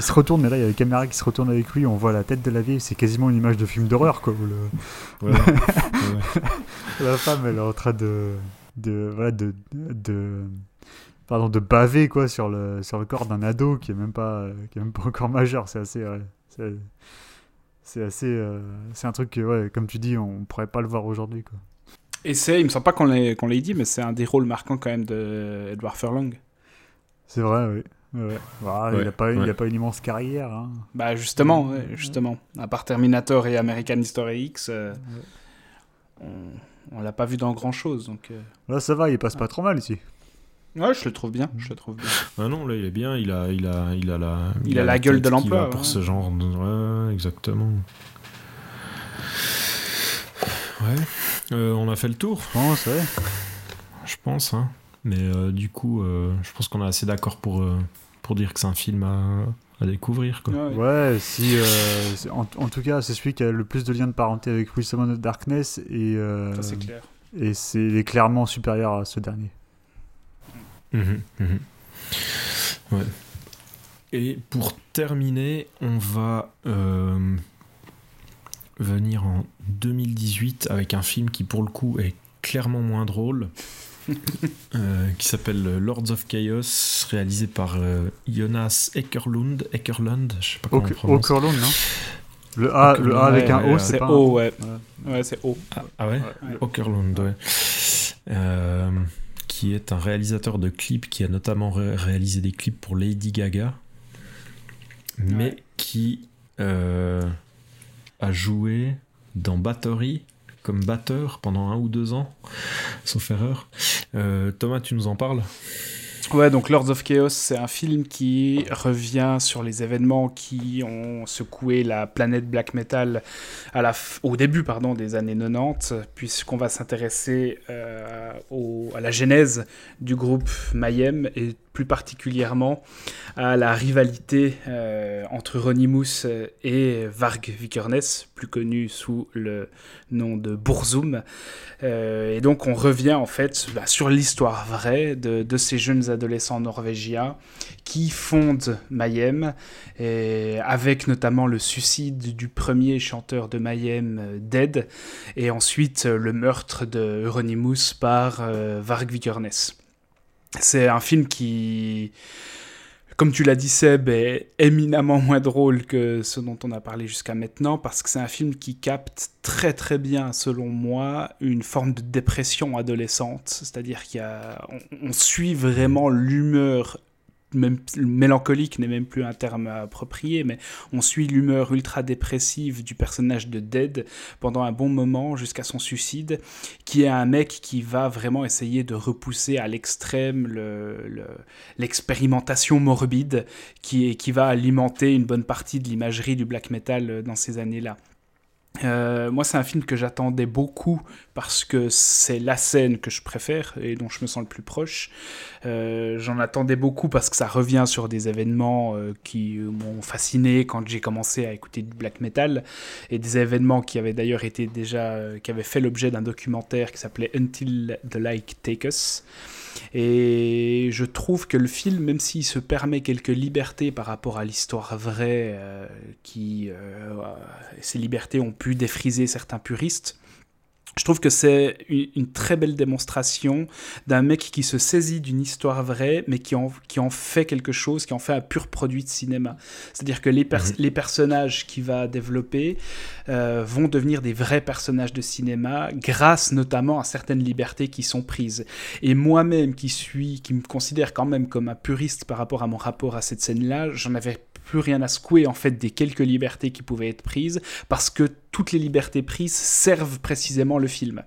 se retourne, mais là, il y a la caméra qui se retourne avec lui, on voit la tête de la vieille, c'est quasiment une image de film d'horreur, quoi. le- la femme, elle est en train de, de, voilà, de, de, pardon, de baver quoi sur le, sur le corps d'un ado qui est même pas, euh, qui est même pas encore majeur. C'est assez, ouais, c'est, c'est assez, euh, c'est un truc que, ouais, comme tu dis, on pourrait pas le voir aujourd'hui, quoi. Et c'est, il me semble pas qu'on l'ait, qu'on l'ait dit, mais c'est un des rôles marquants quand même de Edward Furlong. C'est vrai, oui. Ouais. Voilà, Ouais, il a pas, ouais. une immense carrière. Hein. Bah justement, justement. À part Terminator et American History X, euh, on, on l'a pas vu dans grand chose. Donc, euh, Là, ça va, il passe pas trop mal ici. Ouais, je le trouve bien. Je le trouve bien. Ah non, là il est bien, il a, il a, il a la, Il a la gueule de l'emploi, Pour ouais. ce genre de... Ouais, exactement. Ouais. Euh, on a fait le tour, Je pense, ouais. je pense. Hein. Mais euh, du coup, euh, je pense qu'on est assez d'accord pour, euh, pour dire que c'est un film à, à découvrir. Quoi. Ouais, ouais. Ouais, si, euh, en, en tout cas, c'est celui qui a le plus de liens de parenté avec Will Summon of Darkness et, euh, Ça c'est clair. et c'est il est clairement supérieur à ce dernier. Mhm, mhm. Ouais. Et pour terminer, on va euh, venir en 2018 avec un film qui pour le coup est clairement moins drôle, euh, qui s'appelle Lords of Chaos, réalisé par euh, Jonas Ekerlund, Ekerlund, je sais pas comment on Au prononce. Curlund, non? Le A, le A avec Ouais, un O, c'est pas. O, ouais. Ouais, c'est O. Ah, ah ouais, Ouais. Okerlund, ouais. Euh, qui est un réalisateur de clips qui a notamment ré- réalisé des clips pour Lady Gaga, mais Ouais. qui euh, a joué dans Battery comme batteur pendant un ou deux ans, sauf erreur. Euh, Thomas, tu nous en parles? Ouais, donc Lords of Chaos, c'est un film qui revient sur les événements qui ont secoué la planète black metal au début des années 90, puisqu'on va s'intéresser euh, au- à la genèse du groupe Mayhem et plus particulièrement à la rivalité euh, entre Ronimus et Varg Vikernes, plus connu sous le nom de Burzum. Euh, et donc on revient en fait bah, sur l'histoire vraie de, ces jeunes adolescents norvégiens qui fondent Mayhem, avec notamment le suicide du premier chanteur de Mayhem, euh, Dead, et ensuite euh, le meurtre de Euronymous par euh, Varg Vikernes. C'est un film qui, comme tu l'as dit Seb, est éminemment moins drôle que ce dont on a parlé jusqu'à maintenant, parce que c'est un film qui capte très très bien, selon moi, une forme de dépression adolescente. C'est-à-dire qu'il y a, on, on suit vraiment l'humeur mélancolique n'est même plus un terme approprié, mais on suit l'humeur ultra dépressive du personnage de Dead pendant un bon moment jusqu'à son suicide, qui est un mec qui va vraiment essayer de repousser à l'extrême le- le- l'expérimentation morbide qui, qui va alimenter une bonne partie de l'imagerie du black metal dans ces années-là. Euh, moi, c'est un film que j'attendais beaucoup parce que c'est la scène que je préfère et dont je me sens le plus proche. Euh, J'en attendais beaucoup parce que ça revient sur des événements euh, qui m'ont fasciné quand j'ai commencé à écouter du black metal et des événements qui avaient d'ailleurs été déjà, qui avaient fait l'objet d'un documentaire qui s'appelait Until the Like Take Us. Et je trouve que le film, même s'il se permet quelques libertés par rapport à l'histoire vraie, euh, qui euh, ces libertés ont pu défriser certains puristes, je trouve que c'est une, très belle démonstration d'un mec qui se saisit d'une histoire vraie, mais qui en, qui en fait quelque chose, qui en fait un pur produit de cinéma. C'est-à-dire que les, pers- Mhm. les personnages qu'il va développer euh, vont devenir des vrais personnages de cinéma, grâce notamment à certaines libertés qui sont prises. Et moi-même, qui suis, qui me considère quand même comme un puriste par rapport à mon rapport à cette scène-là, j'en avais plus rien à secouer en fait des quelques libertés qui pouvaient être prises parce que toutes les libertés prises servent précisément le film.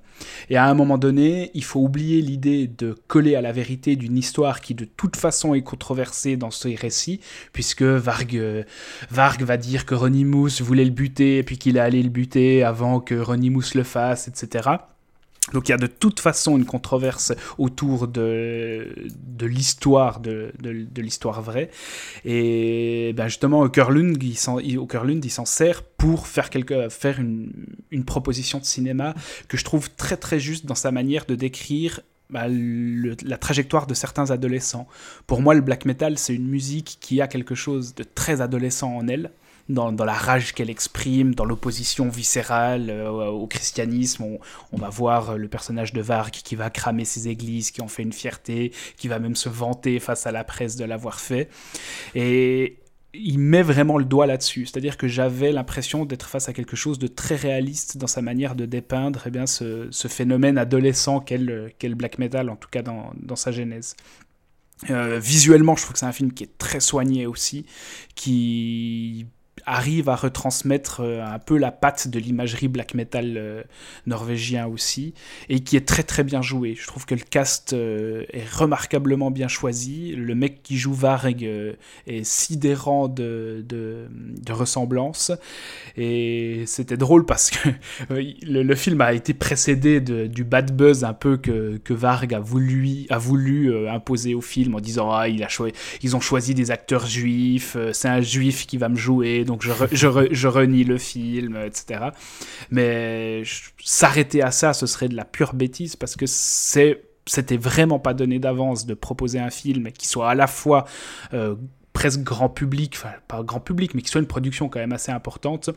Et à un moment donné, il faut oublier l'idée de coller à la vérité d'une histoire qui de toute façon est controversée dans ces récits, puisque Varg, euh, Varg va dire que Ronimus voulait le buter, et puis qu'il est allé le buter avant que Ronimus le fasse, etc. Donc il y a de toute façon une controverse autour de, de l'histoire de, de, l'histoire vraie. Et ben justement, Okerlund, il s'en, il- s'en sert pour faire, quelque, faire une, une proposition de cinéma que je trouve très très juste dans sa manière de décrire le- la trajectoire de certains adolescents. Pour moi, le black metal, c'est une musique qui a quelque chose de très adolescent en elle. Dans, la rage qu'elle exprime, dans l'opposition viscérale euh, au christianisme. On, va voir euh, le personnage de Varg qui va cramer ses églises, qui en fait une fierté, qui va même se vanter face à la presse de l'avoir fait. Et il met vraiment le doigt là-dessus. C'est-à-dire que j'avais l'impression d'être face à quelque chose de très réaliste dans sa manière de dépeindre eh bien, ce, phénomène adolescent qu'est le, le black metal, en tout cas dans, sa genèse. Euh, visuellement, je trouve que c'est un film qui est très soigné aussi, qui arrive à retransmettre euh, un peu la patte de l'imagerie black metal euh, norvégien aussi, et qui est très très bien joué. Je trouve que le cast euh, est remarquablement bien choisi. Le mec qui joue Varg est sidérant de, de, ressemblance, et c'était drôle parce que le, film a été précédé du bad buzz un peu que, que Varg a voulu, a voulu imposer au film en disant ah, ils ont choisi des acteurs juifs, c'est un juif qui va me jouer, je, re- je, re- je renie le film, etc. Mais je- s'arrêter à ça, ce serait de la pure bêtise parce que c'est c'était vraiment pas donné d'avance de proposer un film qui soit à la fois euh, presque grand public, enfin pas grand public, mais qui soit une production quand même assez importante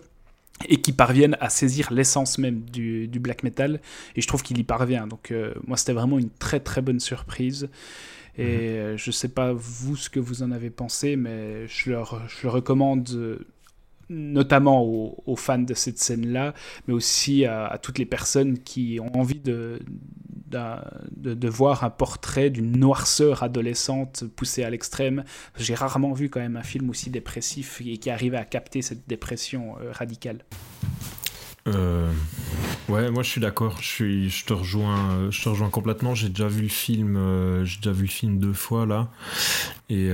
et qui parvienne à saisir l'essence même du, du black metal. Et je trouve qu'il y parvient. Donc euh, moi, c'était vraiment une très très bonne surprise. Et euh, je sais pas vous ce que vous en avez pensé, mais je je le recommande euh, notamment aux, fans de cette scène-là, mais aussi à, toutes les personnes qui ont envie de, de, voir un portrait d'une noirceur adolescente poussée à l'extrême. J'ai rarement vu quand même un film aussi dépressif et qui arrivait à capter cette dépression euh, radicale. Euh, ouais, moi je suis d'accord. Je te rejoins, euh, je te rejoins complètement. J'ai déjà vu le film, j'ai déjà vu le film deux fois là, et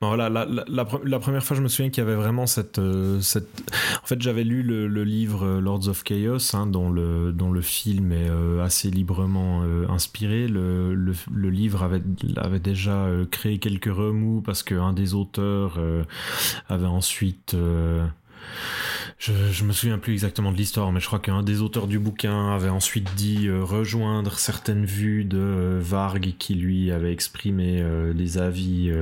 voilà, la, la, première fois, je me souviens qu'il y avait vraiment cette, cette... En fait, j'avais lu le, livre Lords of Chaos, hein, dont, le, dont le film est assez librement inspiré. Le, le, livre avait, avait déjà créé quelques remous parce qu'un des auteurs avait ensuite je, me souviens plus exactement de l'histoire, mais je crois qu'un des auteurs du bouquin avait ensuite dit euh, rejoindre certaines vues de euh, Varg qui lui avait exprimé euh, des avis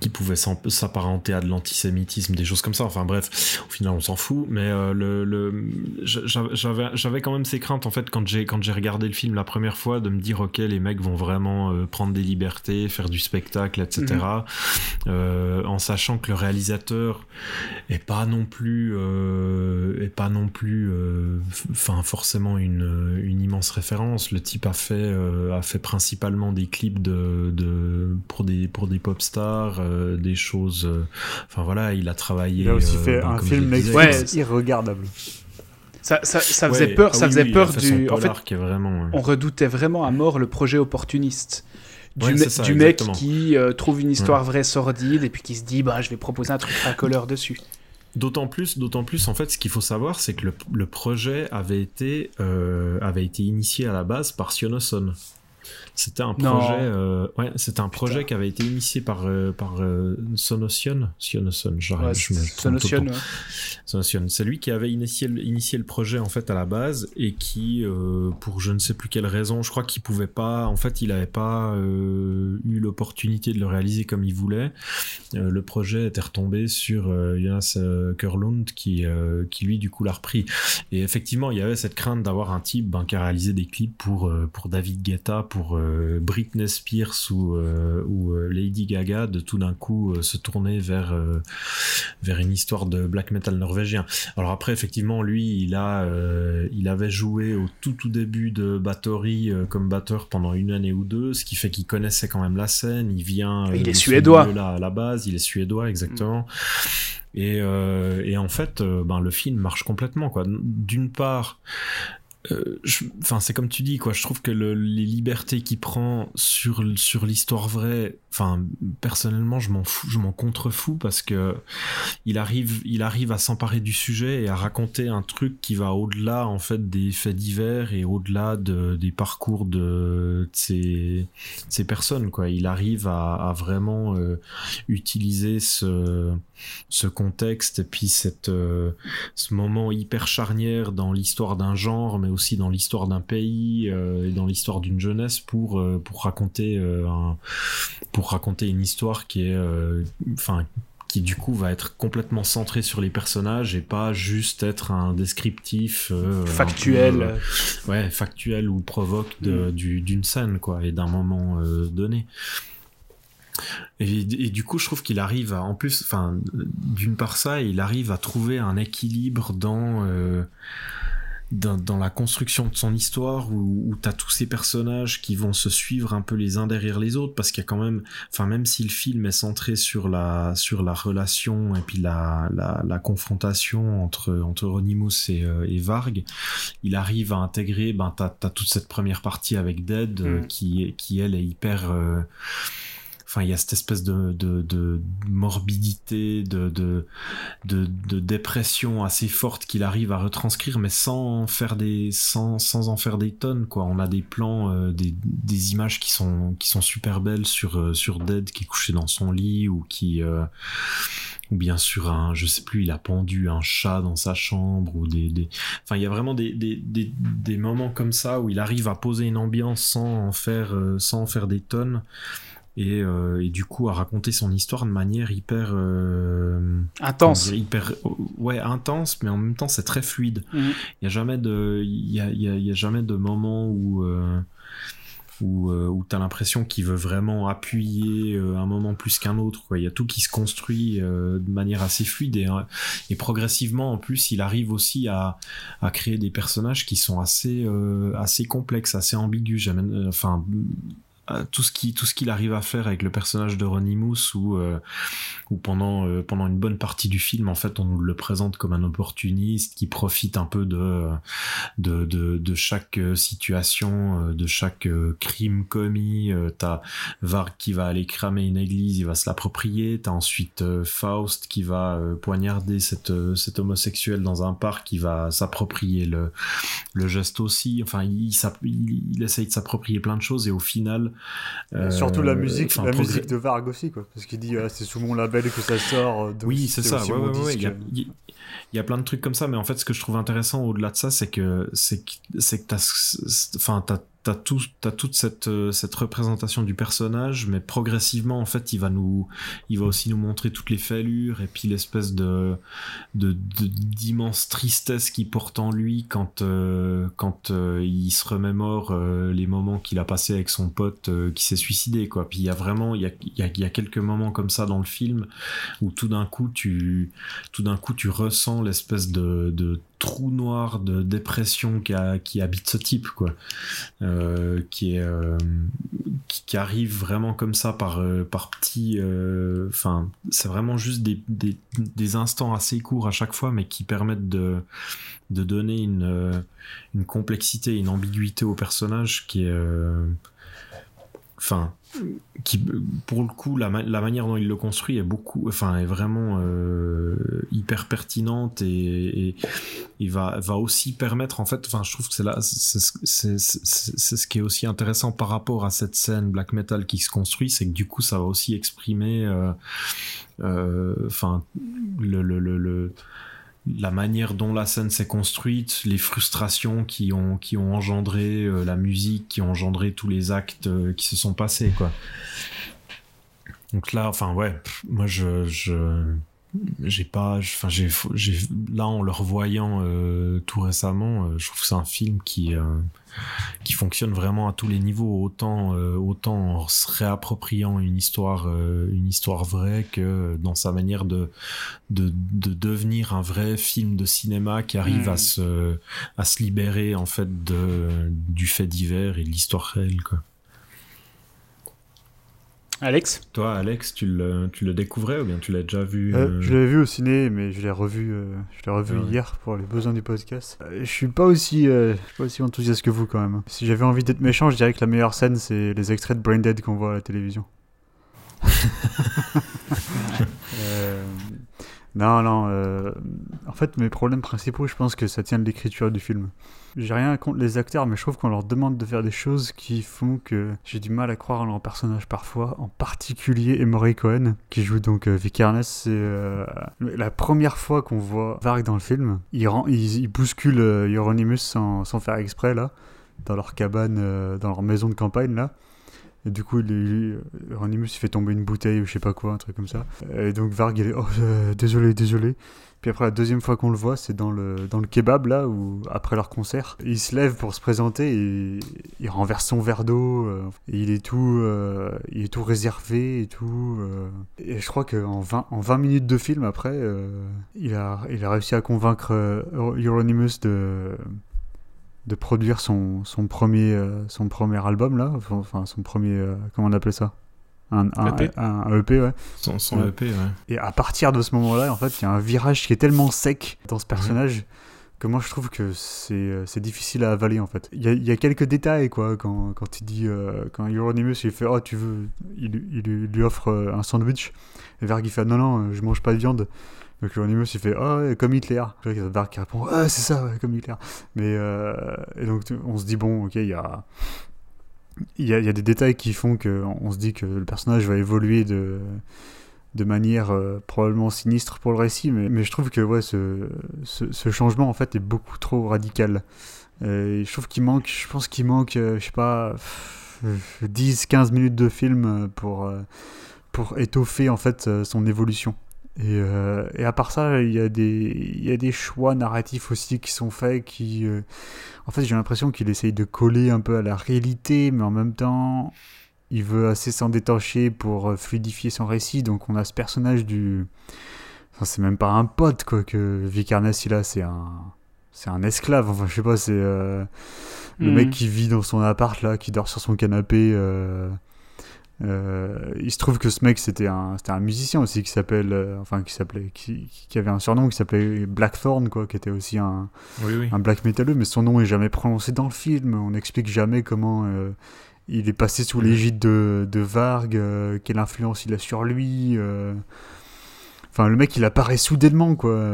qui pouvait s'apparenter à de l'antisémitisme, des choses comme ça. Enfin bref, au final on s'en fout. Mais euh, le, le j'avais quand même ces craintes en fait quand j'ai quand j'ai regardé le film la première fois de me dire ok les mecs vont vraiment euh, prendre des libertés, faire du spectacle, etc. Mhm. euh, en sachant que le réalisateur est pas non plus est pas non plus enfin forcément une, une immense référence. Le type a fait a fait principalement des clips de, de pour des pour des pop stars euh, des choses. Euh, enfin voilà, il a travaillé. Il a aussi fait euh, un film Netflix irregardable. Ça, ça, ça, faisait peur, ah ça faisait peur du. En fait, vraiment, on redoutait vraiment à mort le projet opportuniste du, du mec qui trouve une histoire vraie sordide et puis qui se dit bah je vais proposer un truc racoleur dessus. D'autant plus, d'autant plus, en fait, ce qu'il faut savoir, c'est que le, le, projet avait été, avait été initié à la base par Sionoson. C'était un projet, euh, ouais, c'était un projet qui avait été initié par euh, par euh, Sonotion, Sonotion, ouais, Sonotion, ouais. Sonotion. C'est lui qui avait initié, initié le projet en fait à la base et qui, pour je ne sais plus quelle raison, je crois qu'il pouvait pas, en fait, il n'avait pas eu l'opportunité de le réaliser comme il voulait. le projet était retombé sur Jonas Kurlund qui qui lui du coup l'a repris. Et effectivement, il y avait cette crainte d'avoir un type ben, qui a réalisé des clips pour pour David Guetta, pour euh, Britney Spears ou, euh, ou euh, Lady Gaga de tout d'un coup se tourner vers, vers une histoire de black metal norvégien. Alors après, effectivement, lui, il, a, il avait joué au tout tout début de Bathory comme batteur pendant une année ou deux, ce qui fait qu'il connaissait quand même la scène. Il vient. il est suédois. Là, à la base, il est suédois, exactement. Et, et, en fait, ben, le film marche complètement. quoi. D'une part, euh, enfin c'est comme tu dis quoi. Je trouve que le, les libertés qu'il prend sur sur l'histoire vraie enfin personnellement je m'en fous je m'en contrefous parce que il arrive il arrive à s'emparer du sujet et à raconter un truc qui va au-delà en fait des faits divers et au-delà de, des parcours de, ces, ces personnes quoi. Il arrive à, vraiment euh, utiliser ce ce contexte et puis cette euh, ce moment hyper charnière dans l'histoire d'un genre aussi dans l'histoire d'un pays euh, et dans l'histoire d'une jeunesse pour euh, pour raconter un, pour raconter une histoire qui est enfin qui du coup va être complètement centrée sur les personnages et pas juste être un descriptif factuel ouais factuel ou provoque mm. d'une scène quoi et d'un moment donné et, du coup, je trouve qu'il arrive à, en plus, enfin, d'une part ça, il arrive à trouver un équilibre dans, euh, dans, la construction de son histoire où, où tu as tous ces personnages qui vont se suivre un peu les uns derrière les autres parce qu'il y a quand même, enfin, même si le film est centré sur la, sur la relation et puis la, la, la confrontation entre, entre Ronimus et, euh, et Varg, il arrive à intégrer, ben, t'as as toute cette première partie avec Dead euh, mm. qui, qui elle est hyper, enfin il y a cette espèce de, de, morbidité, de, de, de, dépression assez forte qu'il arrive à retranscrire, mais sans faire des, sans, sans en faire des tonnes quoi. On a des plans, euh, des, des images qui sont qui sont super belles sur euh, sur Dead qui est couché dans son lit ou qui euh, ou bien sûr un, je sais plus, il a pendu un chat dans sa chambre ou des, des... enfin il y a vraiment des, des, des, des moments comme ça où il arrive à poser une ambiance sans en faire sans en faire des tonnes euh, et, du coup à raconter son histoire de manière hyper euh, intense hyper ouais intense mais en même temps c'est très fluide mhm. il y a jamais de il y a, y a, jamais de moment où euh, où, où t'as l'impression qu'il veut vraiment appuyer un moment plus qu'un autre. Quoi. Il y a tout qui se construit de manière assez fluide et, et progressivement en plus il arrive aussi à, à créer des personnages qui sont assez assez complexes, assez ambigus. Enfin tout ce qui tout ce qu'il arrive à faire avec le personnage de Ronnie Moose où euh, où pendant euh, pendant une bonne partie du film en fait on nous le présente comme un opportuniste qui profite un peu de de de, de chaque euh, situation euh, de chaque euh, crime commis. Euh, t'as Varg qui va aller cramer une église il va se l'approprier. T'as ensuite euh, Faust qui va euh, poignarder cette euh, cet homosexuel dans un parc qui va s'approprier le le geste aussi. Enfin il, il essaye de s'approprier plein de choses et au final euh, Surtout la musique, la musique de Varg aussi, quoi. Parce qu'il dit ah, c'est sous mon label que ça sort. donc Oui, c'est ça. Ouais, ouais, ouais. Il y, a, il y- a plein de trucs comme ça, mais en fait, ce que je trouve intéressant au-delà de ça, c'est que c'est que t'as, enfin, t'as t'as tout, t'as toute cette euh, cette représentation du personnage, mais progressivement, en fait, il va nous, il va aussi nous montrer toutes les fêlures et puis l'espèce de de d'immense tristesse qu'il porte en lui quand euh, quand euh, il se remémore les moments qu'il a passés avec son pote qui s'est suicidé, quoi. Puis il y a vraiment, il y a y y a quelques moments comme ça dans le film où tout d'un coup tu tout d'un coup tu ressens l'espèce de, trou noir de dépression qui, habite ce type quoi. Euh, euh, qui, arrive vraiment comme ça par euh, par petits enfin c'est vraiment juste des, instants assez courts à chaque fois mais qui permettent de donner une une complexité une ambiguïté au personnage qui est enfin qui pour le coup la, ma- la manière dont il le construit est beaucoup enfin est vraiment euh, hyper pertinente et, il va va aussi permettre en fait enfin je trouve que c'est là c'est ce qui est aussi intéressant par rapport à cette scène black metal qui se construit c'est que du coup ça va aussi exprimer euh, euh, enfin le, le, le, le- la manière dont la scène s'est construite, les frustrations qui ont, qui ont engendré euh, la musique, qui ont engendré tous les actes euh, qui se sont passés, quoi. Donc là, enfin ouais, moi je j'ai pas, enfin j'ai, j'ai, là en le revoyant euh, tout récemment, euh, je trouve que c'est un film qui euh, qui fonctionne vraiment à tous les niveaux, autant euh, autant en se réappropriant une histoire euh, une histoire vraie que dans sa manière de de, de devenir un vrai film de cinéma qui arrive Mm. à se à se libérer en fait de du fait divers et de l'histoire réelle quoi. Alex Toi Alex, tu le tu le découvrais ou bien tu l'as déjà vu Euh, euh, Je l'avais vu au ciné, mais je l'ai revu, euh, je l'ai revu Ah ouais. hier pour les besoins du podcast. Euh, je suis pas aussi, euh, je suis pas aussi enthousiaste que vous quand même. Si j'avais envie d'être méchant, je dirais que la meilleure scène, c'est les extraits de Brain Dead qu'on voit à la télévision. Euh, non, non. euh, En fait, mes problèmes principaux, je pense que ça tient de l'écriture du film. J'ai rien contre les acteurs, mais je trouve qu'on leur demande de faire des choses qui font que j'ai du mal à croire en leur personnage parfois, en particulier Emory Cohen, qui joue donc euh. C'est euh, la première fois qu'on voit Varg dans le film. Il, rend, il, bouscule euh, sans, sans faire exprès, là, dans leur cabane, euh, dans leur maison de campagne, là. Et du coup, Euronymous il fait tomber une bouteille ou je sais pas quoi, un truc comme ça. Et donc Varg, il est oh, euh, désolé, désolé. Puis après, la deuxième fois qu'on le voit, c'est dans le, dans le kebab, là, où après leur concert, il se lève pour se présenter et il renverse son verre d'eau. euh, il est tout, euh, il est tout réservé et tout. euh. et je crois qu'en 20, en 20 minutes de film, après, euh, il, a, il a réussi à convaincre euh, Euronymous de, de produire son, son, premier, euh, son premier album, là. Enfin, son premier. euh, comment on appelle ça? Un, un, EP. un- un EP, ouais. son, son. EP ouais. Et à partir de ce moment-là, en fait, il y a un virage qui est tellement sec dans ce personnage que moi je trouve que c'est euh, c'est difficile à avaler en fait. Il y a, il y a quelques détails quoi quand, quand il dit euh, quand Euronymous il fait oh tu veux il, il, lui- lui offre euh, un sandwich et Varg il fait non non euh, je mange pas de viande. Donc Euronymous il fait oh ouais, comme Hitler. Et Varg qui répond ah c'est ça comme Hitler. Mais euh, et donc on se dit bon ok il y a il y, a, y a des détails qui font que on se dit que le personnage va évoluer de de manière euh, probablement sinistre pour le récit, mais, je trouve que ouais, ce, ce, changement en fait est beaucoup trop radical. Euh, je trouve qu'il manque, je pense qu'il manque, je sais pas, 10-15 minutes de film pour, pour étoffer en fait son évolution. Et, euh, et à part ça, il y, a des, il y a des choix narratifs aussi qui sont faits qui. euh, en fait, j'ai l'impression qu'il essaye de coller un peu à la réalité, mais en même temps, il veut assez s'en détacher pour euh, fluidifier son récit. Donc, on a ce personnage du. Enfin, c'est même pas un pote, quoi, que Vicarness, il a, c'est un. C'est un esclave, enfin, je sais pas, c'est. euh, le Mhm. mec qui vit dans son appart, là, qui dort sur son canapé. Euh, il se trouve que ce mec c'était un c'était un musicien aussi qui s'appelle euh, enfin qui s'appelait qui, qui avait un surnom qui s'appelait Blackthorn quoi qui était aussi un, Oui, oui. un black metalleux mais son nom est jamais prononcé dans le film. On n'explique jamais comment euh, il est passé sous l'égide de, de Varg quelle influence il a sur lui enfin le mec il apparaît soudainement quoi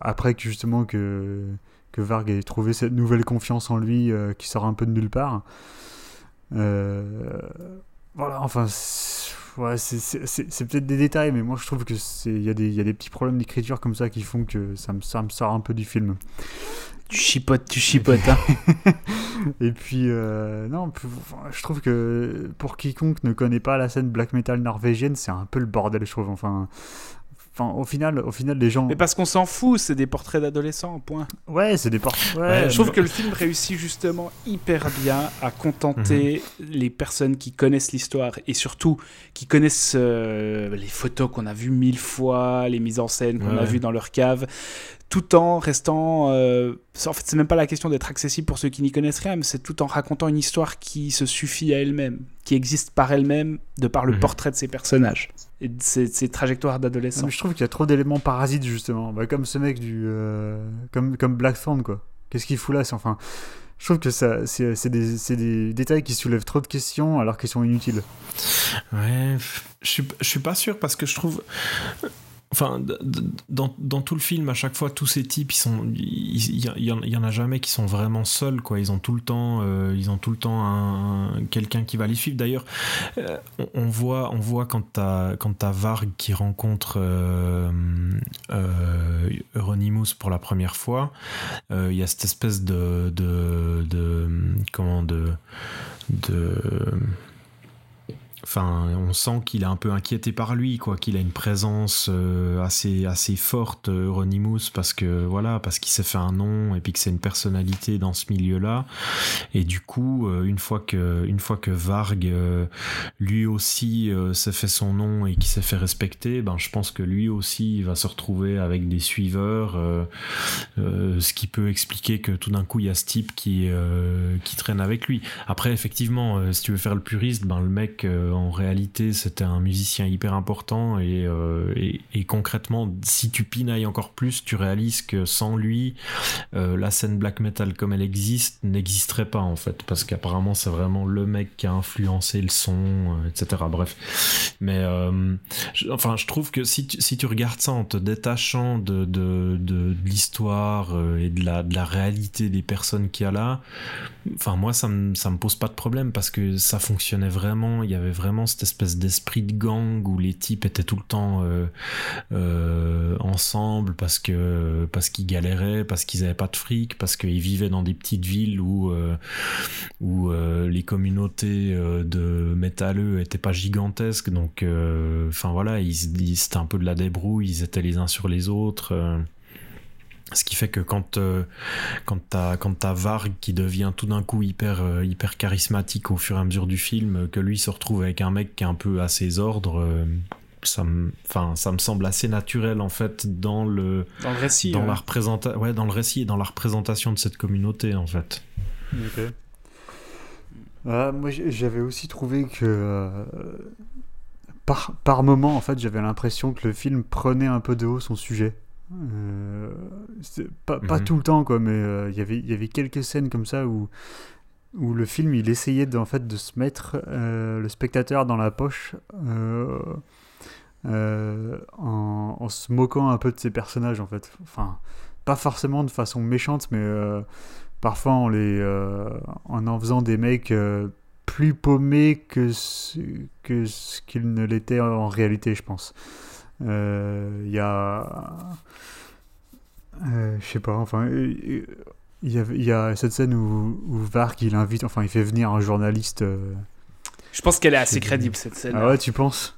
après que justement que que Varg ait trouvé cette nouvelle confiance en lui qui sort un peu de nulle part. Euh, voilà, enfin, c'est- ouais, c'est- peut-être des détails, mais moi je trouve que c'est il y, a des- il y a des petits problèmes d'écriture comme ça qui font que ça me, ça me sort un peu du film. Tu chipotes, tu chipotes. Hein. Et puis, euh, non, je trouve que pour quiconque ne connaît pas la scène black metal norvégienne, c'est un peu le bordel, je trouve. Enfin, enfin au, final, au final, les gens. Mais parce qu'on s'en fout, c'est des portraits d'adolescents, point. Ouais, c'est des. Ouais, Ouais, Je trouve mais- que le film réussit justement hyper bien à contenter les personnes qui connaissent l'histoire et surtout qui connaissent euh, les photos qu'on a vues mille fois, les mises en scène qu'on a vues dans leur cave, tout en restant. euh, en fait, c'est même pas la question d'être accessible pour ceux qui n'y connaissent rien, mais c'est tout en racontant une histoire qui se suffit à elle-même, qui existe par elle-même de par le Mhm. portrait de ces personnages et de ces trajectoires mais je trouve qu'il y a trop d'éléments parasites justement, Bah, comme ce mec du, euh, comme comme Blackthorn quoi. Qu'est-ce qu'il fout là c'est- Enfin, je trouve que ça, c'est c'est des, c'est des détails qui soulèvent trop de questions alors qu'ils sont inutiles. Ouais, je suis, je suis pas sûr parce que je trouve. Enfin, dans, tout le film, à chaque fois, tous ces types, il y, en- a jamais qui sont vraiment seuls. Ils ont tout le temps, euh, ils ont tout le temps un, quelqu'un qui va les suivre. D'ailleurs, euh, on, voit, on voit quand t'as, quand t'as Varg qui rencontre euh, Euronymous pour la première fois, euh, il y a cette espèce de, de comment de, de Enfin, on sent qu'il est un peu inquiété par lui, quoi, qu'il a une présence euh, assez assez forte, Euronymous, parce que voilà, parce qu'il s'est fait un nom et puis que c'est une personnalité dans ce milieu-là. Et du coup, euh, une fois que une fois que Varg euh, lui aussi s'est fait son nom et qui s'est fait respecter, ben je pense que lui aussi il va se retrouver avec des suiveurs, ce qui peut expliquer que tout d'un coup il y a ce type qui qui traîne avec lui. Après, effectivement, si tu veux faire le puriste, ben le mec en réalité c'était un musicien hyper important et, euh, et, et concrètement, si tu pinailles encore plus, tu réalises que sans lui, euh, la scène black metal comme elle existe n'existerait pas en fait, parce qu'apparemment c'est vraiment le mec qui a influencé le son, euh, etc. Bref, mais je- enfin je trouve que si tu, si tu regardes ça en te détachant de, de, de, l'histoire et de la, de la réalité des personnes qu'il y a là, enfin moi ça me, ça me pose pas de problème parce que ça fonctionnait vraiment, il y avait vraiment cette espèce d'esprit de gang où les types étaient tout le temps euh, euh, ensemble parce que parce qu'ils galéraient, parce qu'ils avaient pas de fric, parce qu'ils vivaient dans des petites villes où euh, où les communautés de métalleux étaient pas gigantesques, donc enfin voilà, ils, ils- c'était un peu de la débrouille, ils étaient les uns sur les autres. Ce qui fait que quand euh, quand t'as quand t'as Varg qui devient tout d'un coup hyper euh, hyper charismatique au fur et à mesure du film, euh, que lui se retrouve avec un mec qui est un peu à ses ordres, euh, ça me enfin ça me semble assez naturel en fait dans le Dans le récit. dans ouais. la représenta- ouais dans le récit et dans la représentation de cette communauté en fait. Euh, moi, j'avais aussi trouvé que euh, par, par moment, en fait, j'avais l'impression que le film prenait un peu de haut son sujet. Euh, pas, Mhm. tout le temps, quoi, mais euh, il y avait- il y avait quelques scènes comme ça où, où le film il essayait de, en fait, de se mettre euh, le spectateur dans la poche euh, en, en se moquant un peu de ses personnages, en fait. Enfin, pas forcément de façon méchante, mais parfois en les en en faisant des mecs plus paumés que ce, que ce qu'ils ne l'étaient en réalité je pense il y a euh, je sais pas enfin euh, il y, avait- il y a cette scène où, où Varg il invite enfin il fait venir un journaliste euh, Je pense qu'elle est assez crédible cette scène. ah ouais tu penses?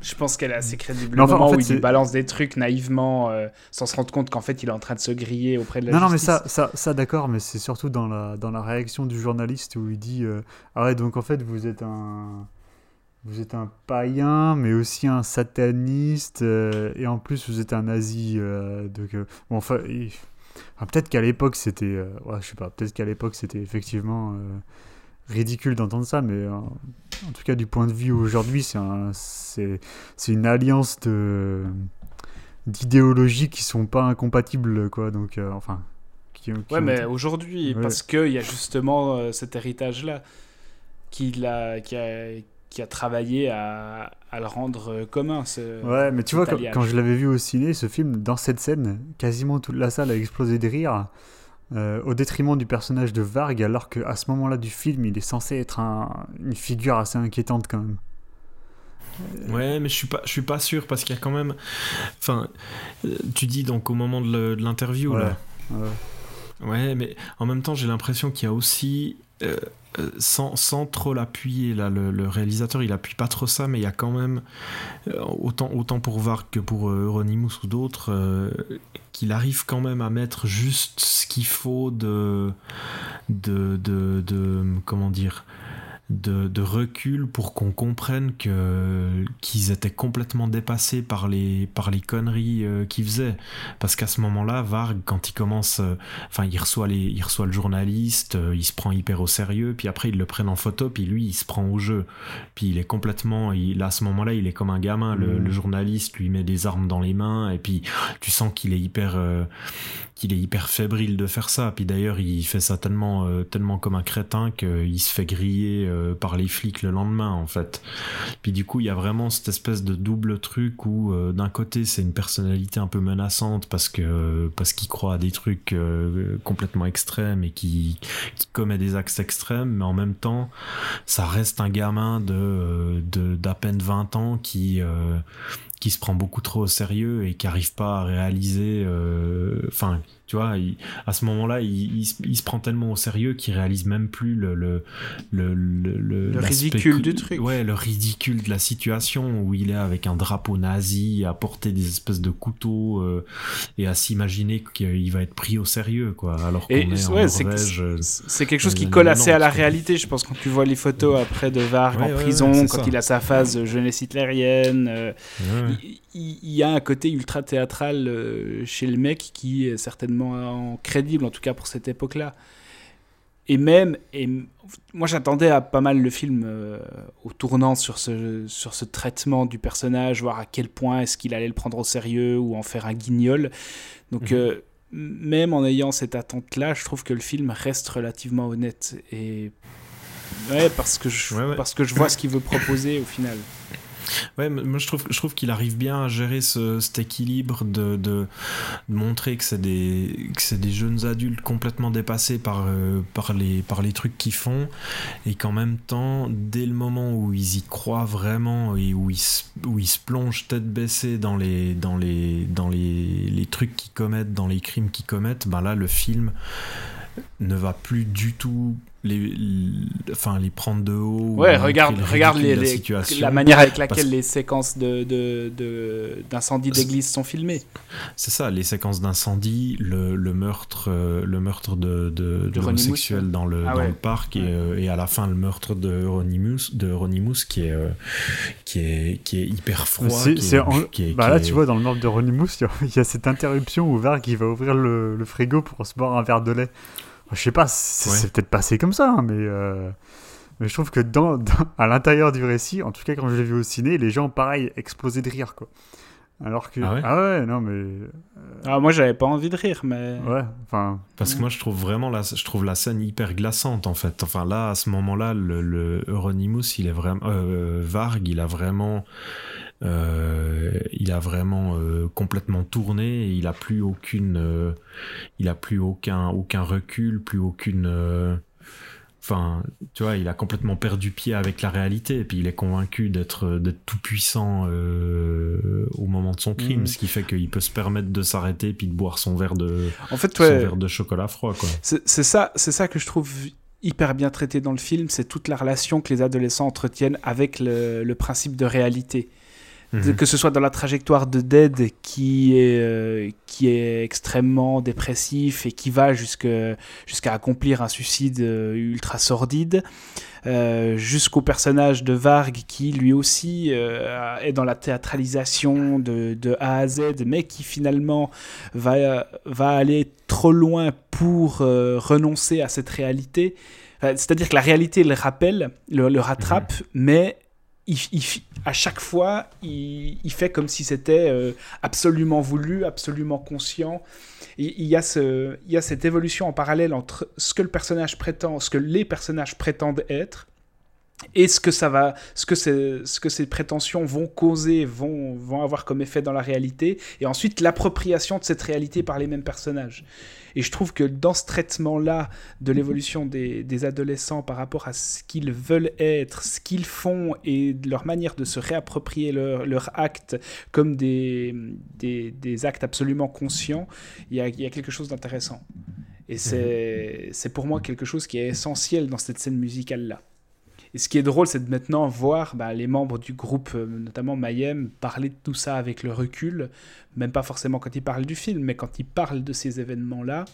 Je pense qu'elle est assez crédible. Le enfin, en moment fait, où il lui balance des trucs naïvement, euh, sans se rendre compte qu'en fait il est en train de se griller auprès de la Non, non, mais justice. ça, ça, ça d'accord, mais c'est surtout dans la, dans la réaction du journaliste où il dit euh, Ah ouais, donc en fait, vous êtes un. Vous êtes un païen, mais aussi un sataniste, euh, et en plus vous êtes un nazi. euh, donc, euh, bon, enfin, peut-être qu'à l'époque c'était. ouais, je sais pas, peut-être qu'à l'époque c'était effectivement ridicule d'entendre ça, mais en tout cas, du point de vue aujourd'hui, c'est un- c'est c'est une alliance de d'idéologies qui sont pas incompatibles, quoi. Donc, enfin. qui- qui Ouais, ont- mais aujourd'hui, Ouais. parce qu'il y a justement cet héritage-là qui, l'a- qui, a, qui a travaillé à, à le rendre euh, commun. Ce... Ouais, mais tu vois, quand, je l'avais vu au ciné, ce film, dans cette scène, quasiment toute la salle a explosé de rire, euh, au détriment du personnage de Varg, alors qu'à ce moment-là du film, il est censé être un- une figure assez inquiétante quand même. Ouais, mais je suis pas, je suis pas sûr parce qu'il y a quand même. Enfin, euh, tu dis donc au moment de l'interview Ouais. là. Ouais. Ouais, mais en même temps, j'ai l'impression qu'il y a aussi, euh, euh, sans, trop l'appuyer, le, réalisateur, il appuie pas trop ça, mais il y a quand même, euh, autant, pour Varg que pour euh, Euronymous ou d'autres, qu'il arrive quand même à mettre juste ce qu'il faut de, de- comment dire, de, de recul pour qu'on comprenne que qu'ils étaient complètement dépassés par les par les conneries euh, qu'ils faisaient. Parce qu'à ce moment-là Varg quand il commence euh, enfin il reçoit les il reçoit le journaliste euh, il se prend hyper au sérieux puis après ils le prennent en photo puis lui il se prend au jeu. Puis il est complètement il à ce moment-là il est comme un gamin. Le, le journaliste lui met des armes dans les mains et puis tu sens qu'il est hyper qu'il est hyper fébrile de faire ça. Puis d'ailleurs, il fait ça tellement, tellement comme un crétin qu'il se fait griller euh, par les flics le lendemain, en fait. Puis du coup, il y a vraiment cette espèce de double truc où, euh, d'un côté, c'est une personnalité un peu menaçante parce que parce qu'il croit à des trucs euh, complètement extrêmes et qui, qui commet des actes extrêmes, mais en même temps, ça reste un gamin de euh, d'à peine 20 ans qui euh, qui se prend beaucoup trop au sérieux et qui arrive pas à réaliser euh, enfin tu vois il- à ce moment-là il, il se- il se prend tellement au sérieux qu'il réalise même plus le le le, le, Le l'aspect ridicule du truc. ouais le ridicule de la situation où il est avec un drapeau nazi à porter des espèces de couteaux euh, et à s'imaginer qu'il va être pris au sérieux quoi alors qu'on Et est en ouais, c'est euh, quelque chose qui les colle assez à la 90, quoi. réalité. Je pense quand tu vois les photos après de Varg Ouais, en ouais, prison, quand ça. il a sa phase jeunesse hitlérienne, euh, il, il- y a un côté ultra théâtral euh, chez le mec qui est certainement crédible, en tout cas pour cette époque-là. Et même, et moi j'attendais à pas mal le film euh, au tournant sur ce, sur ce traitement du personnage, voir à quel point est-ce qu'il allait le prendre au sérieux ou en faire un guignol. Donc Mhm. euh, même en ayant cette attente-là, je trouve que le film reste relativement honnête. Et ouais, parce que je, Ouais, ouais. Parce que je vois ce qu'il veut proposer au final. Ouais, moi je trouve, je trouve qu'il arrive bien à gérer ce, cet équilibre de, de, montrer que c'est des, que des jeunes adultes complètement dépassés par, euh, par, les, par les trucs qu'ils font. Et qu'en même temps, dès le moment où ils y croient vraiment et où ils, où ils se plongent tête baissée dans les, dans les, dans les, les trucs qu'ils commettent, dans les crimes qu'ils commettent, ben là le film ne va plus du tout les, les- enfin, les prendre de haut. ou Ouais, regarde, regarde les, de la les- situation. la manière avec parce- laquelle les séquences de, de, de- d'incendie d'église sont filmées. C'est ça, les séquences d'incendie, le, le meurtre, euh, le meurtre de, de, de Ronnie l'homosexuel dans le, Ah dans ouais. le parc et, Ouais. euh, et à la fin le meurtre de Ronnie Moose, de Ronnie Moose qui est, euh, qui est, qui est hyper froid. C'est- qui est- en- qui est- Bah qui là, est- tu vois, dans le meurtre de Ronnie Moose, il y a- il y, a cette interruption où Varg il va ouvrir le, le frigo pour se boire un verre de lait. Je sais pas, c'est Ouais. peut-être passé comme ça, hein, mais, euh, mais je trouve que dans, dans- à l'intérieur du récit, en tout cas quand je l'ai vu au ciné, les gens, pareil, explosaient de rire, quoi. Alors que. Ah ouais non, mais. Ah, moi, j'avais pas envie de rire, mais. Ouais, enfin. Parce que moi je trouve vraiment la, je trouve la scène hyper glaçante en fait. Enfin là à ce moment-là le, le Euronymous il est vraiment euh, Varg il a vraiment euh, il a vraiment euh, complètement tourné et il a plus aucune euh, il a plus aucun aucun recul plus aucune Enfin, tu vois, il a complètement perdu pied avec la réalité, et puis il est convaincu d'être d'être tout puissant euh, au moment de son crime, Mhm. ce qui fait qu'il peut se permettre de s'arrêter puis de boire son verre de En fait, son verre de chocolat froid, c'est c'est ça, c'est ça que je trouve hyper bien traité dans le film, c'est toute la relation que les adolescents entretiennent avec le, le principe de réalité. De- que ce soit dans la trajectoire de Dead qui est, euh, qui est extrêmement dépressif et qui va jusqu'à accomplir un suicide euh, ultra sordide, euh, jusqu'au personnage de Varg qui lui aussi euh, est dans la théâtralisation de, de A à Z, mais qui finalement va, va aller trop loin pour renoncer à cette réalité. C'est-à-dire que la réalité le rappelle, le, le rattrape, mais il, à chaque fois, il, fait comme si c'était euh, absolument voulu, absolument conscient. Il y, a ce, il y a cette évolution en parallèle entre ce que le personnage prétend, ce que les personnages prétendent être, et ce que ça va, ce que, c'est- ce que ces prétentions vont causer, vont, vont avoir comme effet dans la réalité, et ensuite l'appropriation de cette réalité par les mêmes personnages. Et je trouve que dans ce traitement-là de l'évolution des, des adolescents par rapport à ce qu'ils veulent être, ce qu'ils font et leur manière de se réapproprier leur, leur acte comme des, des, des actes absolument conscients, il y a, il y a quelque chose d'intéressant. Et c'est c'est pour moi quelque chose qui est essentiel dans cette scène musicale-là. Et ce qui est drôle, c'est de maintenant voir bah, les membres du groupe, euh, notamment Mayhem, parler de tout ça avec le recul, même pas forcément quand ils parlent du film, mais quand ils parlent de ces événements-là,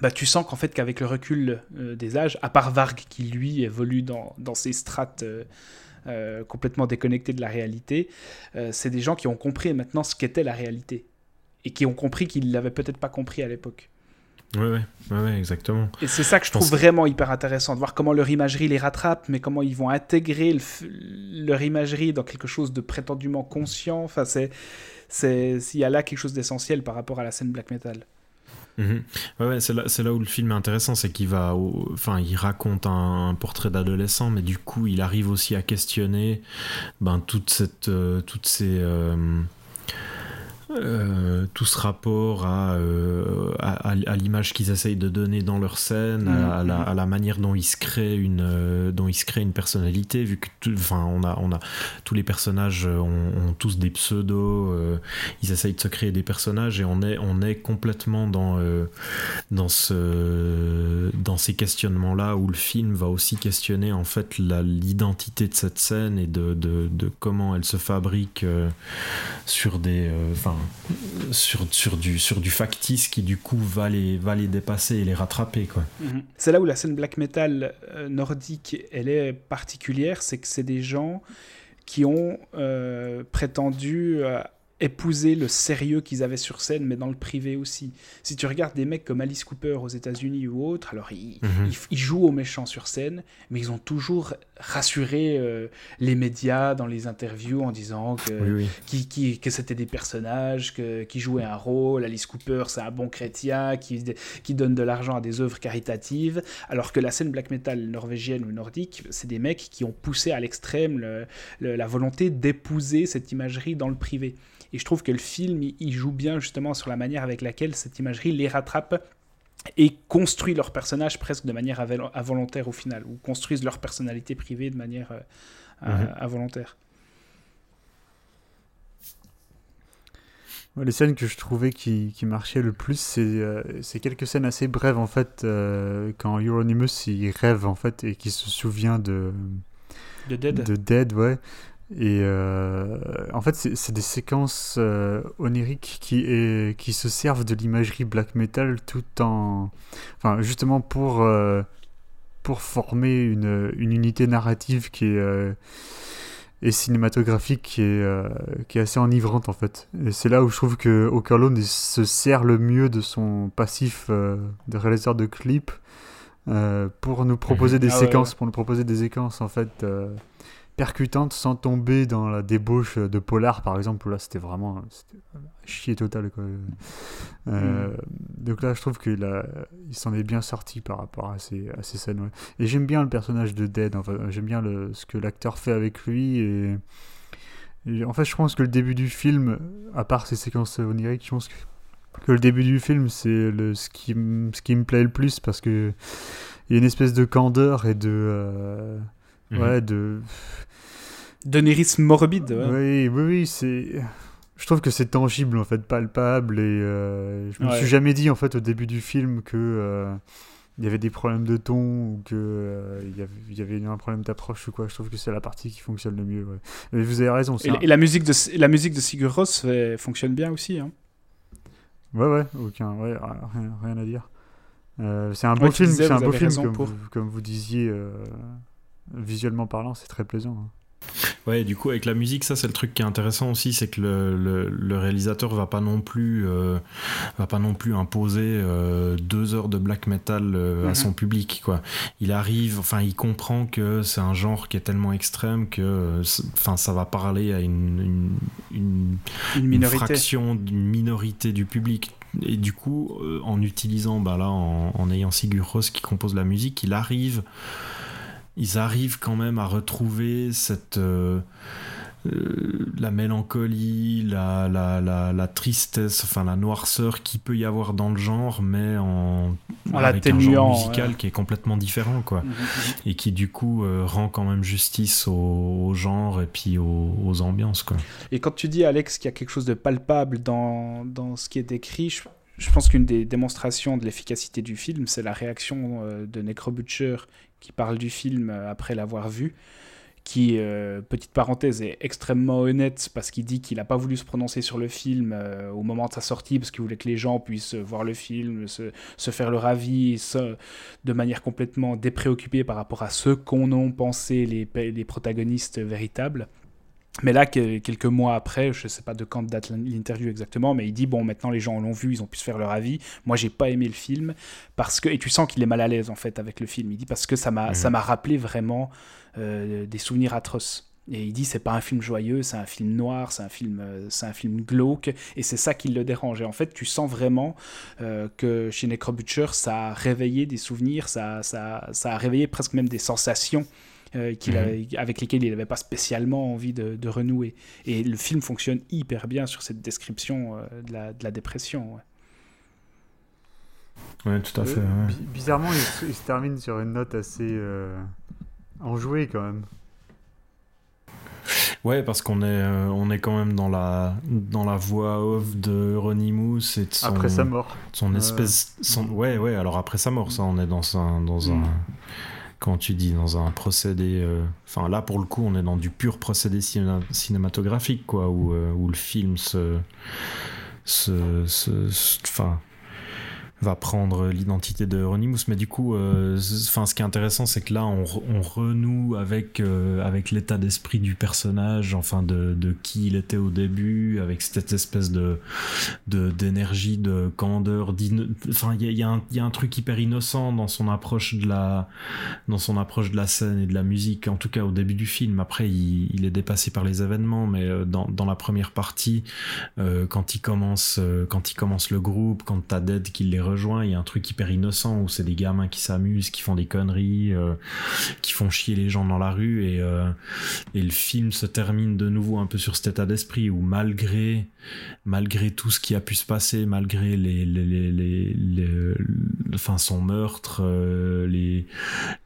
bah, tu sens qu'en fait qu'avec le recul euh, des âges, à part Varg qui lui évolue dans, dans ces strates euh, complètement déconnectées de la réalité, c'est des gens qui ont compris maintenant ce qu'était la réalité. Et qui ont compris qu'ils ne l'avaient peut-être pas compris à l'époque. Ouais, ouais, ouais, exactement. Et c'est ça que je trouve pense- vraiment hyper intéressant, de voir comment leur imagerie les rattrape, mais comment ils vont intégrer le f- leur imagerie dans quelque chose de prétendument conscient. Enfin, c'est, c'est, il y a là quelque chose d'essentiel par rapport à la scène black metal. Mhm. Ouais, ouais, c'est là, c'est là où le film est intéressant, c'est qu'il va, au- enfin, il raconte un, un portrait d'adolescent, mais du coup, il arrive aussi à questionner, ben, toute cette, euh, toutes ces, euh, euh, tout ce rapport à, euh, à, à- l'image qu'ils essayent de donner dans leur scène, à, la, manière dont ils se créent une, euh, dont ils se créent une personnalité, vu que, on a, on a tous les personnages ont, tous des pseudos, ils essayent de se créer des personnages et on est, on est complètement dans, dans ce, dans ces questionnements là où le film va aussi questionner en fait l'identité de cette scène et de, de, comment elle se fabrique sur des, sur, sur du, sur du factice qui du coup va les, va les dépasser et les rattraper quoi. C'est là où la scène black metal euh, nordique, elle est particulière, c'est que c'est des gens qui ont euh, prétendu euh, épouser le sérieux qu'ils avaient sur scène, mais dans le privé aussi. Si tu regardes des mecs comme Alice Cooper aux États-Unis ou autres, alors ils, Mhm. ils, ils jouent aux méchants sur scène, mais ils ont toujours rassuré euh, les médias dans les interviews en disant que Oui, oui. qui, qui- que c'était des personnages que- qui jouaient un rôle. Alice Cooper, c'est un bon chrétien qui, qui donne de l'argent à des œuvres caritatives. Alors que la scène black metal norvégienne ou nordique, c'est des mecs qui ont poussé à l'extrême le- le- la volonté d'épouser cette imagerie dans le privé. Et je trouve que le film, il, joue bien justement sur la manière avec laquelle cette imagerie les rattrape et construit leur personnage presque de manière involontaire au final, ou construisent leur personnalité privée de manière euh, euh, Mhm. involontaire. Les scènes que je trouvais qui, qui marchaient le plus, c'est euh, quelques scènes assez brèves en fait, euh, quand Euronymous il rêve en fait et qu'il se souvient de, De Dead. de Dead, ouais. Et euh, en fait, c'est des séquences euh, oniriques qui, est, qui se servent de l'imagerie black metal tout en. Enfin, justement pour, euh, pour former une, une unité narrative qui est. euh, et cinématographique qui est, qui est assez enivrante en fait. Et c'est là où je trouve que Okerlund se sert le mieux de son passif de réalisateur de clips pour nous proposer des Ah ouais, séquences, ouais. pour nous proposer des séquences en fait percutantes sans tomber dans la débauche de Polar par exemple où là c'était vraiment chier total quoi. Euh, Mm. Donc là je trouve qu'il a, il s'en est bien sorti par rapport à ces, à ces scènes. ouais. Et j'aime bien le personnage de Dead, enfin, j'aime bien le, ce que l'acteur fait avec lui et, et en fait je pense que le début du film, à part ces séquences oniriques, je pense que que le début du film, c'est le, ce, qui, ce qui me plaît le plus parce que il y a une espèce de candeur et de. euh, Mhm. Ouais, de. D'onérisme morbide. ouais. Oui, oui, oui, c'est. Je trouve que c'est tangible en fait, palpable et euh, je me Ouais. suis jamais dit en fait au début du film que euh, il y avait des problèmes de ton ou que euh, il y avait- il y avait un problème d'approche ou quoi. Je trouve que c'est la partie qui fonctionne le mieux. ouais. Mais vous avez raison. Et, un- et la musique de la musique de Sigur Rós fonctionne bien aussi. Hein. Ouais, ouais, aucun, ouais, rien, rien à dire. Euh, c'est un beau Ouais, film, c'est un beau film comme, pour. vous, comme vous disiez, euh, visuellement parlant, c'est très plaisant. hein. Ouais, du coup, avec la musique, ça, c'est le truc qui est intéressant aussi, c'est que le, le- le réalisateur va pas non plus, euh, va pas non plus imposer euh, deux heures de black metal euh, Mhm. à son public, quoi. Il arrive, enfin, il comprend que c'est un genre qui est tellement extrême que, enfin, ça va parler à une, une, une- minorité. fraction d'une minorité du public. Et du coup, en utilisant, bah là, en, en ayant Sigur Rós qui compose la musique, il arrive, ils arrivent quand même à retrouver cette euh, euh, la mélancolie, la, la, la, la tristesse, enfin la noirceur qui peut y avoir dans le genre, mais en, En avec un genre musical ouais. qui est complètement différent, quoi Mhm, mhm. et qui du coup euh, rend quand même justice au, au genre et puis aux, aux ambiances quoi. Et quand tu dis, Alex, qu'il y a quelque chose de palpable dans, dans ce qui est décrit, je, je pense qu'une des démonstrations de l'efficacité du film, c'est la réaction de Necrobutcher qui parle du film euh, après l'avoir vu, qui, euh, petite parenthèse, est extrêmement honnête parce qu'il dit qu'il n'a pas voulu se prononcer sur le film euh, au moment de sa sortie parce qu'il voulait que les gens puissent voir le film, se, faire leur avis de manière complètement dépréoccupée par rapport à ce qu'en ont pensé les protagonistes véritables. Mais là, que- quelques mois après, je ne sais pas de quand date l'interview exactement, mais il dit bon, maintenant les gens l'ont vu, ils ont pu se faire leur avis. Moi, j'ai pas aimé le film parce que et tu sens qu'il est mal à l'aise en fait avec le film. Il dit parce que ça m'a ça m'a rappelé vraiment euh, des souvenirs atroces. Et il dit c'est pas un film joyeux, c'est un film noir, c'est un film euh, c'est un film glauque et c'est ça qui le dérange. Et en fait, tu sens vraiment euh, que chez Necrobutcher, ça a réveillé des souvenirs, ça, ça, ça a réveillé presque même des sensations euh, qu'il avait- avec lesquelles il n'avait pas spécialement envie de, de renouer. Et le film fonctionne hyper bien sur cette description euh, de, la, de la dépression. ouais. Ouais, tout à Euh, fait. ouais. bi- bizarrement, il, se- il se termine sur une note assez euh, enjouée quand même. Ouais, parce qu'on est, euh, on est quand même dans la, dans la voix off de Ronnie Moose et de son, Après sa mort. son Euh, espèce, son, ouais, ouais. Alors après sa mort, ça, on est dans un, dans un, comment tu dis, dans un procédé. euh, Enfin, là, pour le coup, on est dans du pur procédé cinéma- cinématographique, quoi, où, euh, où le film se, se, se- se- enfin, va prendre l'identité de Ronnie Moose. Mais du coup, euh, enfin, ce qui est intéressant, c'est que là, on, re- on renoue avec, euh, avec l'état d'esprit du personnage, enfin, de, de qui il était au début, avec cette espèce de de- d'énergie, de, candeur, d'inno- enfin, il y a, y a y a un truc hyper innocent dans son approche de la, dans son approche de la scène et de la musique, en tout cas au début du film. Après, il, est dépassé par les événements, mais euh, dans, dans la première partie, quand il commence, quand il commence le groupe, quand t'as Dead qui les il y a un truc hyper innocent où c'est des gamins qui s'amusent, qui font des conneries, euh, qui font chier les gens dans la rue et, euh, et le film se termine de nouveau un peu sur cet état d'esprit où malgré malgré tout ce qui a pu se passer, malgré les, les, les, les, les- le- enfin son meurtre, euh, les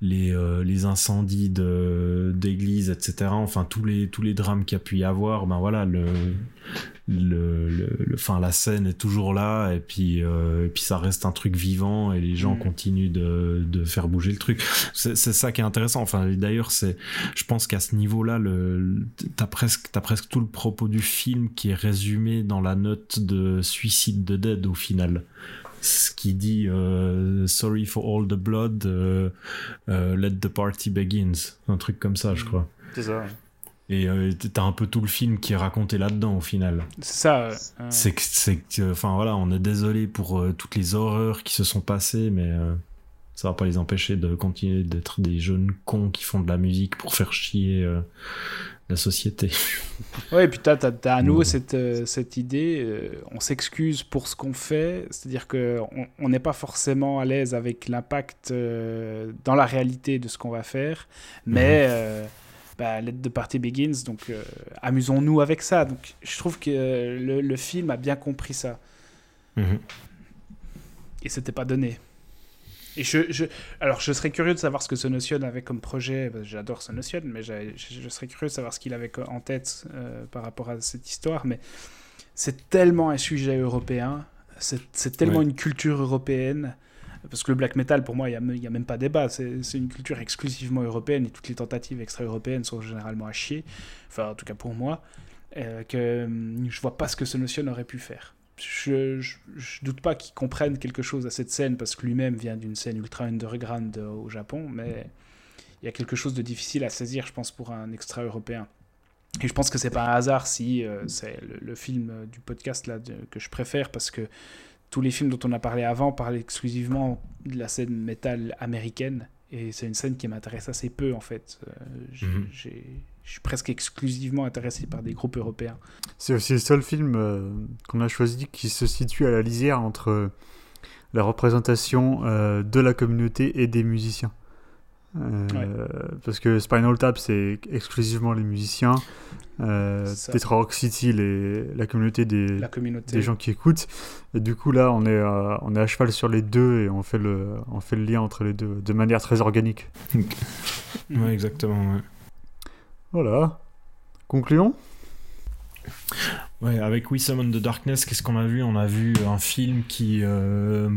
les, euh, les incendies de d'église, etc. Enfin tous les tous les drames qu'il y a pu y avoir, ben voilà le le, le, le- enfin la scène est toujours là et puis euh, et puis ça reste un truc vivant et les gens Mm. continuent de, de faire bouger le truc. C'est ça qui est intéressant. Enfin d'ailleurs c'est je pense qu'à ce niveau là le t'as presque t'as presque tout le propos du film qui est résumé dans la note de suicide de Dead au final. Ce qui dit euh, sorry for all the blood euh, euh, let the party begins. Un truc comme ça je crois. C'est ça. Et euh, t'as un peu tout le film qui est raconté là-dedans au final C'est ça. euh, c'est que, c'est que, enfin voilà, on est désolé pour euh, toutes les horreurs qui se sont passées, mais euh, ça va pas les empêcher de continuer d'être des jeunes cons qui font de la musique pour faire chier la société. Ouais, et puis tu as, à nouveau Ouais. cette, cette idée, on s'excuse pour ce qu'on fait, c'est-à-dire qu'on on n'est pas forcément à l'aise avec l'impact dans la réalité de ce qu'on va faire, mais euh, bah, Let the Party Begins, donc euh, amusons-nous avec ça. Donc je trouve que euh, le, le film a bien compris ça, Mhm. et c'était pas donné. Et je, je, alors, je serais curieux de savoir ce que Sonotion avait comme projet. que J'adore Sonotion, mais je, je serais curieux de savoir ce qu'il avait en tête euh, par rapport à cette histoire. Mais c'est tellement un sujet européen, c'est c'est tellement Ouais. une culture européenne. Parce que le black metal, pour moi, il n'y a, même pas débat. C'est une culture exclusivement européenne et toutes les tentatives extra-européennes sont généralement à chier. Enfin, en tout cas pour moi. Euh, que hum, je vois pas ce que ce Notion aurait pu faire. Je, je, doute pas qu'il comprenne quelque chose à cette scène parce que lui-même vient d'une scène ultra underground au Japon, mais il y a quelque chose de difficile à saisir, je pense, pour un extra-européen. Et je pense que c'est pas un hasard si euh, c'est le, film du podcast là que je préfère parce que tous les films dont on a parlé avant parlent exclusivement de la scène métal américaine et c'est une scène qui m'intéresse assez peu en fait. Euh, mhm. Je suis presque exclusivement intéressé par des groupes européens. C'est aussi le seul film euh, qu'on a choisi qui se situe à la lisière entre la représentation de la communauté et des musiciens. Euh, parce que Spinal Tap, c'est exclusivement les musiciens. Euh, Tetra Rock City, les, la, communauté des, des gens qui écoutent. Et du coup, là, on est, à, on est à cheval sur les deux et on fait, le, on fait le lien entre les deux de manière très organique. ouais, exactement. Voilà. Concluons Ouais, avec We Summon the Darkness, qu'est-ce qu'on a vu? On a vu un film qui, euh,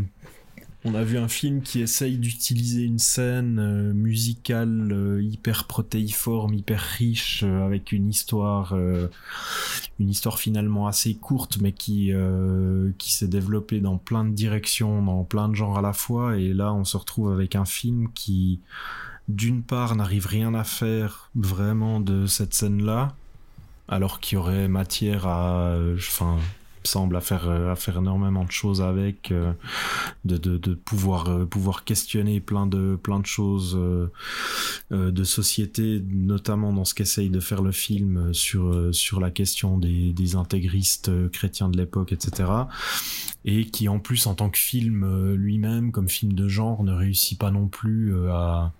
on a vu un film qui essaye d'utiliser une scène euh, musicale euh, hyper protéiforme, hyper riche, euh, avec une histoire, une histoire finalement assez courte, mais qui s'est développée dans plein de directions, dans plein de genres à la fois. Et là, on se retrouve avec un film qui, d'une part, n'arrive rien à faire vraiment de cette scène-là, alors qu'il y aurait matière à, semble à faire euh, à faire énormément de choses avec euh, de, de, pouvoir euh, pouvoir questionner plein de plein de choses de société notamment dans ce qu'essaye de faire le film sur sur la question des, des intégristes chrétiens de l'époque etc et qui en plus en tant que film lui-même comme film de genre ne réussit pas non plus à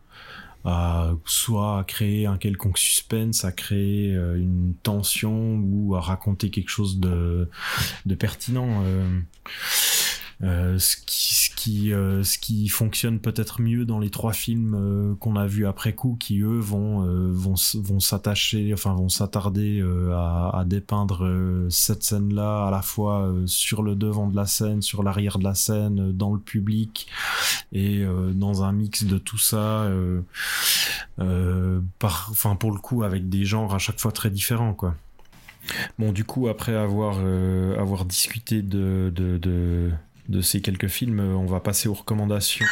soit à créer un quelconque suspense, à créer euh, une tension ou à raconter quelque chose de, pertinent. Euh, ce qui, ce qui, euh, ce qui fonctionne peut-être mieux dans les trois films euh, qu'on a vus après coup, qui eux vont vont vont s'attacher, enfin vont s'attarder à, à, dépeindre cette scène-là à la fois sur le devant de la scène, sur l'arrière de la scène, dans le public et dans un mix de tout ça, par, enfin pour le coup avec des genres à chaque fois très différents quoi. Bon, du coup, après avoir, avoir discuté de, de, de, de ces quelques films, on va passer aux recommandations.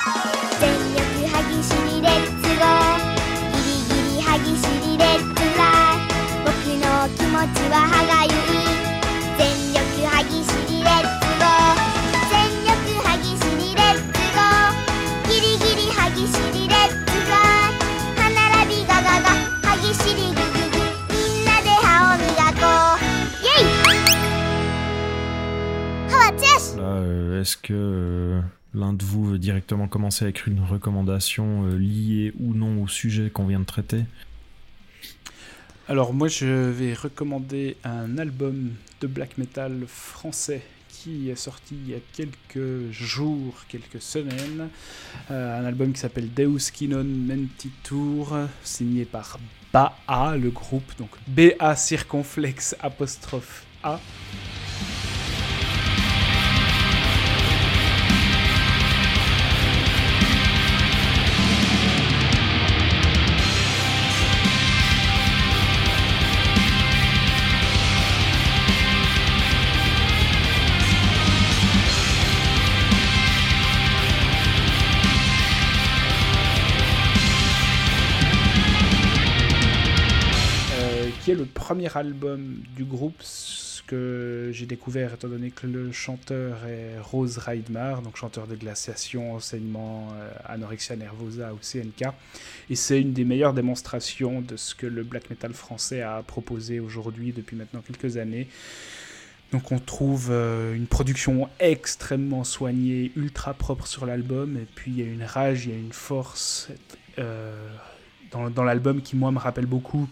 Est-ce que euh, l'un de vous veut directement commencer avec une recommandation euh, liée ou non au sujet qu'on vient de traiter? Alors moi je vais recommander un album de black metal français qui est sorti il y a quelques jours, quelques semaines. Euh, un album qui s'appelle Deus Kinon Mentitur, signé par BA, le groupe, donc BA circonflexe A. album du groupe que j'ai découvert étant donné que le chanteur est Rose Reidmar, donc chanteur de glaciation, enseignement euh, anorexia nervosa ou CNK. Et c'est une des meilleures démonstrations de ce que le black metal français a proposé aujourd'hui depuis maintenant quelques années. Donc on trouve euh, une production extrêmement soignée, ultra propre sur l'album, et puis il y a une rage, il y a une force euh, dans l'album qui moi me rappelle beaucoup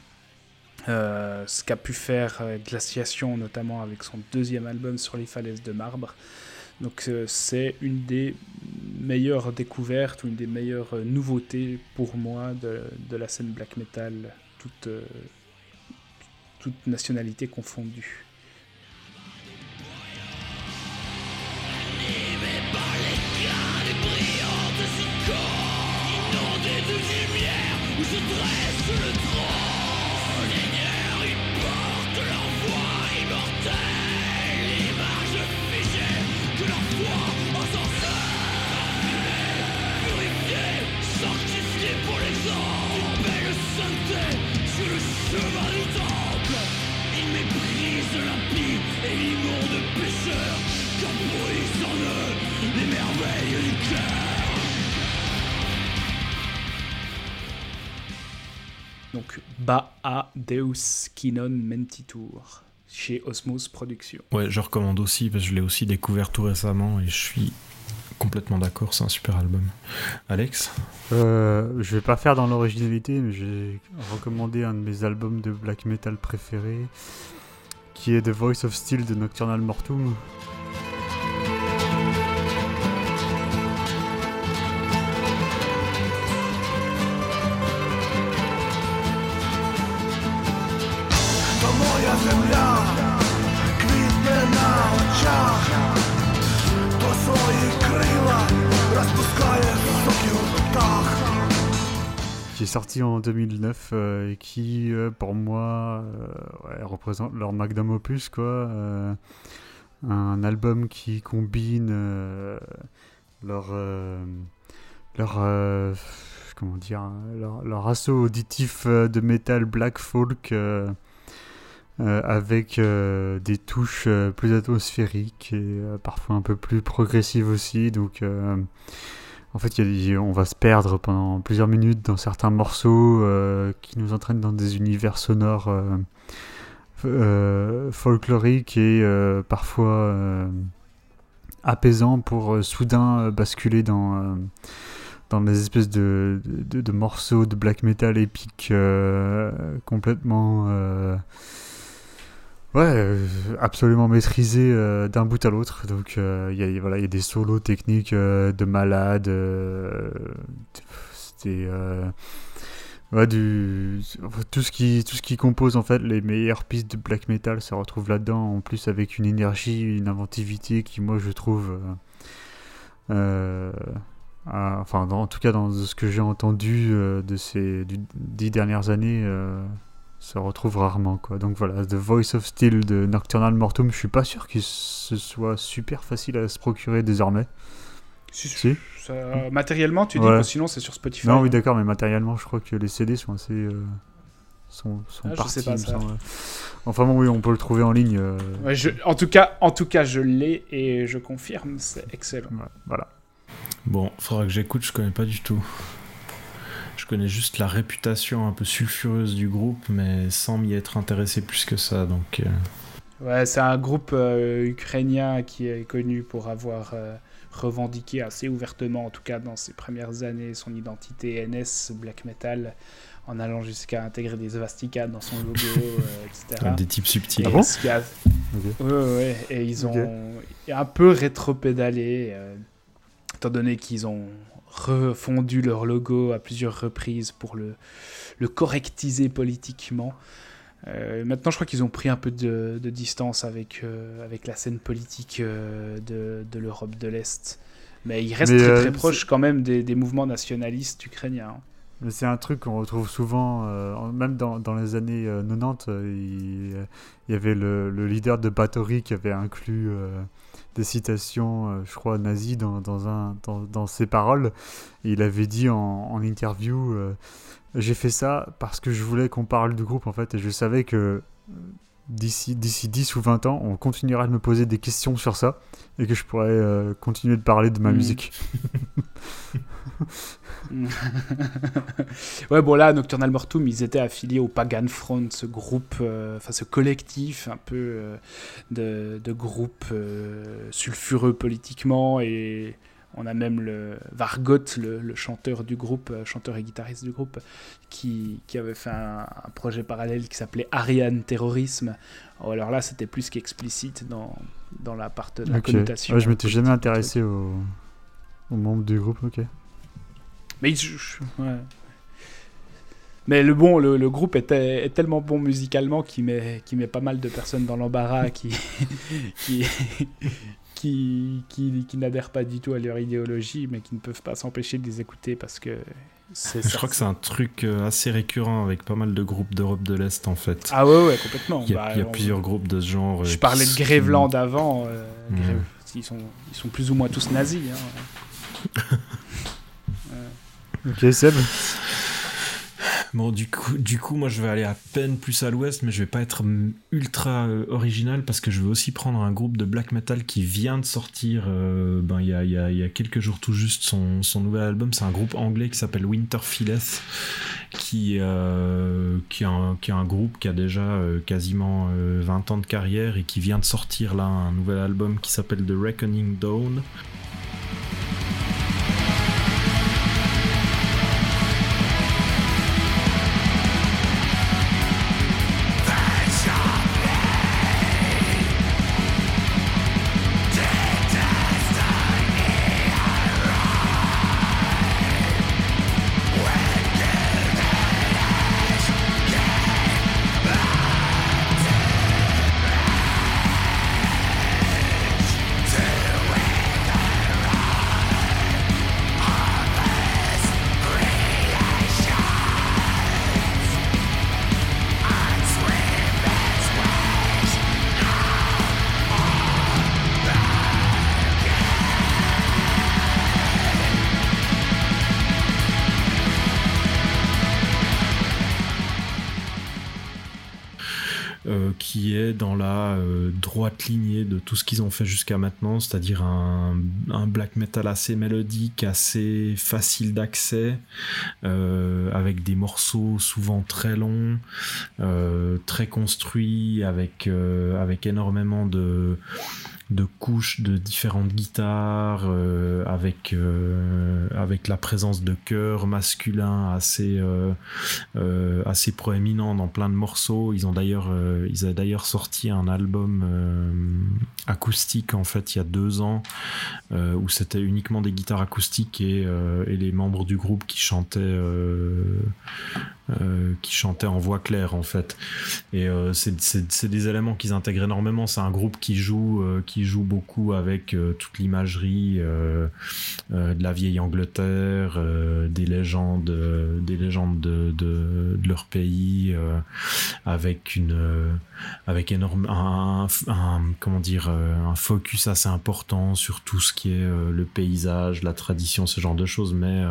euh, ce qu'a pu faire euh, Glaciation, notamment avec son deuxième album sur les falaises de marbre. Donc euh, c'est une des meilleures découvertes ou une des meilleures nouveautés pour moi de, la scène black metal, toute, euh, toute nationalité confondue. Inondé de lumière, où se dresse Deus Kinon Mentitur, chez Osmos Productions. Ouais, je recommande aussi, parce que je l'ai aussi découvert tout récemment et je suis complètement d'accord, c'est un super album. Alex Euh, je vais pas faire dans l'originalité, mais j'ai recommandé un de mes albums de black metal préférés, qui est The Voice of Steel de Nocturnal Mortum. Sorti en 2009 euh, et qui, euh, pour moi, euh, représente leur magnum opus, quoi. Un album qui combine leur, leur, comment dire, leur, leur assaut auditif de metal black folk avec des touches plus atmosphériques et parfois un peu plus progressives aussi. Donc, en fait, on va se perdre pendant plusieurs minutes dans certains morceaux euh, qui nous entraînent dans des univers sonores euh, euh, folkloriques et parfois apaisants pour soudain basculer dans, dans des espèces de, de, morceaux de black metal épiques euh, complètement. Ouais, euh, absolument maîtrisé euh, d'un bout à l'autre. Donc euh, il y, a, voilà, il y a des solos techniques de malade. C'était ouais, du tout ce qui tout ce qui compose en fait les meilleures pistes de black metal se retrouve là-dedans. En plus avec une énergie, une inventivité qui moi je trouve enfin en tout cas dans ce que j'ai entendu de ces dix dernières années. Se retrouve rarement quoi. Donc voilà, The Voice of Steel de Nocturnal Mortum, je suis pas sûr qu'il ce soit super facile à se procurer désormais. Si, Si ça- matériellement, tu dis Ouais. que sinon c'est sur Spotify. Non, oui, d'accord, mais matériellement, je crois que les CD sont assez euh, sont, sont Ah, je partis. pas ça. Enfin bon, oui, on peut le trouver en ligne. euh, Ouais, je- en, tout cas, en tout cas, je l'ai et je confirme, c'est excellent. ouais, voilà. Bon, faudra que j'écoute, je connais pas du tout. Je connais juste la réputation un peu sulfureuse du groupe, mais sans m'y être intéressé plus que ça, donc... euh, Ouais, c'est un groupe euh, ukrainien qui est connu pour avoir euh, revendiqué assez ouvertement, en tout cas dans ses premières années, son identité NS black metal, en allant jusqu'à intégrer des swastikas dans son logo, euh, etc. Des types subtils. Ah bon a- Ok. Ouais, ouais, et ils ont un peu rétro-pédalé, euh, étant donné qu'ils ont refondu leur logo à plusieurs reprises pour le, le correctiser politiquement. Euh, maintenant, je crois qu'ils ont pris un peu de, de distance avec, euh, avec la scène politique euh, de, l'Europe de l'Est. Mais ils restent Mais, très, très proches quand même des, des mouvements nationalistes ukrainiens. hein. Mais c'est un truc qu'on retrouve souvent, euh, en- même dans, dans les années euh, 90, euh, il, il y avait le, le leader de Bathory qui avait inclus des citations, euh, je crois, nazies dans, dans, un, dans, dans ses paroles. Et il avait dit en, en interview euh, J'ai fait ça parce que je voulais qu'on parle du groupe, en fait, et je savais que euh, d'ici d'ici 10 ou 20 ans, on continuera de me poser des questions sur ça, et que je pourrais euh, continuer de parler de ma Mhm. musique. ouais, bon là, Nocturnal Mortum, ils étaient affiliés au Pagan Front, ce groupe, euh, enfin ce collectif un peu euh, de, de groupes euh, sulfureux politiquement et on a même le Vargot, le, le chanteur du groupe, chanteur et guitariste du groupe, qui, qui avait fait un, un projet parallèle qui s'appelait Ariane Terrorisme. Oh, alors là, c'était plus qu'explicite dans, dans la, part, la Ok. connotation. Ouais, je m'étais jamais intéressé aux, aux membres du groupe, ok. Mais il- je- je- ouais. Mais le bon, le, le groupe était, est tellement bon musicalement qu'il met, qu'il met pas mal de personnes dans l'embarras qui, qui, qui, qui, qui n'adhèrent pas du tout à leur idéologie, mais qui ne peuvent pas s'empêcher de les écouter parce que C'est Je crois que c'est un truc euh, assez récurrent avec pas mal de groupes d'Europe de l'Est en fait. Ah ouais, ouais, complètement. il y a, Bah, il y a on- plusieurs groupes de ce genre. euh, Je parlais de qui- Gréveland avant. euh. Grève- ils, sont, ils sont plus ou moins tous nazis. hein. Ok, Seb. Bon, du coup, du coup, moi je vais aller à peine plus à l'ouest, mais je vais pas être ultra euh, original parce que je vais aussi prendre un groupe de black metal qui vient de sortir euh, ben, il y, a, quelques jours tout juste son, nouvel album. C'est un groupe anglais qui s'appelle Winterfilleth, qui, euh, qui, est un, groupe qui a déjà quasiment euh, 20 ans de carrière et qui vient de sortir là un nouvel album qui s'appelle The Reckoning Dawn. De tout ce qu'ils ont fait jusqu'à maintenant, c'est-à-dire un, un black metal assez mélodique, assez facile d'accès, euh, avec des morceaux souvent très longs, euh, très construits, avec, euh, avec énormément de de couches de différentes guitares euh, avec euh, avec la présence de chœurs masculins assez euh, assez proéminent dans plein de morceaux. Ils ont d'ailleurs ils avaient d'ailleurs sorti un album acoustique en fait il y a deux ans où c'était uniquement des guitares acoustiques et, et les membres du groupe qui chantaient euh, qui chantaient en voix claire en fait. Et euh, c'est- des éléments qu'ils intègrent énormément. C'est un groupe qui joue euh, qui joue beaucoup avec euh, toute l'imagerie euh, de la vieille Angleterre des légendes des légendes de, de, de leur pays avec une avec énorme un, un- comment dire un focus assez important sur tout ce qui est le paysage la tradition ce genre de choses. Mais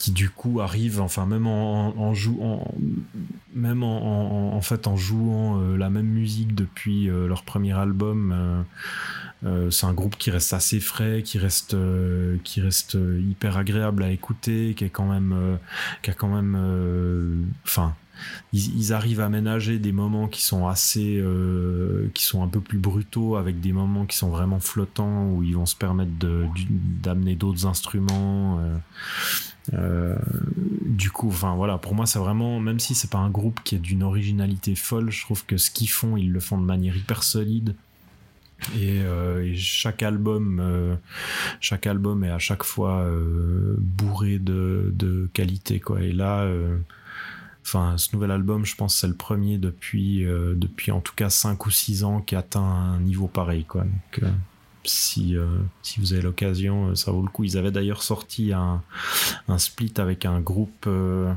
qui du coup arrive enfin même en, en jouant même en, en- fait en jouant euh, la même musique depuis euh, leur premier album euh, c'est un groupe qui reste assez frais qui reste qui reste hyper agréable à écouter qui est quand même qui a quand même enfin ils, arrivent à ménager des moments qui sont assez qui sont un peu plus brutaux avec des moments qui sont vraiment flottants où ils vont se permettre d'amener d'autres instruments euh, du coup, enfin voilà, pour moi c'est vraiment, même si c'est pas un groupe qui est d'une originalité folle, je trouve que ce qu'ils font, ils le font de manière hyper solide. Et, euh, chaque album, euh, chaque album est à chaque fois bourré de, qualité quoi. Et là, enfin ce nouvel album, je pense c'est le premier depuis depuis en tout cas 5 ou 6 ans qui atteint un niveau pareil quoi. Si, euh, si vous avez l'occasion, euh, ça vaut le coup. Ils avaient d'ailleurs sorti un, un split avec un groupe, euh,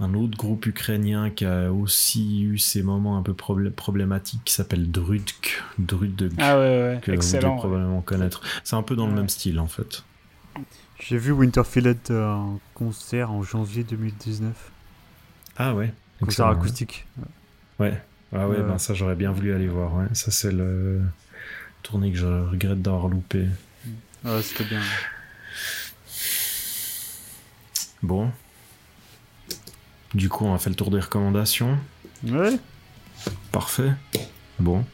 un autre groupe ukrainien qui a aussi eu ces moments un peu problé- problématiques qui s'appelle Drudk. Drudk, Ah ouais, ouais, que vous excellent. devez probablement connaître. C'est un peu dans le Ouais. même style en fait. J'ai vu Winterfield en concert en janvier 2019. Ah ouais. Concert Excellent, ouais. acoustique. Ouais. Ah ouais, Ouais. ben ça j'aurais bien voulu aller voir. Ouais. Ça c'est le tournée que je regrette d'avoir loupé. Ouais, c'était bien. Bon. Du coup, on a fait le tour des recommandations. Ouais. Parfait. Bon.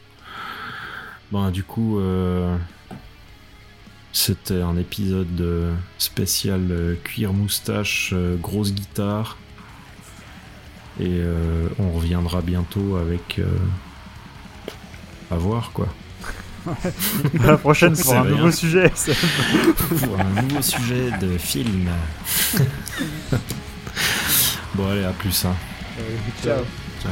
Bon, du coup, euh, c'était un épisode euh, spécial euh, cuir moustache, euh, grosse guitare. Et on reviendra bientôt avec. à voir quoi. La prochaine pour C'est un rien. nouveau sujet. c'est- Pour un nouveau sujet de film. bon, allez, à plus. Hein. Ciao. Ciao.